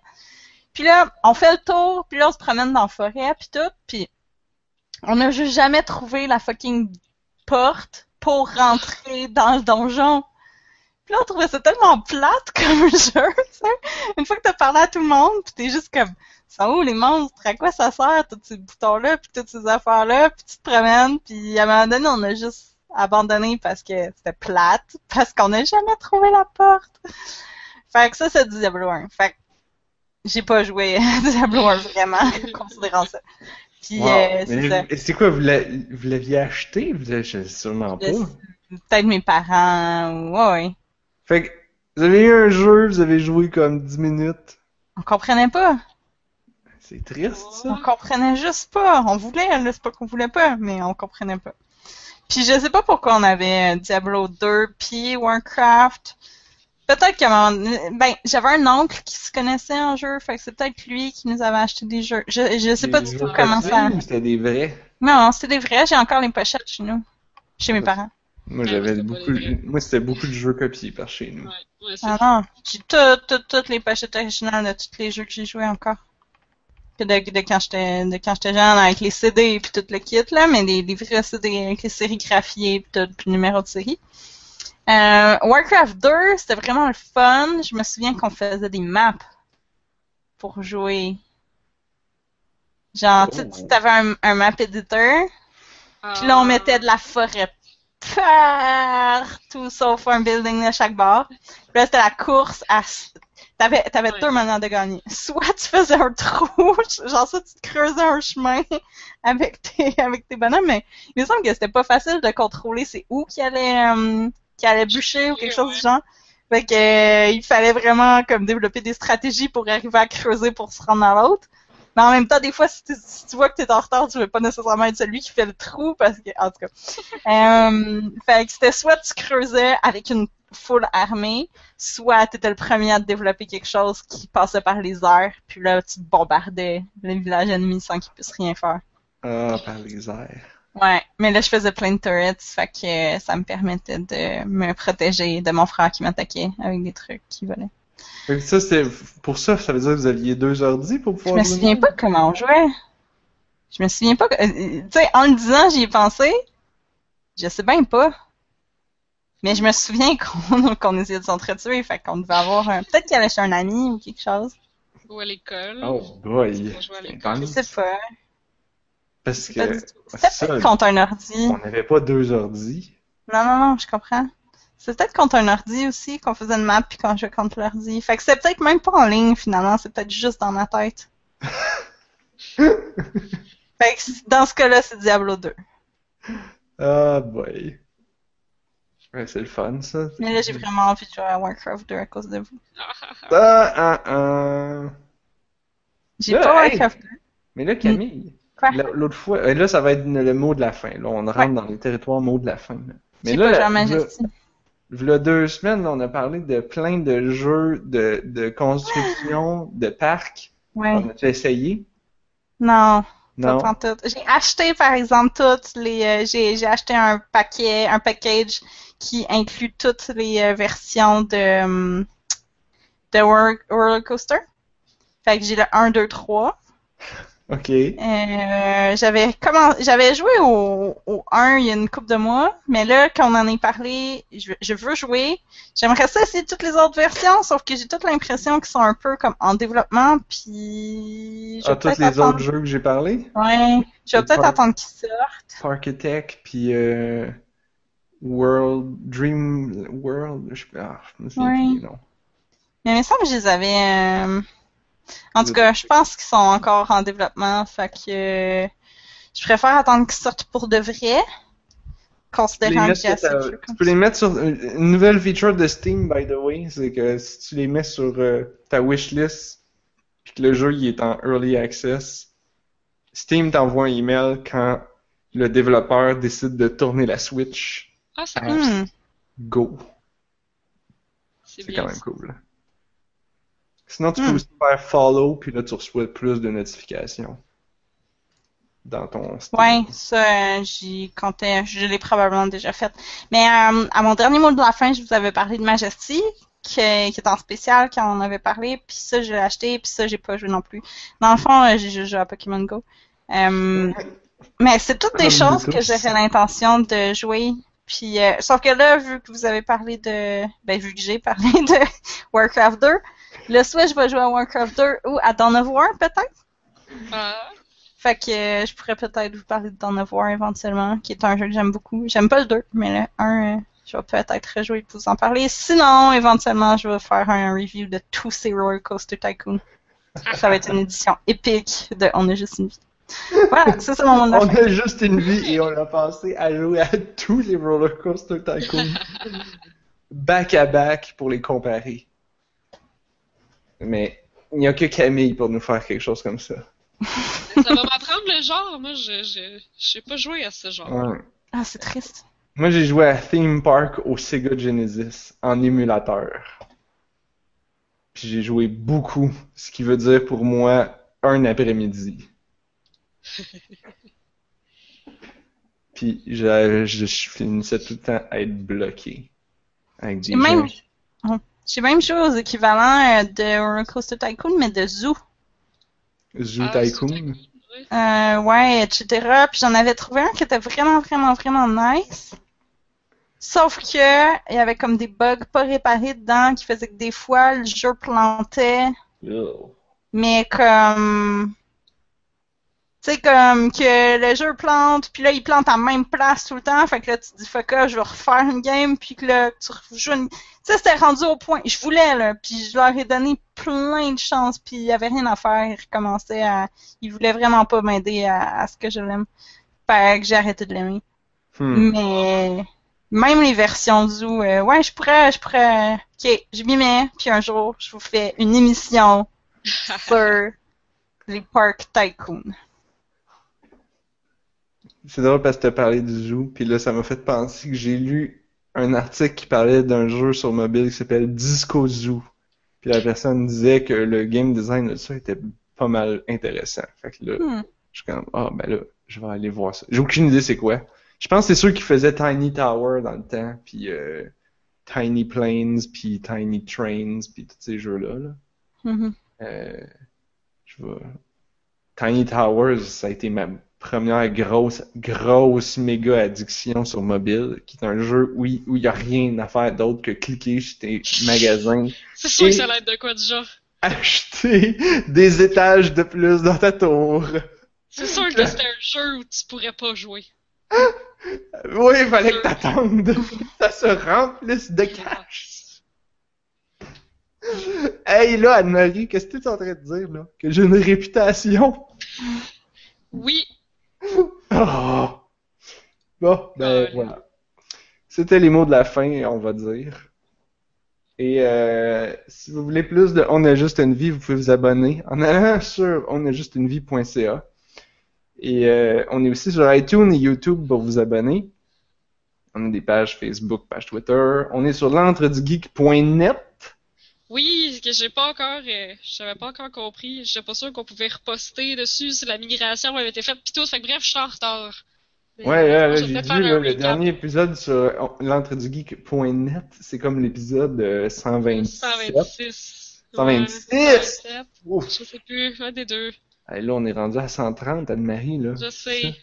Puis là, on fait le tour, puis là, on se promène dans la forêt, puis tout, puis on n'a juste jamais trouvé la fucking porte pour rentrer dans le donjon. Puis là, on trouvait ça tellement plate comme jeu, tu. Une fois que t'as parlé à tout le monde, puis t'es juste comme, ça où les monstres? À quoi ça sert, tous ces boutons-là, puis toutes ces affaires-là, puis tu te promènes, puis à un moment donné, on a juste abandonné parce que c'était plate, parce qu'on n'a jamais trouvé la porte. Fait que ça, c'est du Diablo 1. Fait que j'ai pas joué à Diablo 1 vraiment, considérant ça. Puis, Wow. euh, c'est Mais ça. et c'est quoi, vous l'a- vous l'aviez acheté? Vous sais sûrement pas. Peut-être mes parents, ou- ouais, ouais. Fait que, vous avez eu un jeu, vous avez joué comme 10 minutes. On comprenait pas. C'est triste, On ça. comprenait juste pas. On voulait, c'est pas qu'on voulait pas, mais on comprenait pas. Puis je sais pas pourquoi on avait euh, Diablo 2 puis Warcraft. Peut-être qu'à un moment donné- ben, j'avais un oncle qui se connaissait en jeu, fait que c'est peut-être lui qui nous avait acheté des jeux. Je, je sais pas du tout comment ça. ou C'était des vrais? Non, c'était des vrais, j'ai encore les pochettes chez nous. Chez mes parents. Moi, j'avais beaucoup, moi, c'était beaucoup de jeux copiés par chez nous. Ouais, Ah non, j'ai toutes, toutes, toutes les pochettes originales de tous les jeux que j'ai joués encore. Que de, de quand j'étais, de quand j'étais jeune, avec les CD puis tout le kit, là, mais les, les vrais CD avec les sérigraphiés puis tout, puis le numéro de série. Euh, Warcraft 2, c'était vraiment le fun. Je me souviens qu'on faisait des maps pour jouer. Genre, tu sais, Oh. tu t'avais un, un map editor, Ah. puis là, on mettait de la forêt partout, sauf un building de chaque bord. Puis là, c'était la course à... T'avais, t'avais Ouais. deux manières de gagner. Soit tu faisais un trou, genre ça, tu te creusais un chemin avec tes, avec tes bonhommes, mais il me semble que c'était pas facile de contrôler c'est où qui allait, euh, qui allait bûcher ou quelque chose du genre. Fait que, euh, il fallait vraiment comme développer des stratégies pour arriver à creuser pour se rendre à l'autre. Mais en même temps, des fois, si, tu- si tu vois que t'es en retard, tu veux pas nécessairement être celui qui fait le trou parce que, en tout cas. Euh, fait que c'était soit tu creusais avec une foule armée, soit t'étais le premier à développer quelque chose qui passait par les airs, puis là, tu bombardais le village ennemi sans qu'ils puissent rien faire. Ah, par les airs. Ouais, mais là, je faisais plein de turrets, fait que euh, ça me permettait de me protéger de mon frère qui m'attaquait avec des trucs qui volaient. Que ça, c'était, pour ça, ça veut dire que vous aviez deux ordi pour Je pouvoir me jouer? souviens pas comment on jouait. Je me souviens pas. que- euh, Tu sais, en le disant, j'y ai pensé. Je sais bien pas. Mais je me souviens qu'on essayait de s'entretuer, fait qu'on devait avoir un. Peut-être qu'il y avait chez un ami ou quelque chose. Ou à l'école. Oh boy. C'est. Je sais pas. Parce que, c'est peut-être contre un ordi. on n'avait pas deux ordi. Non, non, non, je comprends. C'est peut-être contre un ordi aussi qu'on faisait une map puis qu'on jouait contre l'ordi. Fait que c'est peut-être même pas en ligne finalement, c'est peut-être juste dans ma tête. fait que dans ce cas-là, c'est Diablo 2. Ah boy. Ouais, c'est le fun, ça. Mais là, j'ai vraiment envie de jouer à Warcraft 2 à cause de vous. Ah, ah, ah. J'ai pas hey! Warcraft 2. Mais là, Camille, la- l'autre fois, euh, là, ça va être le mot de la fin. Là, on rentre dans les territoires mots de la fin. Mais là, là, Majesty. V'là deux semaines, on a parlé de plein de jeux de, de construction de parcs. Ouais. On a essayé? Non. Non. J'ai acheté, par exemple, toutes les. euh, j'ai, j'ai acheté un paquet, un package qui inclut toutes les euh, versions de, hum, de Roller, Roller Coaster. Fait que j'ai le 1, 2, 3. Ok. Euh, j'avais comment j'avais joué au, au 1 il y a une couple de mois, mais là, quand on en est parlé, je, je veux jouer. J'aimerais ça essayer toutes les autres versions, sauf que j'ai toute l'impression qu'ils sont un peu comme en développement, puis je Ah, tous les attendre. autres jeux que j'ai parlé? Ouais, je vais peut-être par- attendre qu'ils sortent. Architect, puis euh, World, Dream World, je sais pas, ah, je me souviens Ouais. plus des noms. Mais il me semble que je les avais. euh, En tout cas, je pense qu'ils sont encore en développement, fait que euh, je préfère attendre qu'ils sortent pour de vrai, considérant que mettre j'ai sur assez de ta- jeux tu comme peux les mettre sur une une nouvelle feature de Steam, by the way, c'est que si tu les mets sur euh, ta wishlist, puis que le jeu il est en early access, Steam t'envoie un email quand le développeur décide de tourner la Switch. Ah, c'est Ah. cool. Hmm. Go. C'est quand même cool. Sinon, tu peux Hmm. aussi faire follow, puis là, tu reçois plus de notifications dans ton Steam. Ouais, ça, euh, j'y comptais, je l'ai probablement déjà fait. Mais euh, à mon dernier mot de la fin, je vous avais parlé de Majesty, qui, est en spécial quand on avait parlé, puis ça, je l'ai acheté, puis ça, j'ai pas joué non plus. Dans le fond, euh, j'ai juste joué à Pokémon Go. Euh, mais c'est toutes des choses que j'aurais l'intention de jouer. Puis, euh, sauf que là, vu que vous avez parlé de, ben vu que j'ai parlé de Warcraft 2, le soit je vais jouer à Warcraft 2 ou à Dawn of War peut-être? Ah, Fait que euh, je pourrais peut-être vous parler de Dawn of War éventuellement, qui est un jeu que j'aime beaucoup. J'aime pas le 2, mais le 1, euh, je vais peut-être rejouer pour vous en parler. Sinon, éventuellement, je vais faire un review de tous ces Roller Coaster Tycoon. Ça va être une édition épique de On a juste une vie. Voilà, c'est ça mon monde On a juste une vie et on a passé à jouer à tous les roller coaster tycoon back à back pour les comparer. Mais il n'y a que Camille pour nous faire quelque chose comme ça. ça va m'apprendre le genre. Moi, je je je sais pas jouer à ce genre. Ouais. Ah, c'est triste. Moi, j'ai joué à Theme Park au Sega Genesis en émulateur. Puis j'ai joué beaucoup, ce qui veut dire pour moi un après-midi. Puis je, je, je finissais tout le temps à être bloqué. Avec des J'ai même, jeux. J'ai même joué aux équivalents euh, de Roller Coaster Tycoon, mais de Zoo. Zoo Ah, Tycoon? ouais. Euh, ouais, etc. Puis j'en avais trouvé un qui était vraiment, vraiment, vraiment nice. Sauf que il y avait comme des bugs pas réparés dedans qui faisaient que des fois le jeu plantait, mais comme sais comme que le jeu plante, puis là il plante à la même place tout le temps, fait que là tu te dis fuck off, je vais refaire une game, puis que là tu rejoues une... Tu sais c'était rendu au point, je voulais là, puis je leur ai donné plein de chances, puis il y avait rien à faire, ils recommençaient à ils voulaient vraiment pas m'aider à, à ce que je l'aime. Fait que j'ai arrêté de l'aimer. Hmm. Mais même les versions Zoo, euh, ouais, je pourrais, je pourrais. Ok, je m'y mets, puis un jour, je vous fais une émission sur les parcs Tycoon. C'est drôle parce que t'as parlé du zoo, puis là ça m'a fait penser que j'ai lu un article qui parlait d'un jeu sur mobile qui s'appelle Disco Zoo. Puis la personne disait que le game design de ça était pas mal intéressant. Fait que là, Hmm. je suis comme, ah ben là, je vais aller voir ça. J'ai aucune idée c'est quoi. Je pense que c'est ceux qui faisaient Tiny Tower dans le temps, puis euh, Tiny Planes, puis Tiny Trains, puis tous ces jeux-là. Là. Mhm. Euh, je vais... Tiny Towers, ça a été ma première grosse, grosse méga addiction sur mobile, qui est un jeu où il où il y a rien à faire d'autre que cliquer sur tes magasins, C'est sûr Et- que ça allait être de quoi du genre. acheter des étages de plus dans ta tour. C'est sûr que c'était un jeu où tu pourrais pas jouer. Oui, il fallait que t'attendes ça se remplisse de cash. Hey là, Anne-Marie, qu'est-ce que tu es en train de dire là? Que j'ai une réputation? Oui, Oh. Bon, ben Ah, voilà. C'était les mots de la fin, on va dire. Et euh, si vous voulez plus de On a juste une vie, vous pouvez vous abonner en allant sur onajustunevie.ca. Et euh, on est aussi sur iTunes et YouTube pour vous abonner. On a des pages Facebook, page Twitter. On est sur l'entredugeek.net. Oui, que j'ai pas encore, euh, j'avais pas encore compris. J'étais pas sûr qu'on pouvait reposter dessus si la migration avait été faite pis tout. Fait que bref, je suis en retard. Mais, Ouais, là, euh, j'ai vu là, le dernier épisode sur euh, l'entredugeek.net. C'est comme l'épisode euh, 127. 126. 126. Ouais, 127. Ouf. Je sais plus, un des deux. Hey, là, on est rendu à 130, Anne-Marie, là. Je sais.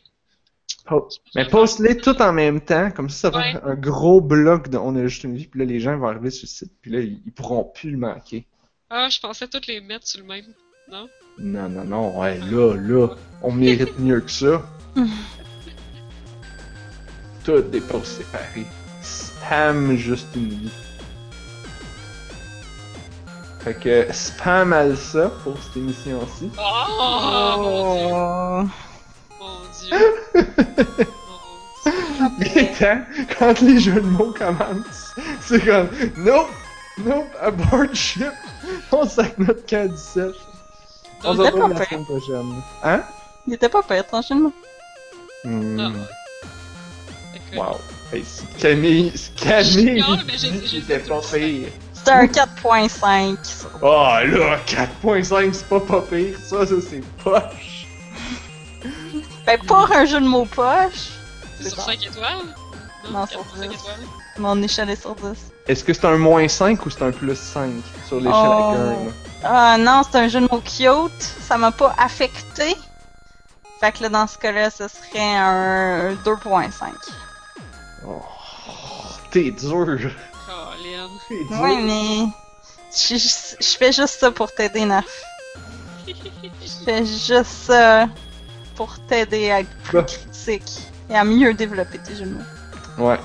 Mais poste-les tout en même temps, comme ça, ça va Ouais. faire un gros bloc de On a juste une vie, puis là, les gens vont arriver sur le site, puis là, ils, ils pourront plus le manquer. Ah, je pensais toutes les mettre sur le même. Non? Non, non, non, ouais, là, là, on mérite mieux que ça. Toutes des posts séparés. Spam juste une vie. Fait que spam ça pour cette émission-ci. Oh. Oh. Mon dieu. Quand les jeux de mots commencent, c'est comme Nope! Nope! Abort ship! On sac notre camp 17. On se C'était retrouve pas la pire. semaine prochaine. Hein? Il était pas pire, tranquillement. Ah, ouais. Que- Wow. Hey, c'est Camille, c'est Camille! Non, mais j'ai- qui j'ai était dit pas pire. C'était un 4.5. sur- Oh là, 4.5, c'est pas pas pire. Ça, ça, c'est poche. Ben, pour un jeu de mots poche, C'est sur 5 étoiles? Non, quatre sur pour cinq 10. étoiles. mon échelle est sur 10. Est-ce que c'est un moins 5 ou c'est un plus 5 sur l'échelle Oh. à cœur? Ah non, c'est un jeu de mots cute. Ça m'a pas affecté. Fait que là, dans ce cas-là, ce serait un 2.5. Oh, t'es dur. Colin. T'es dur. Ouais, mais. Je, je- je fais juste ça pour t'aider, Nerf. Je fais juste ça pour t'aider à être plus critique et à mieux développer tes jeux de mots. Ouais.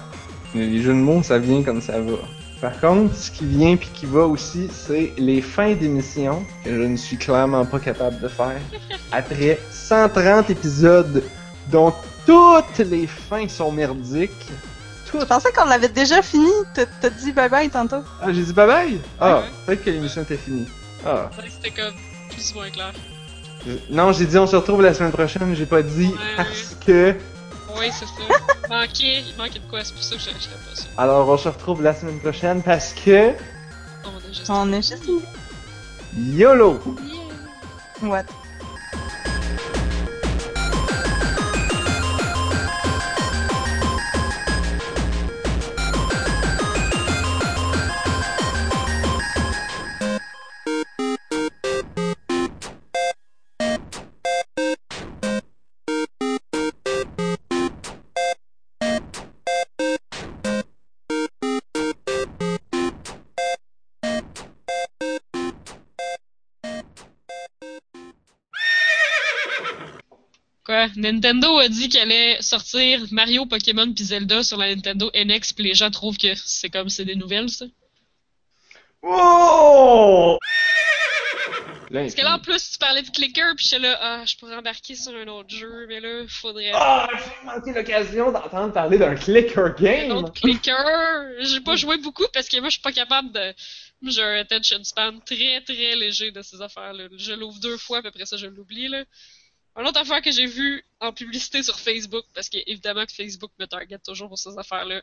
Les jeux de mots, ça vient comme ça va. Par contre, ce qui vient puis qui va aussi, c'est les fins d'émission que je ne suis clairement pas capable de faire. Après 130 épisodes dont toutes les fins sont merdiques. Je Toutes. pensais qu'on l'avait déjà fini. T'as dit bye bye tantôt. Ah, j'ai dit bye bye? Ah, Ouais. peut-être que l'émission était finie. Ah. C'était comme plus ou moins clair. Je- Non, j'ai dit on se retrouve la semaine prochaine, j'ai pas dit Ouais, parce que. Oui, c'est ça. Manquait, il manquait de quoi, c'est pour ça que j'étais pas sûr. Alors on se retrouve la semaine prochaine parce que. On a juste. On est juste. YOLO! Yeah. What? Nintendo a dit qu'elle allait sortir Mario, Pokémon puis Zelda sur la Nintendo NX puis les gens trouvent que c'est comme c'est des nouvelles, ça. Oh! Parce que là, en plus, tu parlais de clicker puis j'étais là, ah, je pourrais embarquer sur un autre jeu, mais là, faudrait. Ah, j'ai manqué l'occasion d'entendre parler d'un clicker Un game! autre clicker. J'ai pas joué beaucoup parce que moi, je suis pas capable de. J'ai un attention span très très léger de ces affaires-là. Je l'ouvre deux fois, puis après ça, je l'oublie, là. Une autre affaire que j'ai vue en publicité sur Facebook, parce que évidemment que Facebook me target toujours pour ces affaires-là.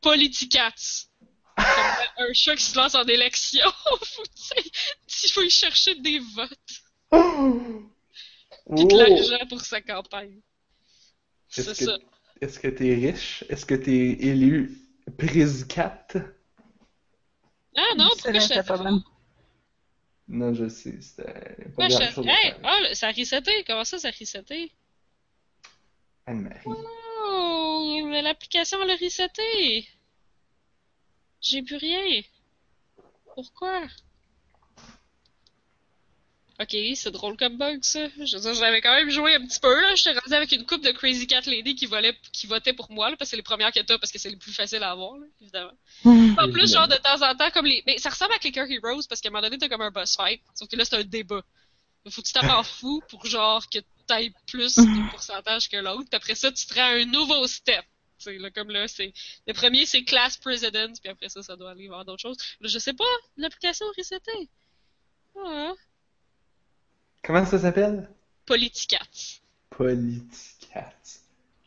Politicats. Un chat qui se lance en élection. Il faut y chercher des votes. Puis de l'argent pour sa campagne. C'est Est-ce ça. que, est-ce que t'es riche? Est-ce que t'es élu président? Ah non, C'est pourquoi je problème. Non, je sais, c'était pas je. Hey! Ah, le- ça a reseté. Comment ça, ça a reseté? Anne-Marie. Oh, mais l'application elle a reseté. J'ai plus rien. Pourquoi? Ok, c'est drôle comme bug ça. Je veux dire, j'avais quand même joué un petit peu là. J'étais rendu avec une coupe de Crazy Cat Lady qui, volait, qui votait pour moi là, parce que c'est les premières que t'as parce que c'est les plus faciles à avoir là, évidemment. En plus, genre de temps en temps, comme les. Mais ça ressemble à Clicker Heroes parce qu'à un moment donné, t'as comme un boss fight. Sauf que là, c'est un débat. Il faut que tu tapes en fou pour genre que t'ailles plus de pourcentage que l'autre. Puis après ça, tu te rends un nouveau step. Tu sais, là, comme là, c'est. Le premier, c'est Class President, puis après ça, ça doit aller vers d'autres choses. Là, je sais pas, l'application resetée. Ah, Comment ça s'appelle? Politicats. Politicats.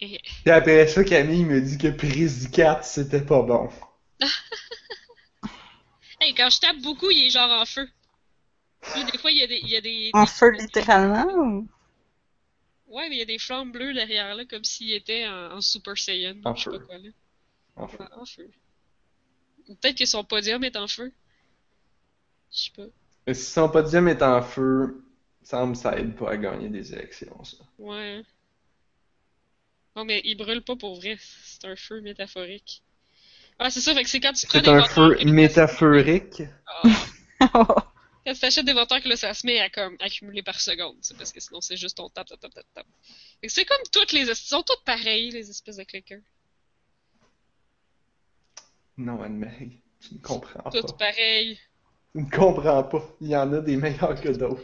Et- Puis après ça, Camille me dit que Présicat, c'était pas bon. Hey, quand je tape beaucoup, il est genre en feu. Des fois, il y a des. Il y a des, En des- feu littéralement ou... Ouais, mais il y a des flammes bleues derrière là, comme s'il était en, en Super Saiyan. En je sais feu. pas quoi là. Ouais, en feu. Ou Peut-être que son podium est en feu. Je sais pas. Mais si son podium est en feu, semble ça aide pas à gagner des élections, ça. Ouais. Non, mais il brûle pas pour vrai. C'est un feu métaphorique. Ah, c'est ça, fait que c'est quand tu prends C'est des un feu que métaphorique. Ah. Quand tu t'achètes des moteurs que là, ça se met à comme accumuler par seconde, c'est parce que sinon c'est juste ton tap, tap, tap, tap, tap. Fait que c'est comme toutes les, ils sont toutes pareilles, les espèces de clickers. Non, Anne-Marie, tu ne comprends pas. Toutes pareilles. Tu ne comprends pas. Il y en a des meilleurs que d'autres.